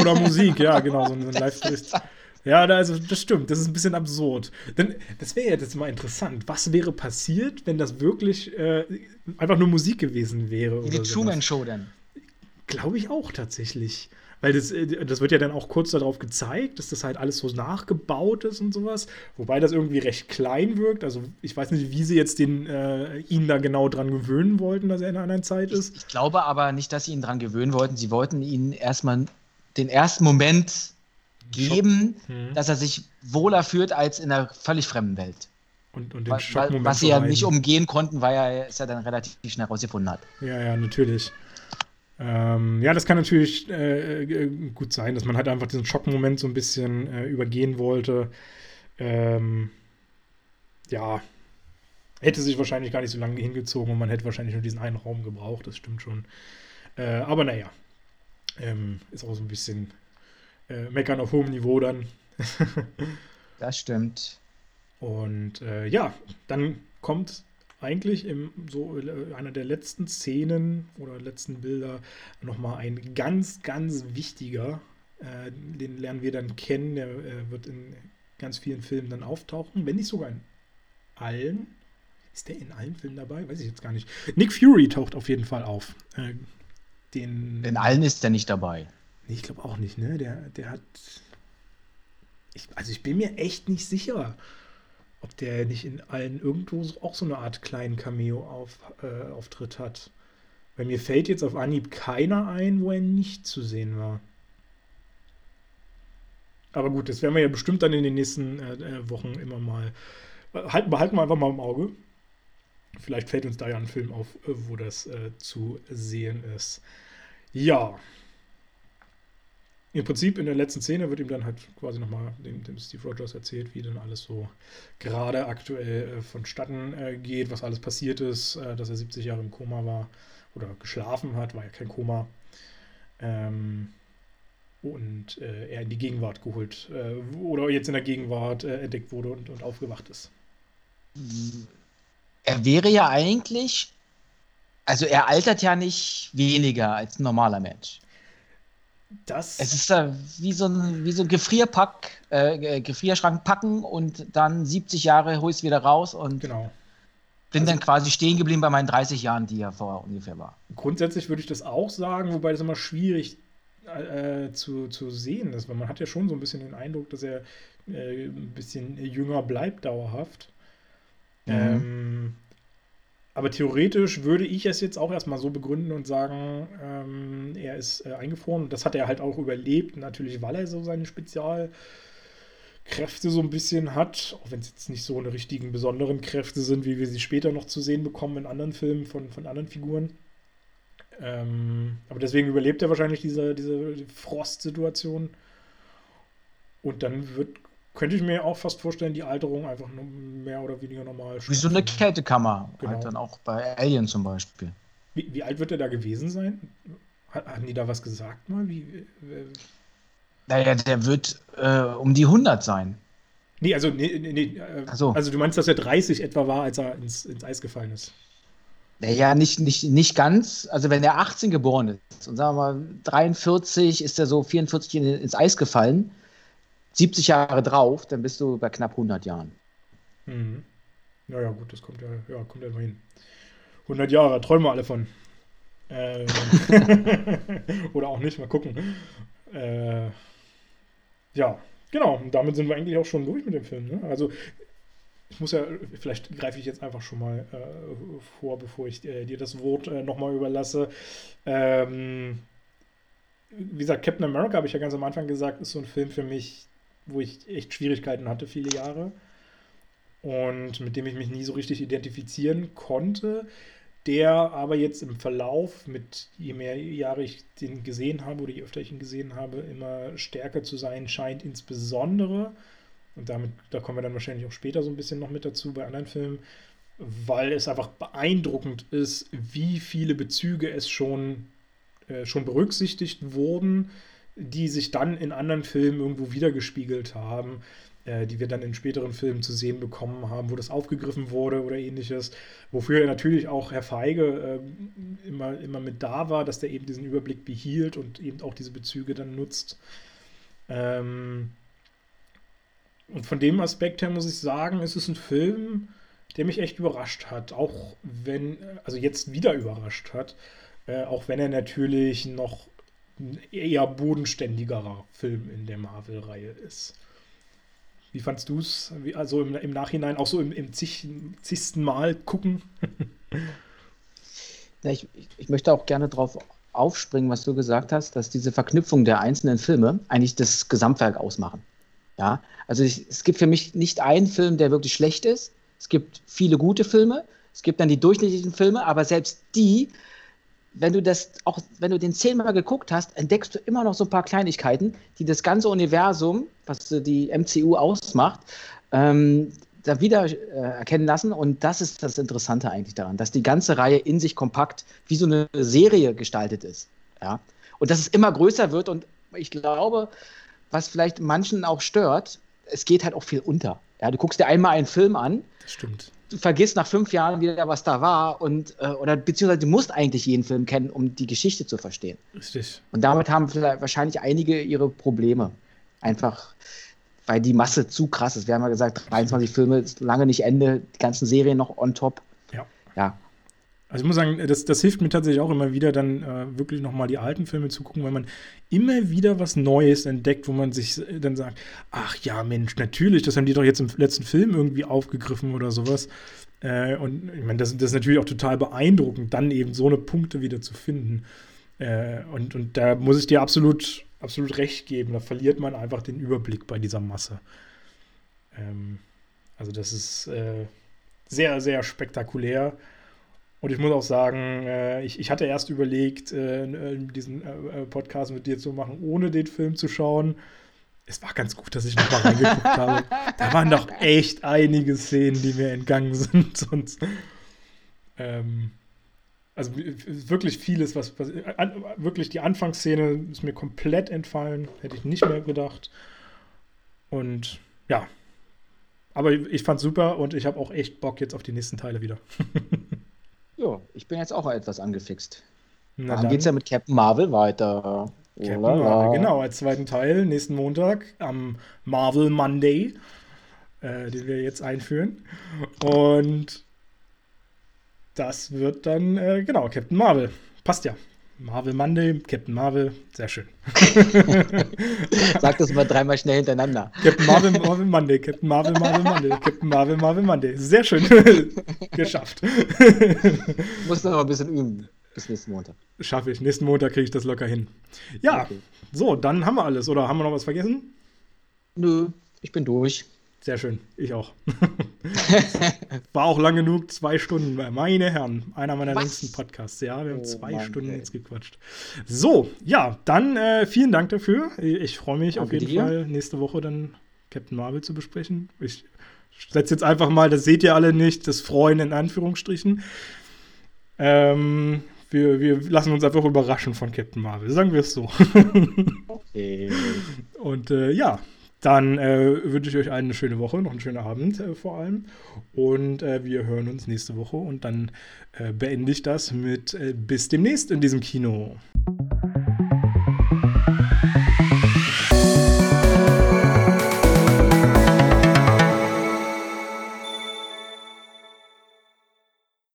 Oder Musik, ja, genau, so ein Live-Twist. Ja, also das stimmt, das ist ein bisschen absurd. Denn das wäre ja jetzt mal interessant. Was wäre passiert, wenn das wirklich äh, einfach nur Musik gewesen wäre? Wie die Truman Show denn? Glaube ich auch tatsächlich. Weil das, äh, das wird ja dann auch kurz darauf gezeigt, dass das halt alles so nachgebaut ist und sowas. Wobei das irgendwie recht klein wirkt. Also ich weiß nicht, wie sie jetzt den, äh, ihn da genau dran gewöhnen wollten, dass er in einer anderen Zeit ist. Ich, ich glaube aber nicht, dass sie ihn dran gewöhnen wollten. Sie wollten ihn erstmal den ersten Moment geben, hm. dass er sich wohler fühlt als in einer völlig fremden Welt. Und, und den Schockmoment was sie ja nicht umgehen konnten, weil er es ja dann relativ schnell rausgefunden hat. Ja, ja, natürlich. Ähm, ja, das kann natürlich äh, äh, gut sein, dass man halt einfach diesen Schockmoment so ein bisschen äh, übergehen wollte. Ähm, ja, hätte sich wahrscheinlich gar nicht so lange hingezogen und man hätte wahrscheinlich nur diesen einen Raum gebraucht, das stimmt schon. Äh, aber naja, ähm, ist auch so ein bisschen äh, Meckern auf hohem Niveau dann. das stimmt. Und äh, ja, dann kommt eigentlich im so äh, einer der letzten Szenen oder letzten Bilder nochmal ein ganz, ganz wichtiger. Äh, den lernen wir dann kennen. Der äh, wird in ganz vielen Filmen dann auftauchen, wenn nicht sogar in allen. Ist der in allen Filmen dabei? Weiß ich jetzt gar nicht. Nick Fury taucht auf jeden Fall auf. Äh, den, in allen ist er nicht dabei. Nee, ich glaube auch nicht, ne? Der, der hat. Ich, also ich bin mir echt nicht sicher ob der nicht in allen irgendwo auch so eine Art kleinen Cameo-Auftritt äh, hat. Weil mir fällt jetzt auf Anhieb keiner ein, wo er nicht zu sehen war. Aber gut, das werden wir ja bestimmt dann in den nächsten äh, äh Wochen immer mal. Halten, behalten wir einfach mal im Auge. Vielleicht fällt uns da ja ein Film auf, äh, wo das äh, zu sehen ist. Ja, im Prinzip in der letzten Szene wird ihm dann halt quasi nochmal dem, dem Steve Rogers erzählt, wie dann alles so gerade aktuell äh, vonstatten äh, geht, was alles passiert ist, äh, dass er 70 Jahre im Koma war oder geschlafen hat, war ja kein Koma. Ähm, und äh, er in die Gegenwart geholt äh, oder jetzt in der Gegenwart äh, entdeckt wurde und, und aufgewacht ist. Er wäre ja eigentlich, also er altert ja nicht weniger als ein normaler Mensch. Das es ist da wie so ein, wie so ein Gefrierpack, äh, Gefrierschrank packen und dann 70 Jahre hol ich es wieder raus und genau. bin also, dann quasi stehen geblieben bei meinen 30 Jahren, die ja vorher ungefähr war. Grundsätzlich würde ich das auch sagen, wobei das immer schwierig äh, zu, zu sehen ist, weil man hat ja schon so ein bisschen den Eindruck, dass er äh, ein bisschen jünger bleibt dauerhaft. Mhm. Ähm, aber theoretisch würde ich es jetzt auch erstmal so begründen und sagen, ähm, er ist äh, eingefroren. Das hat er halt auch überlebt, natürlich, weil er so seine Spezialkräfte so ein bisschen hat, auch wenn es jetzt nicht so eine richtigen besonderen Kräfte sind, wie wir sie später noch zu sehen bekommen in anderen Filmen von, von anderen Figuren. Ähm, aber deswegen überlebt er wahrscheinlich diese, diese Frostsituation. Und dann wird könnte ich mir auch fast vorstellen, die Alterung einfach nur mehr oder weniger normal. Wie so eine Kältekammer, genau. halt dann auch bei Alien zum Beispiel. Wie, wie alt wird er da gewesen sein? Hatten die da was gesagt mal? Wie, äh, naja, der wird äh, um die 100 sein. Nee, also, nee, nee, äh, so. also du meinst, dass er 30 etwa war, als er ins, ins Eis gefallen ist? Naja, nicht, nicht, nicht ganz. Also wenn er 18 geboren ist und sagen wir mal 43 ist er so 44 ins Eis gefallen, 70 Jahre drauf, dann bist du bei knapp 100 Jahren. Mhm. Naja, gut, das kommt ja, ja, kommt ja immer hin. 100 Jahre, träumen wir alle von. Ähm Oder auch nicht, mal gucken. Äh, ja, genau, und damit sind wir eigentlich auch schon durch mit dem Film. Ne? Also, ich muss ja, vielleicht greife ich jetzt einfach schon mal äh, vor, bevor ich äh, dir das Wort äh, nochmal überlasse. Ähm, wie gesagt, Captain America, habe ich ja ganz am Anfang gesagt, ist so ein Film für mich, wo ich echt Schwierigkeiten hatte, viele Jahre. Und mit dem ich mich nie so richtig identifizieren konnte. Der aber jetzt im Verlauf, mit je mehr Jahre ich den gesehen habe oder je öfter ich ihn gesehen habe, immer stärker zu sein scheint, insbesondere, und damit, da kommen wir dann wahrscheinlich auch später so ein bisschen noch mit dazu bei anderen Filmen, weil es einfach beeindruckend ist, wie viele Bezüge es schon, äh, schon berücksichtigt wurden, die sich dann in anderen Filmen irgendwo wiedergespiegelt haben, äh, die wir dann in späteren Filmen zu sehen bekommen haben, wo das aufgegriffen wurde oder ähnliches. Wofür natürlich auch Herr Feige äh, immer, immer mit da war, dass der eben diesen Überblick behielt und eben auch diese Bezüge dann nutzt. Ähm, und von dem Aspekt her muss ich sagen, ist es ein Film, der mich echt überrascht hat. Auch wenn, also jetzt wieder überrascht hat. Äh, auch wenn er natürlich noch ein eher bodenständigerer Film in der Marvel-Reihe ist. Wie fandst du es? Also im, im, Nachhinein auch so im, im zig, zigsten Mal gucken? ja, ich, ich möchte auch gerne darauf aufspringen, was du gesagt hast, dass diese Verknüpfung der einzelnen Filme eigentlich das Gesamtwerk ausmachen. Ja, also ich, es gibt für mich nicht einen Film, der wirklich schlecht ist. Es gibt viele gute Filme. Es gibt dann die durchschnittlichen Filme, aber selbst die, wenn du das auch, wenn du den zehnmal geguckt hast, entdeckst du immer noch so ein paar Kleinigkeiten, die das ganze Universum, was die MCU ausmacht, ähm, da wieder äh, erkennen lassen. Und das ist das Interessante eigentlich daran, dass die ganze Reihe in sich kompakt wie so eine Serie gestaltet ist. Ja? Und dass es immer größer wird. Und ich glaube, was vielleicht manchen auch stört, es geht halt auch viel unter. Ja, du guckst dir einmal einen Film an. Das stimmt. Du vergisst nach fünf Jahren wieder, was da war und äh, oder beziehungsweise du musst eigentlich jeden Film kennen, um die Geschichte zu verstehen. Richtig. Und damit haben vielleicht wahrscheinlich einige ihre Probleme. Einfach, weil die Masse zu krass ist. Wir haben ja gesagt, 23 Filme ist lange nicht Ende, die ganzen Serien noch on top. Ja. Ja, also ich muss sagen, das, das hilft mir tatsächlich auch immer wieder, dann äh, wirklich nochmal die alten Filme zu gucken, weil man immer wieder was Neues entdeckt, wo man sich dann sagt, ach ja, Mensch, natürlich, das haben die doch jetzt im letzten Film irgendwie aufgegriffen oder sowas. Äh, und ich meine, das, das, ist natürlich auch total beeindruckend, dann eben so eine Punkte wieder zu finden. Äh, und, und da muss ich dir absolut, absolut recht geben, da verliert man einfach den Überblick bei dieser Masse. Ähm, also das ist äh, sehr, sehr spektakulär. Und ich muss auch sagen, äh, ich, ich hatte erst überlegt, äh, diesen äh, äh, Podcast mit dir zu machen, ohne den Film zu schauen. Es war ganz gut, dass ich nochmal reingeguckt habe. Da waren doch echt einige Szenen, die mir entgangen sind. Sonst, ähm, also wirklich vieles, was, was an, wirklich die Anfangsszene ist mir komplett entfallen. Hätte ich nicht mehr gedacht. Und ja, aber ich fand's super und ich habe auch echt Bock jetzt auf die nächsten Teile wieder. Ja, ich bin jetzt auch etwas angefixt. Na dann geht es ja mit Captain Marvel weiter. Captain Marvel, genau, als zweiten Teil, nächsten Montag, am Marvel Monday, äh, den wir jetzt einführen. Und das wird dann, äh, genau, Captain Marvel. Passt ja. Marvel Monday, Captain Marvel, sehr schön. Sag das mal dreimal schnell hintereinander. Captain Marvel, Marvel Monday, Captain Marvel, Marvel Monday, Captain Marvel, Marvel Monday. Sehr schön. Geschafft. Muss noch ein bisschen üben. Bis nächsten Montag. Schaffe ich. Nächsten Montag kriege ich das locker hin. Ja, okay. so, dann haben wir alles. Oder haben wir noch was vergessen? Nö, ich bin durch. Sehr schön, ich auch. War auch lang genug, zwei Stunden, meine Herren. Einer meiner Was? längsten Podcasts. Ja, wir haben oh, zwei Mann, Stunden ey. jetzt gequatscht. So, ja, dann äh, vielen Dank dafür. Ich freue mich Danke auf jeden dir. Fall, nächste Woche dann Captain Marvel zu besprechen. Ich setze jetzt einfach mal, das seht ihr alle nicht, das Freuen in Anführungsstrichen. Ähm, wir, wir lassen uns einfach überraschen von Captain Marvel, sagen wir es so. okay. Und äh, ja, dann äh, wünsche ich euch eine schöne Woche, noch einen schönen Abend äh, vor allem. Und äh, wir hören uns nächste Woche und dann äh, beende ich das mit äh, bis demnächst in diesem Kino.